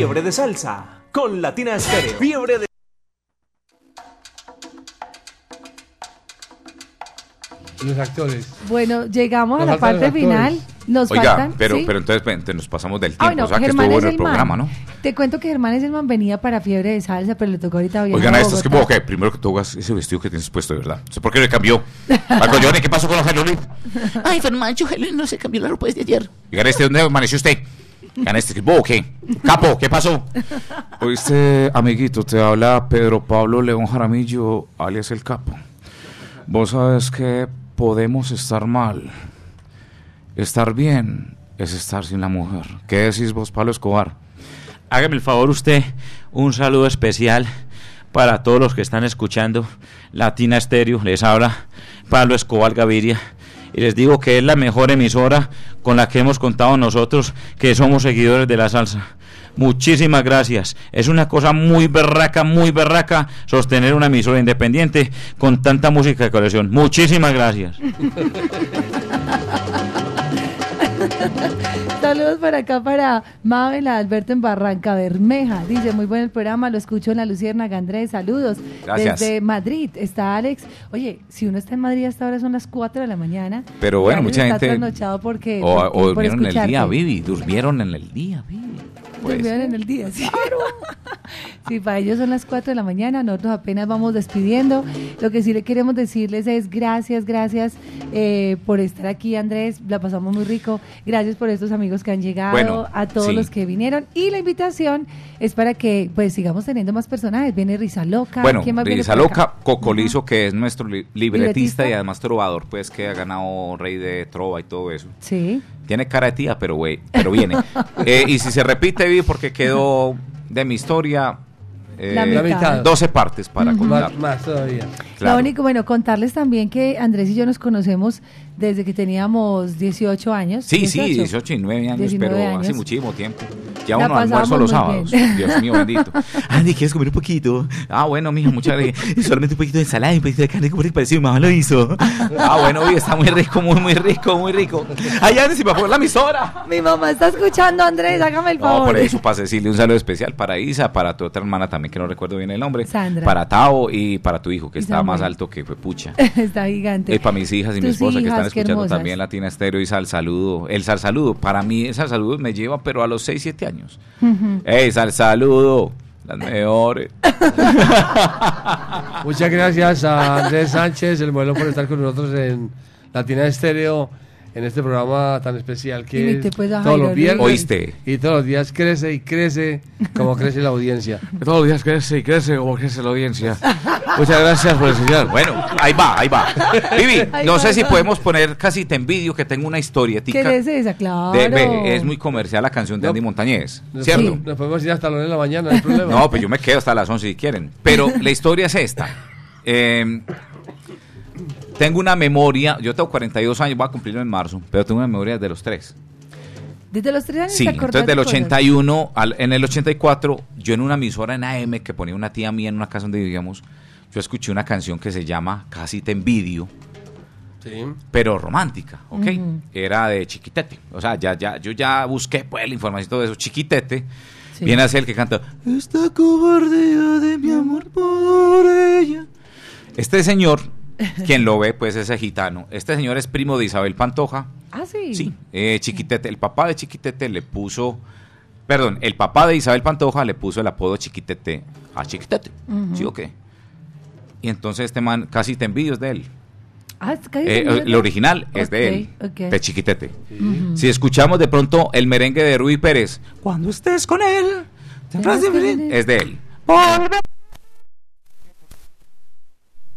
Fiebre de salsa con Latina Estéreo. Fiebre de Los actores. Bueno, llegamos a la parte final. Nos Oiga, faltan. pero, ¿sí? pero entonces, te- nos pasamos del Ah, tiempo. bueno, o sea, que Germán estuvo es bueno el programa, ¿no? Te cuento que Germán Eselman venía para fiebre de salsa, pero le tocó ahorita viajar Oigan, a esto es que Bogotá. ok, primero que hagas ese vestido que tienes puesto, de verdad. No sé por qué le cambió. Marco Johnny, ¿qué pasó con los Halloween? Ay, Fermancho, Helen no se cambió la ropa desde ayer. Oigan, este, ¿dónde amaneció usted? Oigan, este, ¿vos qué? Capo, ¿qué pasó? Oíste, amiguito, te habla Pedro Pablo León Jaramillo, alias El Capo. Vos sabes que podemos estar mal. Estar bien es estar sin la mujer. ¿Qué decís vos, Pablo Escobar? Hágame el favor usted, un saludo especial para todos los que están escuchando Latina Stereo. Les habla Pablo Escobar Gaviria. Y les digo que es la mejor emisora con la que hemos contado nosotros que somos seguidores de la salsa. Muchísimas gracias. Es una cosa muy berraca, muy berraca sostener una emisora independiente con tanta música de colección. Muchísimas gracias. [laughs] Saludos por acá para Mabel Alberto en Barranca Bermeja. Dice, muy buen el programa, lo escucho en la Lucierna Andrés. Saludos. Gracias. Desde Madrid está Alex. Oye, si uno está en Madrid hasta ahora son las 4 de la mañana. Pero bueno, mucha está gente- trasnochado porque, O, o por durmieron en el día. Vivi. Durmieron en el día, Vivi. Pues. Durmieron en el día, sí. [laughs] Sí, para ellos son las 4 de la mañana, nosotros apenas vamos despidiendo. Lo que sí le queremos decirles es gracias, gracias eh, por estar aquí, Andrés. La pasamos muy rico. Gracias por estos amigos que han llegado, Bueno, a todos sí. los que vinieron. Y la invitación es para que pues sigamos teniendo más personajes. Viene Risa Loca. Bueno, ¿quién más Cocolizo, que es nuestro li- libretista, Libretista. y además trovador, pues que ha ganado Rey de Trova y todo eso. Sí. Tiene cara de tía, pero güey, pero viene. [laughs] Eh, y si se repite, vi porque quedó de mi historia eh, La mitad. La mitad. 12 partes para Ujú. contar. Más, más todavía. Claro. Lo único, bueno, contarles también que Andrés y yo nos conocemos desde que teníamos 18 años. Sí, sí, 18 y 9 años, 19 pero años. hace muchísimo tiempo. Ya La uno almuerzo los sábados. bien. Dios mío bendito. [laughs] Andy, ¿quieres comer un poquito? Ah, bueno, mija, muchas gracias. [laughs] Solamente un poquito de ensalada y un poquito de carne, como te pareció, mi mamá lo hizo. [laughs] Ah, bueno, oye, está muy rico, muy, muy rico, muy rico. Ay, Andy, si me acuerdo la emisora. Mi mamá está escuchando, Andrés, hágame el favor. No, por eso, para Cecilia, un saludo especial para Isa, para tu otra hermana también, que no recuerdo bien el nombre. Sandra. Para Tao y para tu hijo, que está más alto que fue pucha. está gigante. Y para mis hijas y mi esposa que están escuchando hermosas. también Latina Estéreo y Sal Saludo. El Sal Saludo, para mí el Sal Saludo me lleva, pero a los 6, 7 años. Ujú. ¡Ey, Sal Saludo! Las mejores. [laughs] Muchas gracias a Andrés Sánchez, el modelo, por estar con nosotros en Latina Estéreo, en este programa tan especial Y que te es puedes a todos Jairo los viernes. ¿Oíste? Y todos los días crece y crece como [laughs] crece la audiencia. Todos los días crece y crece como crece la audiencia. Muchas gracias por enseñar. Bueno, ahí va, ahí va. Vivi, Ahí no va, sé ahí si va. podemos poner casi te envidio que tengo una historietica. ¿Qué es esa? Claro. de- ve, es muy comercial la canción de Andy Montañez, Nos ¿cierto? podemos- Nos podemos ir hasta las 9 de la mañana, no hay problema. No, pues yo me quedo hasta las 11 si quieren. Pero la [laughs] historia es esta. Eh, tengo una memoria, yo tengo 42 años, voy a cumplirlo en marzo, pero tengo una memoria de los tres. Desde los tres años Sí, entonces del de cosas? 81 al, en el 84, yo en una emisora en AM que ponía una tía mía en una casa donde vivíamos, yo escuché una canción que se llama Casi te envidio, Sí. pero romántica, ¿ok? Ujú. Era de Chiquitete. O sea, ya, ya, yo ya busqué pues la información y todo eso. Chiquitete Sí. viene a ser el que canta Esta cobardía de mi amor por ella. Este señor, [laughs] quien lo ve, pues ese gitano. Este señor es primo de Isabel Pantoja. Ah, sí. Sí, eh, Chiquitete, el papá de Chiquitete le puso, perdón, el papá de Isabel Pantoja le puso el apodo Chiquitete a Chiquitete. ¿Sí o qué? Y entonces este man, casi te envidio es de él. Ah, es casi Eh, el original es de él, Ok, ok. de Chiquitete. Si escuchamos de pronto el merengue de Rui Pérez, cuando estés con él, tendrás de feliz", es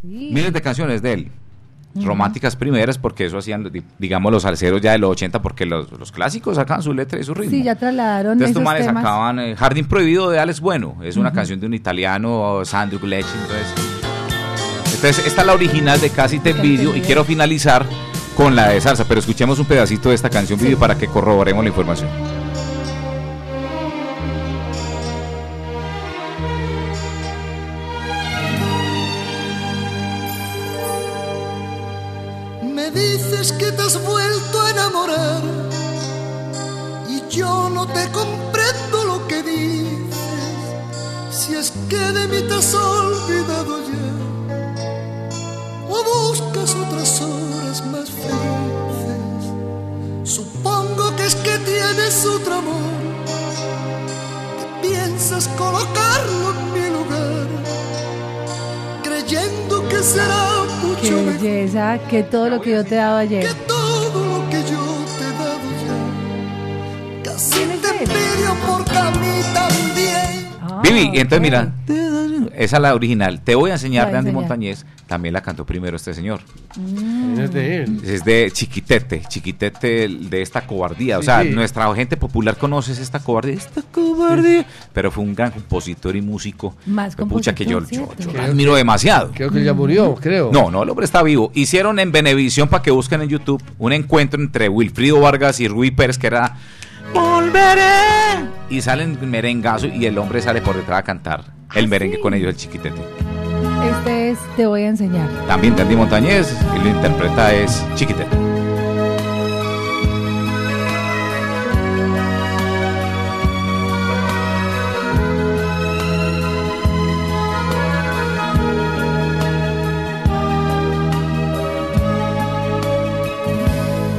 Miles de canciones de él. Románticas primeras, porque eso hacían, di- digamos, los salseros ya de los 80, porque los, los clásicos sacaban su letra y su ritmo. Sí, ya trasladaron Entonces estos manes temas. sacaban eh, Jardín Prohibido de Alex Bueno. Es una canción de un italiano, Sandro Glecci. Entonces, entonces, esta es la original de Casi Te Envidio y quiero finalizar con la de salsa. Pero escuchemos un pedacito de esta canción, Vivi, para que corroboremos la información. Tienes otro amor, que piensas colocarlo en mi lugar, creyendo que será mucho Qué mejor belleza, que todo lo que yo te he dado ayer. todo lo que yo te he dado ya. Casi te pido a mí también. Vivi, y entonces mira, esa es la original. Te voy a enseñar de Andy. Montañez. También la cantó primero este señor. Mm. Es de él. Es de Chiquitete, Chiquitete de esta cobardía. o sea, sí. nuestra gente popular conoce esta cobardía. Esta cobardía. Pero fue un gran compositor y músico. Más pucha que yo, yo, yo admiro demasiado. Creo que ya murió, creo. No, no, el hombre está vivo. Hicieron en Benevisión, para que busquen en YouTube, un encuentro entre Wilfrido Vargas y Rui Pérez, que era Volveré. Y salen merengazo y el hombre sale por detrás a cantar el merengue con ellos, el chiquitete. Este es Te voy a enseñar. También de Andy Montañez y lo interpreta es chiquitete.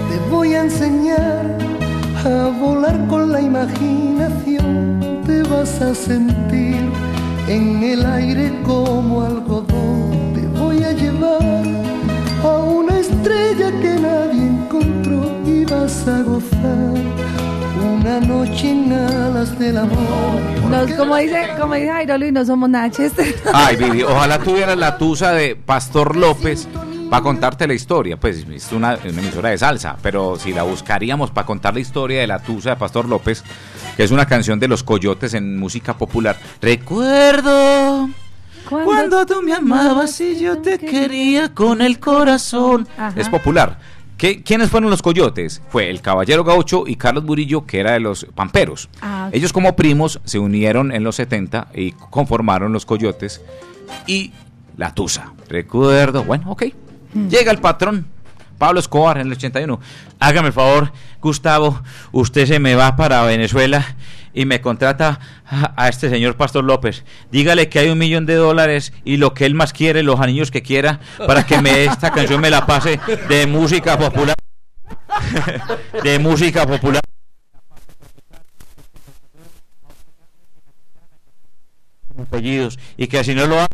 Te voy a enseñar a volar con la imaginación. Te vas a sentir en el aire como algodón. Te voy a llevar a una estrella que nadie encontró y vas a gozar una noche en alas del amor. Nos, como dice, como dice Jairo Luis, no somos naches. Ay, Vivi, ojalá tuvieras la tusa de Pastor López para contarte la historia. Pues es una, una emisora de salsa, pero si la buscaríamos para contar la historia de la tusa de Pastor López, que es una canción de los coyotes en música popular. Recuerdo Cuando tú me amabas y yo te quería con el corazón. es popular. ¿Qué- ¿Quiénes fueron los coyotes? Fue el Caballero Gaucho y Carlos Murillo, que era de los Pamperos. Ah, Ellos como primos se unieron en los 70 y conformaron los coyotes y la Tusa. Recuerdo, bueno, ok. Llega el patrón, Pablo Escobar, en el 81. Hágame el favor, Gustavo, usted se me va para Venezuela y me contrata a, este señor Pastor López. Dígale que hay un millón de dólares y lo que él más quiere, los anillos que quiera, para que me esta [laughs] canción me la pase de música popular. [laughs] de música popular. apellidos y que si no lo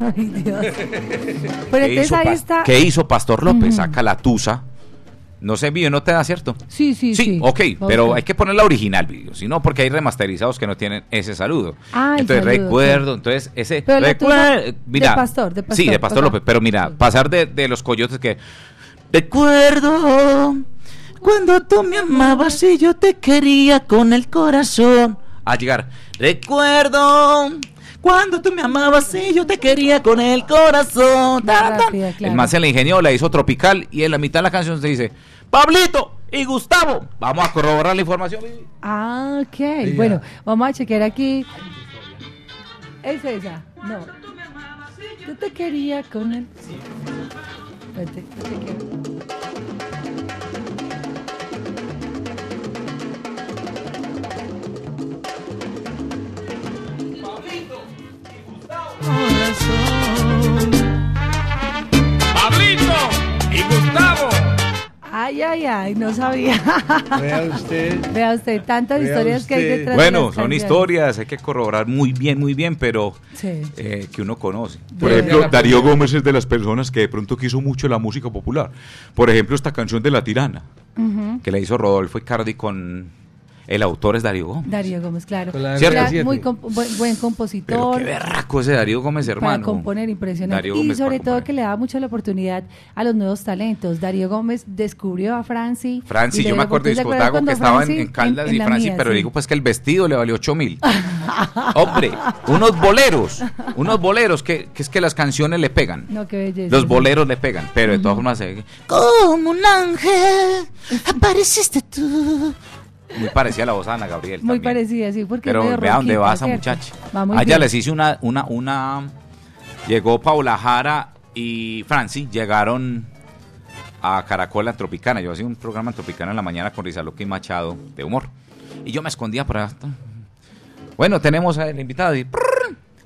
Ay, Dios. [laughs] Pero ¿Qué hizo, ahí Pas- está. qué hizo Pastor López? Ujú. Saca la Tusa. No se envío, no te da cierto. Sí, sí, sí. Sí, ok, pero Ok. hay que poner la original, video, si no, porque hay remasterizados que no tienen ese saludo. Ah, entonces saludo, recuerdo, entonces ese Pero la tuya recuer- mira, de Pastor, de sí, de Pastor, Pastor. López, pero mira, pasar de, de los coyotes que Recuerdo cuando tú me amabas y yo te quería con el corazón. a llegar, Recuerdo cuando tú me amabas y yo te quería con el corazón. Ta, ta. el man se la ingenió, la hizo tropical y en la mitad de la canción se dice, Pablito y Gustavo, vamos a corroborar la información. Ah, ok. Bueno, vamos a chequear aquí. ¿Es esa? No. Yo te quería con el. Chequeo. Pablito y Gustavo. Ay, ay, ay, no sabía. [laughs] Vea usted. Vea usted, tantas Vea historias que hay detrás de Bueno, las son canciones. historias, hay que corroborar muy bien, muy bien, pero Sí. eh, que uno conoce. Por De- ejemplo, Darío Gómez es de las personas que de pronto quiso mucho la música popular. Por ejemplo, esta canción de La Tirana, que le hizo Rodolfo Icardi con el autor es Darío Gómez. Darío Gómez, claro. Era R7. muy comp- buen, buen compositor. Qué berraco ese Darío Gómez, para hermano. componer impresionante Darío y Gómez sobre para todo que le daba mucho la oportunidad a los nuevos talentos Darío Gómez descubrió a Franci Franci, yo me acuerdo de ¿te acuerdas Discotago cuando que estaba en, Caldas en y Franci, mía, pero sí. digo pues que el vestido le valió 8 mil. [laughs] Hombre, unos boleros, unos boleros que, que es que las canciones le pegan. no qué belleza Los boleros le pegan, pero de todas formas eh, Como un ángel, apareciste tú. Muy parecida a la voz de Ana Gabriel. muy también. parecida sí porque Pero vea dónde va esa muchacha. va muy Allá bien. les hice una, una, una. Llegó Paula Jara y Franci, llegaron a Caracol en Tropicana. Yo hacía un programa en Tropicana en la mañana con Rizaloque y Machado de humor. Y yo me escondía por allá. Bueno, tenemos al invitado. y-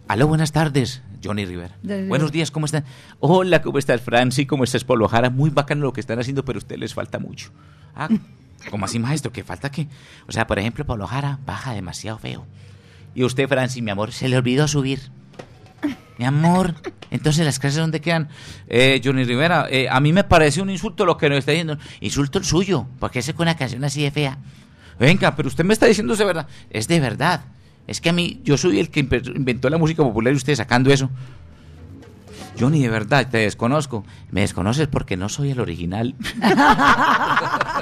Aló, buenas tardes, Johnny Rivera. Buenos días, ¿cómo están? Hola, ¿cómo estás, Franci? ¿Cómo estás, Pablo Jara? Muy bacano lo que están haciendo, pero a ustedes les falta mucho. Ah, ¿cómo así, maestro? ¿Qué falta qué? O sea, por ejemplo, Pablo Jara baja demasiado feo. Y usted, Franci, mi amor, se le olvidó subir. Mi amor, entonces las clases ¿dónde quedan? Eh, Johnny Rivera, eh, a mí me parece un insulto lo que nos está diciendo. Insulto el suyo, porque ese con una canción así de fea. Venga, pero usted me está diciendo de verdad. Es de verdad. Es que a mí, yo soy el que inventó la música popular y usted sacando eso. Johnny, de verdad, te desconozco. Me desconoces porque no soy el original. [laughs]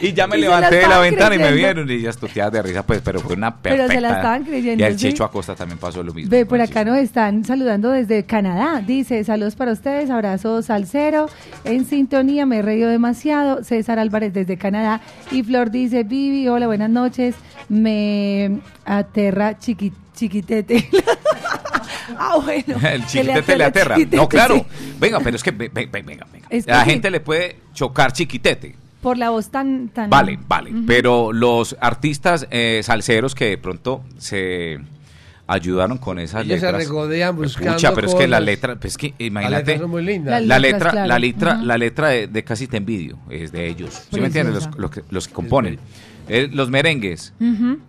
Y ya me Y levanté la de la ventana y me vieron y ya estuteadas de risa, pues, pero fue una Pero perfecta. se la estaban creyendo, Y al ¿sí? Checho Acosta también pasó lo mismo. Ve, por acá nos están saludando desde Canadá. Dice, saludos para ustedes, abrazos al cero. En sintonía, me he reído demasiado. César Álvarez desde Canadá. Y Flor dice, Vivi, hola, buenas noches. Me aterra chiqui, chiquitete. [laughs] ah, bueno. [laughs] El le chiquitete le aterra. chiquitete, No, claro. sí. Venga, pero es que, ve- ve- ve- venga, venga. Es que La sí. gente le puede chocar chiquitete. Por la voz tan... tan Vale, vale. Pero los artistas eh, salseros que de pronto se ayudaron con esas Ellos se letras. regodean Pues, buscando pucha, pero es que la letra, pues es que imagínate. muy lindas. La letra, claro. la letra, la letra de, de Casi te envidio es de ellos. ¿Sí me entiendes? Los, los que, los que componen. Eh, los merengues.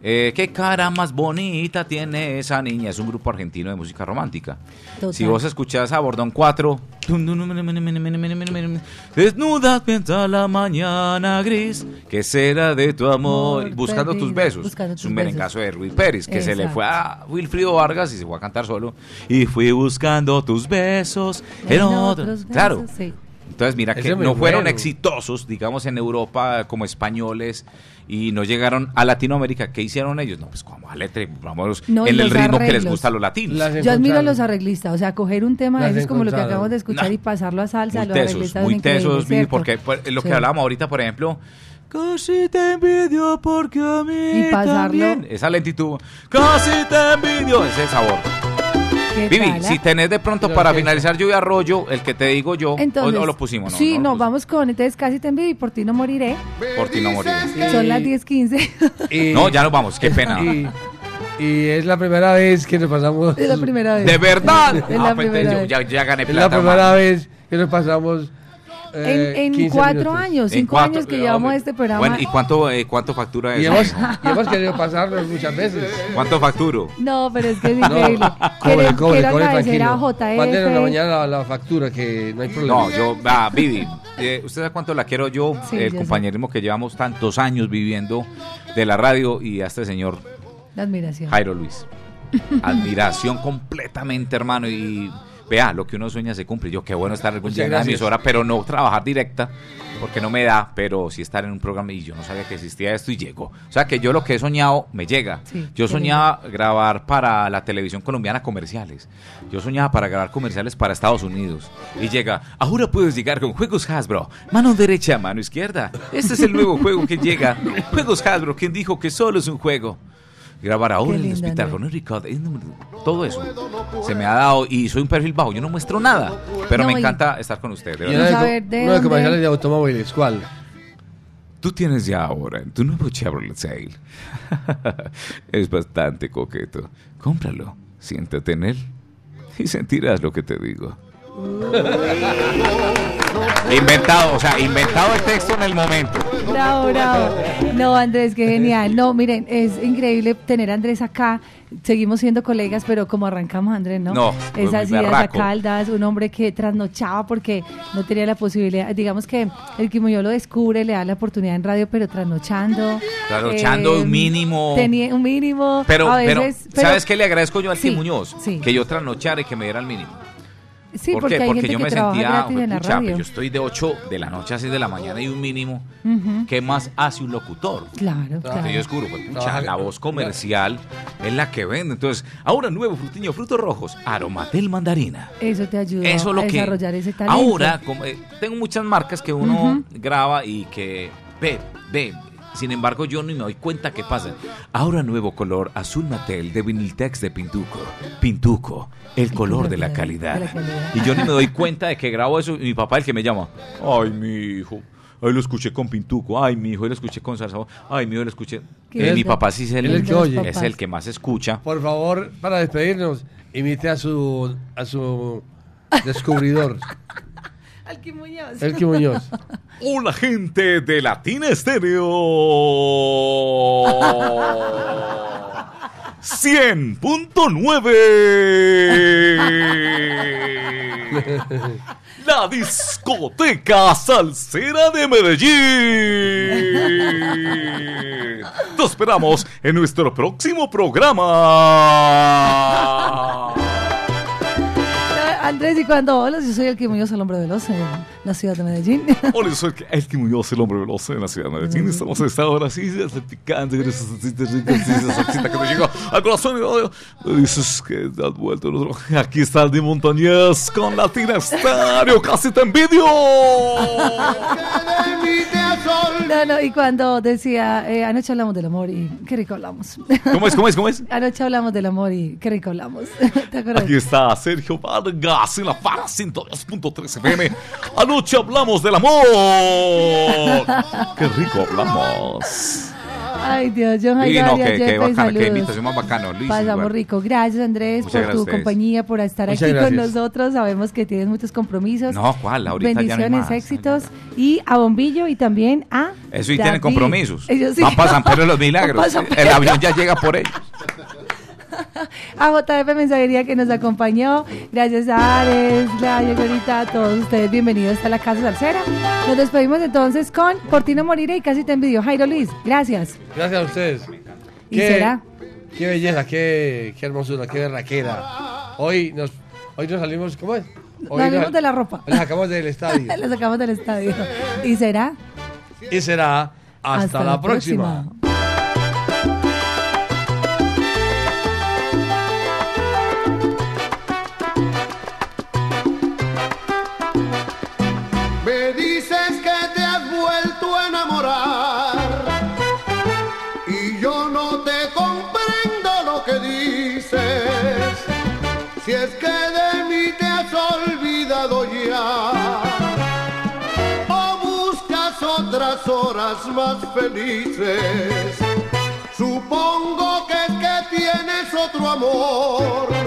Eh, qué cara más bonita tiene esa niña. Es un grupo argentino de música romántica. Total. Si vos escuchás a Bordón 4, desnudas piensa la mañana gris, que será de tu amor, Amor buscando tus besos. buscando es un merengazo de Ruiz Pérez, que se le fue a Wilfrido Vargas y se fue a cantar solo. Y fui buscando tus besos en En otro. otros Claro. sí. Entonces, mira Ese que no fueron bueno. exitosos, digamos, en Europa como españoles y no llegaron a Latinoamérica. ¿Qué hicieron ellos? No, pues como a letra, vamos No, en el ritmo que les gusta a los latinos. Yo admiro a los arreglistas, o sea, coger un tema de esos como lo que acabamos de escuchar No. y pasarlo a salsa, muy los tesos, arreglistas muy tesos, ¿cierto? porque pues, lo que hablábamos ahorita, por ejemplo, casi te envidio porque a mí Y pasarlo- también. Esa lentitud, casi te envidio, ese sabor. ¿Qué Vivi, tal, ah? si tenés de pronto para finalizar Lluvia Arroyo, el que te digo yo, o- Entonces, o, lo pusimos, no, sí, no, vamos con, entonces casi te envidio y por ti no moriré. por ti no moriré. Son las 10.15. Y- [laughs] No, ya nos vamos, qué pena. Y, y es la primera vez que nos pasamos. Es la primera vez. ¿De verdad? [laughs] Es Ah, la pues, primera yo vez. ya, ya gané Es plata. la primera vez que nos pasamos. Eh, En, en 15 cuatro minutos. años, cinco cuatro, años que eh, llevamos este programa. Bueno, ¿y cuánto, eh, cuánto factura Y hemos, y hemos querido pasarnos muchas veces. ¿Cuánto facturo? No, pero es que es No, increíble. [laughs] cobre, Quiero, cobre, quiero cobre, agradecer a tranquilo. JF. Mándenos la mañana la, la factura, que no hay problema. No, yo, ah, Vivi, eh, ¿usted sabe cuánto la quiero yo? Sí, el yo compañerismo que llevamos tantos años viviendo de la radio y a este señor La admiración. Jairo Luis. Admiración completamente, hermano. Y vea, lo que uno sueña se cumple. Yo, qué bueno estar algún día en la emisora, pero no trabajar directa, porque no me da, pero sí estar en un programa y yo no sabía que existía esto y llegó. O sea, que yo lo que he soñado me llega. Sí, yo soñaba grabar para la televisión colombiana comerciales. Yo soñaba para grabar comerciales para Estados Unidos. Y llega, ahora puedes llegar con Juegos Hasbro. Mano derecha, mano izquierda. Este es el nuevo juego que llega. Juegos Hasbro, quien dijo que solo es un juego. Grabar ahora en el hospital con Enrique Cade- todo eso se me ha dado y soy un perfil bajo, yo no muestro nada, pero No, me y- encanta estar con ustedes. de comerciales de automóviles, ¿cuál? Tú tienes ya ahora en tu nuevo Chevrolet Sail. [laughs] es bastante coqueto. Cómpralo, siéntate en él y sentirás lo que te digo. Inventado, o sea, inventado el texto en el momento. Bravo, bravo. No, Andrés, qué genial. No, miren, es increíble tener a Andrés acá. Seguimos siendo colegas, pero como arrancamos, Andrés, ¿no? No, Esas muy idas a. Caldas, un hombre que trasnochaba porque no tenía la posibilidad. Digamos que el Quimoyo lo descubre, le da la oportunidad en radio, pero trasnochando. Trasnochando Eh, un mínimo. Tenía un mínimo. Pero, a veces, pero- ¿sabes qué le agradezco yo al Sí, Muñoz? sí. Que yo trasnochara y que me diera el mínimo. Sí, ¿Por porque qué? hay Porque gente yo que me sentía, "Pucha, radio". yo estoy de 8 de la noche a 6 de la mañana y un mínimo. ¿Qué más hace un locutor? Claro, claro. yo descubro, pues, pucha, la voz comercial es la que vende. Entonces, ahora nuevo frutiño, frutos rojos, aromatel mandarina. Eso te ayuda Eso es lo a que desarrollar ese talento. ahora como, eh, tengo muchas marcas que uno graba y que ve, ve. Sin embargo, yo ni me doy cuenta qué pasa. Ahora nuevo color azul Matel de Viniltex de Pintuco. Pintuco, el color de la calidad. Y yo ni me doy cuenta de que grabo eso y mi papá el que me llama. Ay, mi hijo. Hoy lo escuché con Pintuco. Ay, mi hijo, hoy lo escuché con Salsa. Ay, mi hijo, lo escuché. Eh, mi papá sí es el, el que oye. es el que más escucha. Por favor, para despedirnos, imite a su, a su descubridor. [laughs] Elki Muñoz. Elki Muñoz. Hola, gente de Latina Estéreo. 100.9. La discoteca salsera de Medellín. Te esperamos en nuestro próximo programa. Andrés, y cuando hola, yo soy el que Muñoz, el hombre veloz en la ciudad de Medellín. [laughs] Hola, soy el que Muñoz, el hombre veloz en la ciudad de Medellín. Estamos a esta hora, sí, es picante, sí, esa salsita que me llegó al corazón. y oh, me dices que te has vuelto. el otro. Aquí está el de Montañez con Latina Estéreo, casi te envidio. [laughs] [laughs] No, no, y cuando decía, eh, anoche hablamos del amor y qué rico hablamos. [laughs] ¿Cómo es, cómo es, cómo es? Anoche hablamos del amor y qué rico hablamos. [laughs] ¿Te acuerdas? Aquí está Sergio Vargas en la Para 102.3 FM. Anoche hablamos del amor. Qué rico hablamos. Ay, Dios, John Sí, Jairo no, qué, bacano, qué saludos. invitación más bacano, Luis. Pasamos igual. rico. Gracias, Andrés, Muchas por tu compañía, por estar Muchas aquí con gracias. nosotros. Sabemos que tienes muchos compromisos. No, ¿cuál? Ahorita ya no hay Bendiciones, más. éxitos. Y a Bombillo y también a. Eso y tienen David. compromisos. Ellos sí. Van para San Pedro de los [laughs] Milagros. Van pa' San El avión ya llega por ellos. [laughs] A JF Mensajería que nos acompañó. Gracias a Ares, Gladio, Gorita, a todos ustedes. Bienvenidos a la Casa Salsera. Nos despedimos entonces con Portino Moriré y casi te envidio. Jairo Luis, gracias. Gracias a ustedes. ¿Y será? Qué belleza, qué, qué hermosura, qué berraquera. Hoy nos, hoy nos salimos, ¿cómo es? Hoy Nos salimos de la ropa. Nos sacamos del estadio. [laughs] Lo sacamos del estadio. ¿Y será? y será hasta, la, próxima. Más felices. Supongo que que tienes otro amor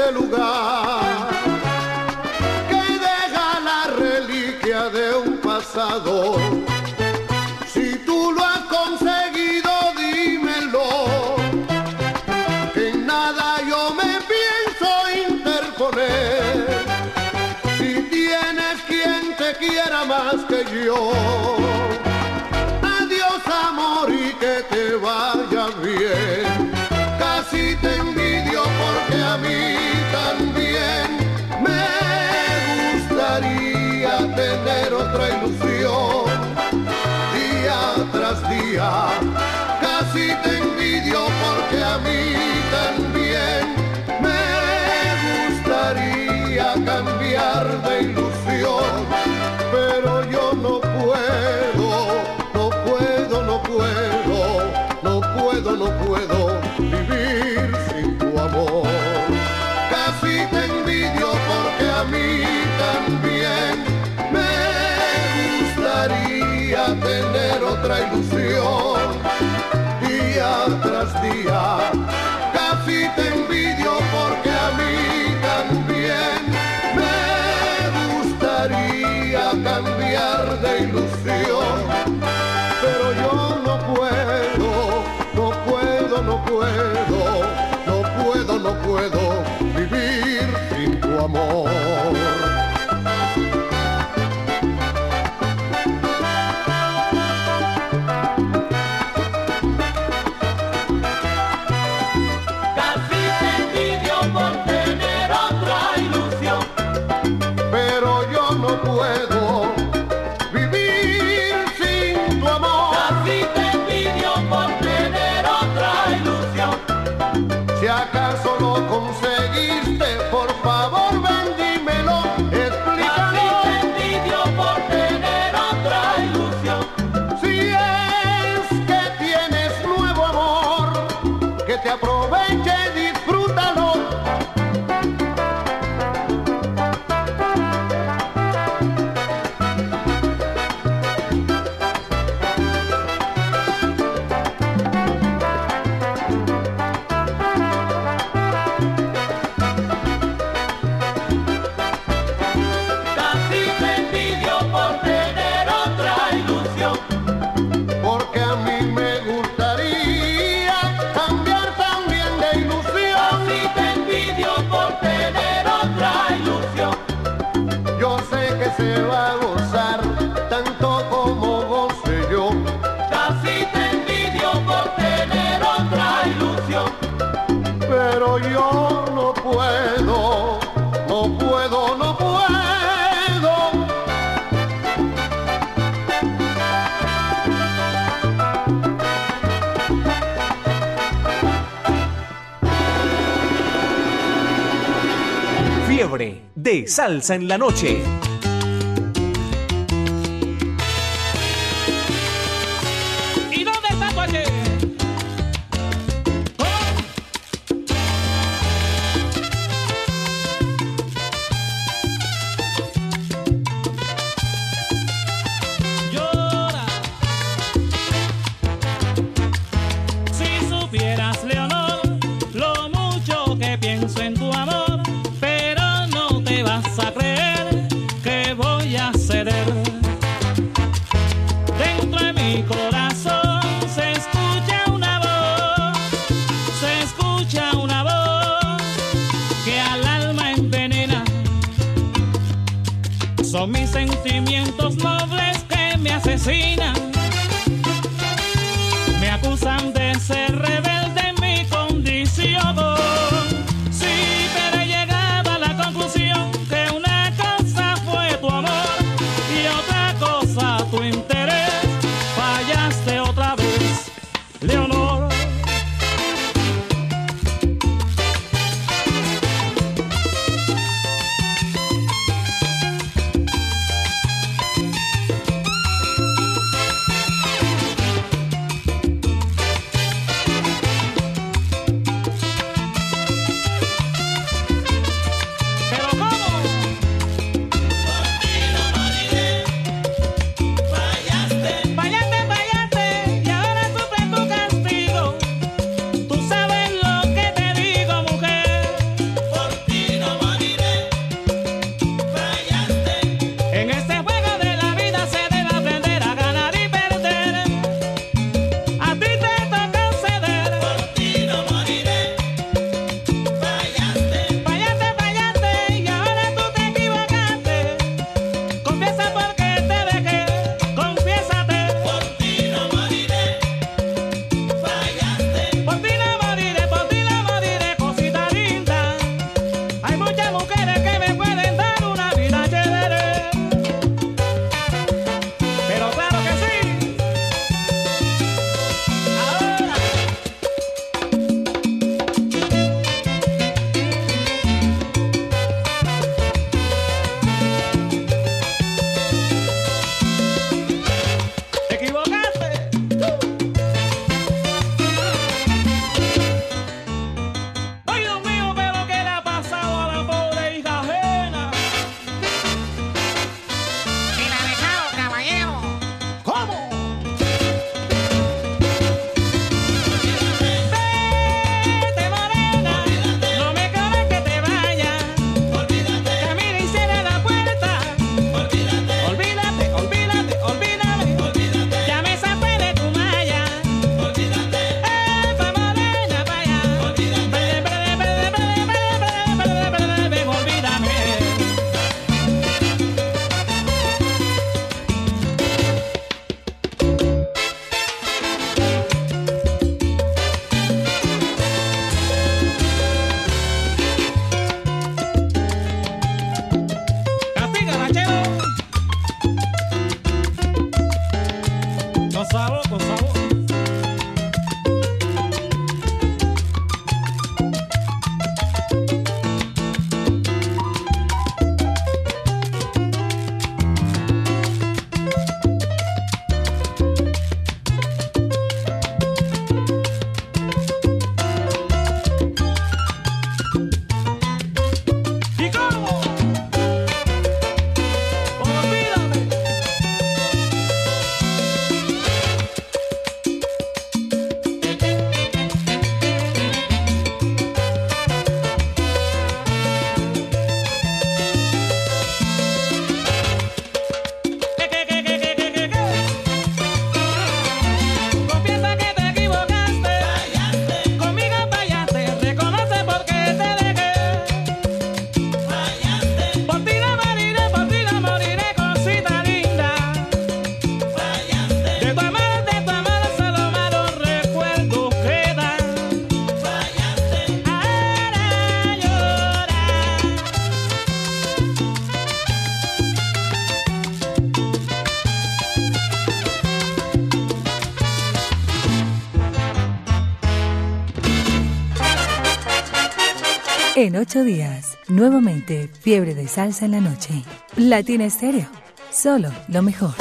ese lugar que deja la reliquia de un pasado. Si tú lo has conseguido, dímelo. Que en nada yo me pienso interponer. Si tienes quien te quiera más que yo. Adiós amor y que te vaya bien. Casi te a mí también. Me gustaría tener otra ilusión. Día tras día, casi te envidio porque a mí también. Me gustaría cambiar de ilusión, otra ilusión. Salsa en la noche. En ocho días, nuevamente, fiebre de salsa en la noche. Latina Estéreo, solo lo mejor.